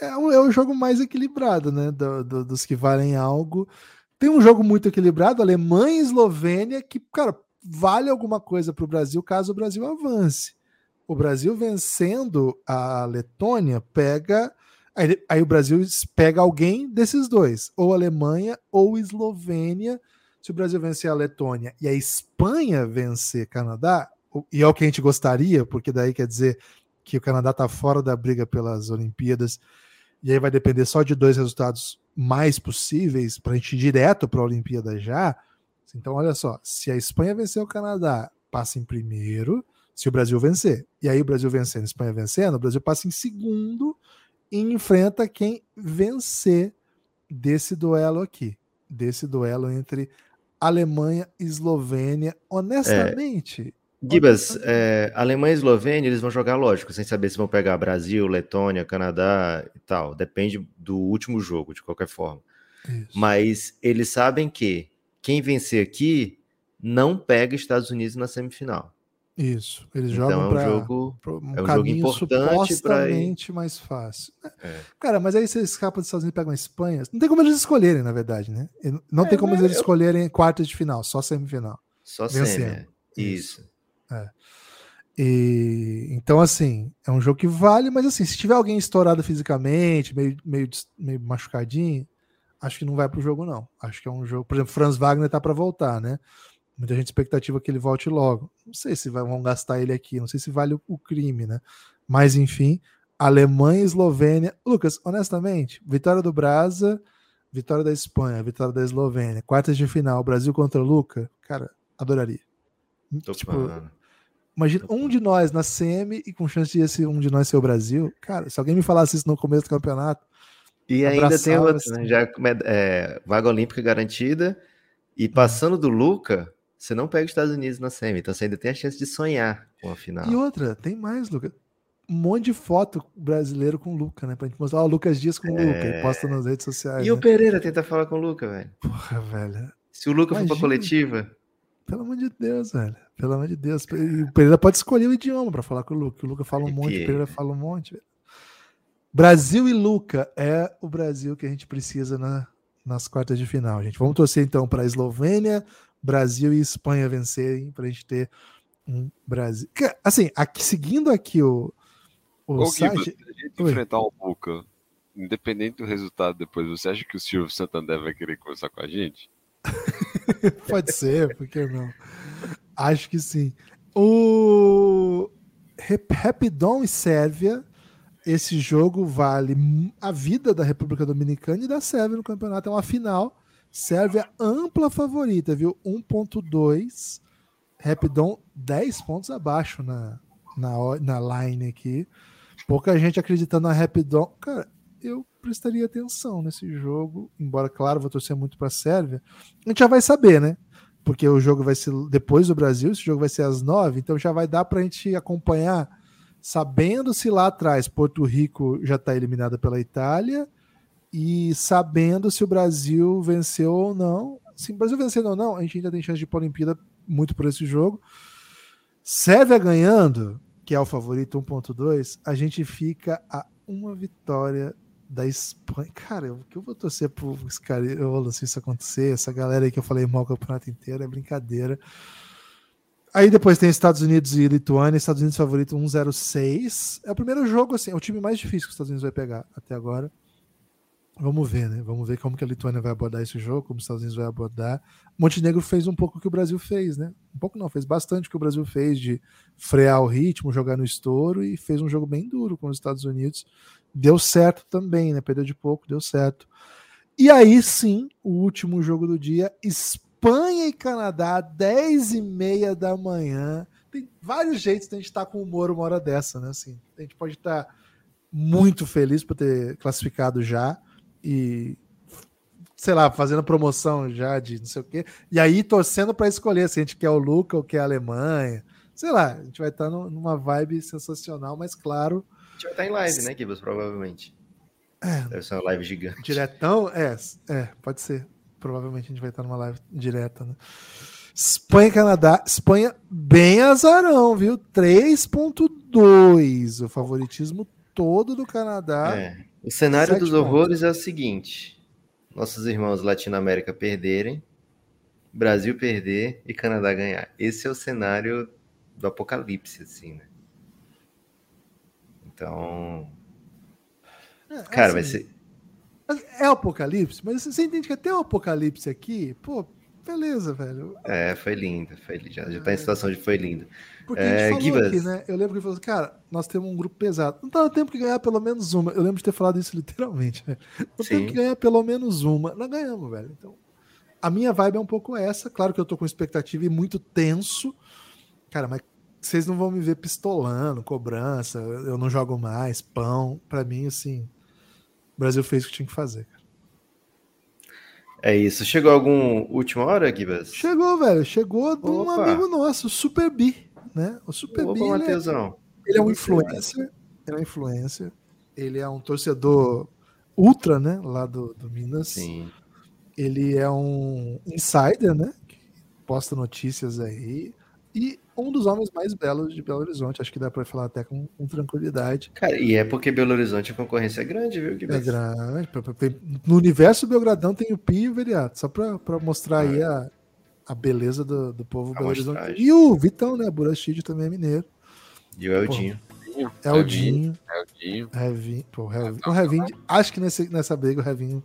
É, o- é o jogo mais equilibrado, né? do- do- dos que valem algo. Tem um jogo muito equilibrado, Alemanha e Eslovênia, que, cara, vale alguma coisa para o Brasil caso o Brasil avance. O Brasil vencendo a Letônia pega. Aí, aí o Brasil pega alguém desses dois, ou Alemanha ou Eslovênia. Se o Brasil vencer a Letônia e a Espanha vencer Canadá, e é o que a gente gostaria, porque daí quer dizer que o Canadá está fora da briga pelas Olimpíadas, e aí vai depender só de dois resultados mais possíveis para a gente ir direto para a Olimpíada já. Então, olha só, se a Espanha vencer o Canadá, passa em primeiro, se o Brasil vencer. E aí o Brasil vencendo, a Espanha vencendo, o Brasil passa em segundo e enfrenta quem vencer desse duelo aqui, desse duelo entre Alemanha e Eslovênia. Honestamente, Gibas, é, Alemanha e Eslovênia, eles vão jogar, lógico, sem saber se vão pegar Brasil, Letônia, Canadá e tal. Depende do último jogo, de qualquer forma. Mas eles sabem que quem vencer aqui não pega Estados Unidos na semifinal. Isso, eles Então jogam é um jogo- um, é um jogo importante pra ir- supostamente mais fácil. É. Cara, mas aí você escapa dos Estados Unidos e pega uma Espanha. Não tem como eles escolherem, na verdade, né? Não É, tem como mas eles escolherem quartas de final, só semifinal. Só semi, é. Isso. É. E, então, assim, é um jogo que vale, mas assim, se tiver alguém estourado fisicamente, meio, meio, meio machucadinho, acho que não vai pro jogo, não. Acho que é um jogo. Por exemplo, Franz Wagner tá para voltar, né? Muita gente expectativa que ele volte logo. Não sei se vão gastar ele aqui, não sei se vale o, o crime, né? Mas enfim, Alemanha e Eslovênia. Lucas, honestamente, vitória do Brasa, vitória da Espanha, vitória da Eslovênia, quartas de final, Brasil contra Luca, cara, adoraria. Tô Tipo, falando. Imagina um de nós na semi e com chance de esse um de nós ser o Brasil. Cara, se alguém me falasse isso no começo do campeonato. E ainda tem outro, né? assim. Já é, vaga olímpica garantida. E passando do Luca, você não pega os Estados Unidos na semi. Então você ainda tem a chance de sonhar com a final. E outra, tem mais, Lucas. Um monte de foto brasileiro com o Luca, né? Pra gente mostrar, ó, o Lucas Dias com o Luca. E posta nas redes sociais. É. E o né? Pereira tenta falar com o Luca, velho. Porra, velho. Se o Luca for pra Imagina. coletiva, Pelo amor de Deus, velho. Pelo amor de Deus. E o Pereira pode escolher o idioma pra falar com o Luca. O Luca fala um monte, o. Pereira fala um monte. velho. Brasil e Luca é o Brasil que a gente precisa na, nas quartas de final, gente. Vamos torcer então para a Eslovênia, Brasil e Espanha vencerem para a gente ter um Brasil. Assim, aqui, seguindo aqui o, o Ô, site. se a gente Oi. enfrentar o Luca, independente do resultado depois, você acha que o Silvio Santander vai querer conversar com a gente? Pode ser, por que não? Acho que sim. O Rap- Rapidon e Sérvia, esse jogo vale a vida da República Dominicana e da Sérvia no campeonato. É uma final. Sérvia ampla favorita, viu? 1.2. Rapidon 10 pontos abaixo na, na, na line aqui. Pouca gente acreditando na Rapidon. Cara, eu prestaria atenção nesse jogo, embora, claro, vou torcer muito para a Sérvia. A gente já vai saber, né? Porque o jogo vai ser depois do Brasil, esse jogo vai ser às nove, então já vai dar para a gente acompanhar, sabendo se lá atrás Porto Rico já está eliminada pela Itália e sabendo se o Brasil venceu ou não. Se o Brasil vencendo ou não, a gente ainda tem chance de ir para a Olimpíada muito por esse jogo. Sérvia ganhando, que é o favorito 1.2, a gente fica a uma vitória da Espanha. Cara, o que eu vou torcer pro Scariolo se isso acontecer, essa galera aí que eu falei mal o campeonato inteiro, é brincadeira. Aí depois tem Estados Unidos e Lituânia, Estados Unidos favorito 1-0-6. É o primeiro jogo, assim, é o time mais difícil que os Estados Unidos vai pegar até agora. Vamos ver, né? Vamos ver como que a Lituânia vai abordar esse jogo, como os Estados Unidos vai abordar. Montenegro fez um pouco o que o Brasil fez, né? Um pouco não, fez bastante o que o Brasil fez de frear o ritmo, jogar no estouro e fez um jogo bem duro com os Estados Unidos. Deu certo também, né? Perdeu de pouco, deu certo. E aí sim, o último jogo do dia, e Canadá, 10 e meia da manhã. Tem vários jeitos de a gente estar com humor uma hora dessa, né? Assim, a gente pode estar muito feliz por ter classificado já e sei lá, fazendo promoção já de não sei o quê, e aí torcendo para escolher se a gente quer o Luca ou quer a Alemanha. Sei lá, a gente vai estar no- numa vibe sensacional, mas claro, A gente vai estar em live, né, Gibas? Provavelmente. É. Deve ser uma live gigante. Diretão? É, é, pode ser. Provavelmente a gente vai estar numa live direta, né? Espanha e Canadá. Espanha bem azarão, viu? 3.2. O favoritismo todo do Canadá. É. O cenário dos pontos. horrores é o seguinte: nossos irmãos Latinoamérica perderem, Brasil perder e Canadá ganhar. Esse é o cenário do apocalipse, assim, né? Então, É, cara, vai assim, ser. É apocalipse, mas você entende que até o apocalipse aqui, pô, beleza, velho. É, foi lindo, foi lindo. Já, já tá em situação de foi lindo. Porque a É, gente falou Gibas, aqui, né? Eu lembro que ele falou assim, cara, nós temos um grupo pesado. Não no tempo que ganhar pelo menos uma. Eu lembro de ter falado isso literalmente, né? Não Sim. temos que ganhar pelo menos uma. Nós ganhamos, velho. Então, a minha vibe é um pouco essa. Claro que eu tô com expectativa e muito tenso. Cara, mas vocês não vão me ver pistolando, cobrança, eu não jogo mais, pão. Pra mim, assim, o Brasil fez o que tinha que fazer. cara. É isso. Chegou algum última hora, Gibas? Chegou, velho. Chegou de um Opa. amigo nosso, o Super B, né? O Super Opa, B. ele é-. Ele é um influencer. Ele é um influencer. Ele é um torcedor ultra, né? Lá do, do Minas. Sim. Ele é um insider, né? Que posta notícias aí. E um dos homens mais belos de Belo Horizonte. Acho que dá pra falar até com, com tranquilidade. Cara, e é porque Belo Horizonte a concorrência é grande, viu, É Gibas? grande. No universo Belgradão tem o Pi e o Veriato. Só pra, pra mostrar aí a, a beleza do, do povo Belo Horizonte. E o Vitão, né? Burachide também é mineiro. E o Eldinho. É o Dinho. Eldinho. Revinho, pô, o Revinho, o Revinho, acho que nesse, nessa briga o Revinho,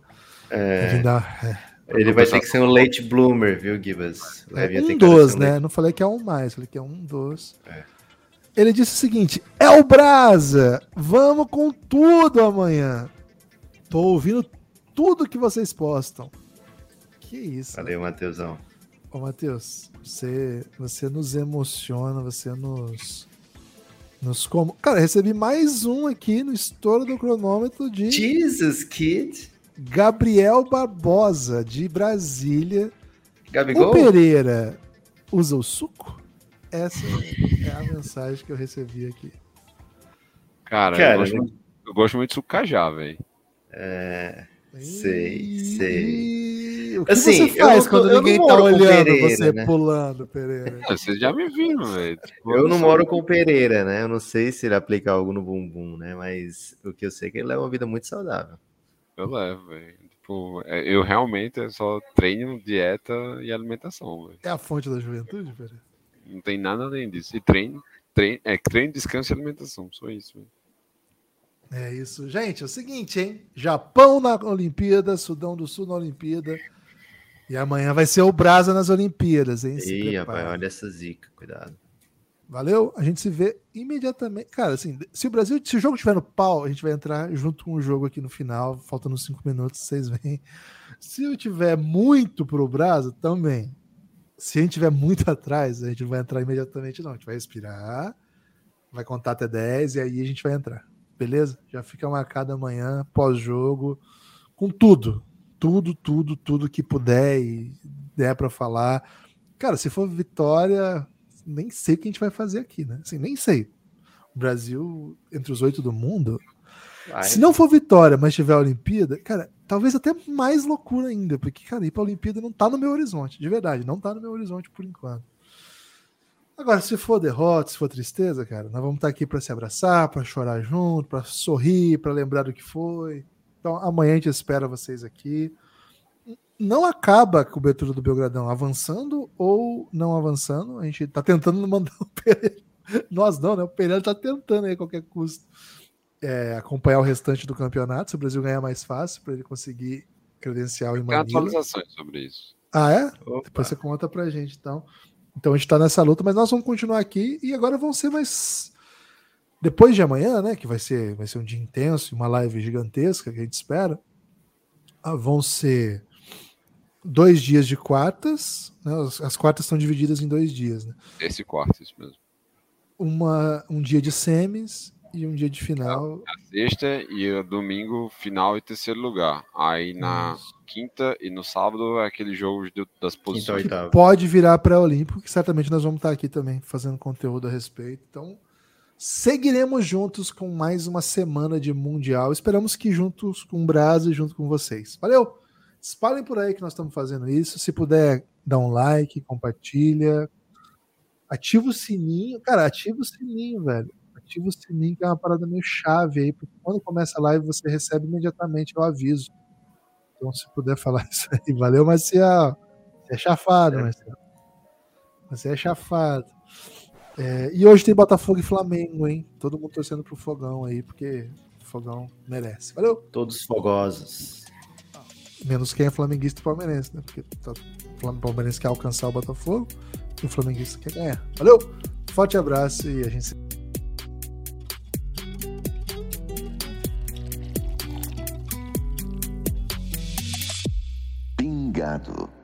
É. Revinho dá, é. Ele vai ter que ser um late bloomer, viu, Gibas? É um dos, né? late- Não falei que é um mais, falei que é um dos. É. Ele disse o seguinte: é o Brasa, vamos com tudo amanhã. Tô ouvindo tudo que vocês postam. Que isso. Valeu, Matheusão. Ô, Matheus, você, você nos emociona, você nos. Nos como. Cara, recebi mais um aqui no estouro do cronômetro de. Jesus, kid. Gabriel Barbosa, de Brasília. Gabigol? O Pereira usa o suco? Essa é a mensagem que eu recebi aqui. Cara, Cara, eu, gosto muito, eu gosto muito de sucajá, velho. É. Sei, sei. O que Assim, você faz eu quando eu não ninguém tá moro com olhando Pereira, você né? pulando, Pereira? Ah, Vocês já me viram, velho. Eu não moro com o Pereira, né? Eu não sei se ele aplica algo no bumbum, né? Mas o que eu sei é que ele leva uma vida muito saudável. Eu levo, velho. Tipo, é, eu realmente é só treino, dieta e alimentação, velho. É a fonte da juventude, Pereira? Não tem nada além disso. E treino, treino, é treino, descanso e alimentação. Só isso, velho. É isso. Gente, é o seguinte, hein? Japão na Olimpíada, Sudão do Sul na Olimpíada. E amanhã vai ser o Brasa nas Olimpíadas, hein? Se Ih, rapaz, olha essa zica, cuidado. Valeu? A gente se vê imediatamente. Cara, assim, se o Brasil, se o jogo tiver no pau, a gente vai entrar junto com o jogo aqui no final, faltando cinco minutos, vocês veem. Se eu tiver muito pro Brasa, também. Se a gente tiver muito atrás, a gente não vai entrar imediatamente, não. A gente vai respirar, vai contar até 10 e aí a gente vai entrar. Beleza? Já fica marcado amanhã, pós-jogo, com tudo. Tudo, tudo, tudo que puder e der para falar. Cara, se for vitória, nem sei o que a gente vai fazer aqui, né? Assim, nem sei. O Brasil, entre os oito do mundo. Se não for vitória, mas tiver a Olimpíada, cara, talvez até mais loucura ainda, porque, cara, ir pra Olimpíada não tá no meu horizonte, de verdade, não tá no meu horizonte por enquanto. Agora, se for derrota, se for tristeza, cara, nós vamos estar aqui para se abraçar, para chorar junto, para sorrir, para lembrar do que foi. Então, amanhã a gente espera vocês aqui. Não acaba a cobertura do Belgradão avançando ou não avançando. A gente tá tentando mandar o Pereira. Nós não, né? O Pereira tá tentando aí a qualquer custo é, acompanhar o restante do campeonato. Se o Brasil ganhar mais fácil, para ele conseguir credencial em Tem Manila. atualizações sobre isso. Ah, é? Depois você conta pra gente, então. Então a gente tá nessa luta, mas nós vamos continuar aqui e agora vão ser mais. Depois de amanhã, né? Que vai ser, vai ser um dia intenso, uma live gigantesca que a gente espera. ah, vão ser dois dias de quartas. Né, as, as quartas estão divididas em dois dias, né? Esse quarto, isso mesmo. Uma, um dia de semis e um dia de final. Na sexta e o domingo, final e terceiro lugar. Aí na quinta e no sábado é aquele jogo de- das posições. que pode virar pré-olímpico, que certamente nós vamos estar aqui também fazendo conteúdo a respeito. Então, seguiremos juntos com mais uma semana de Mundial. Esperamos que juntos com o Brasil e junto com vocês. Valeu! Espalhem por aí que nós estamos fazendo isso. Se puder, dá um like, compartilha. Ativa o sininho. Cara, ativa o sininho, velho. Ativa o sininho, que é uma parada meio chave aí, porque quando começa a live você recebe imediatamente o aviso. Então, se puder falar isso aí, valeu, Marcial. Você é chafado, Marcial. Você é chafado. É, e hoje tem Botafogo e Flamengo, hein? Todo mundo torcendo pro Fogão aí, porque o Fogão merece. Valeu! Todos fogosos. Menos quem é flamenguista e palmeirense, né? Porque tá, o palmeirense quer alcançar o Botafogo e o flamenguista quer ganhar. Valeu! Forte abraço e a gente se Pingado.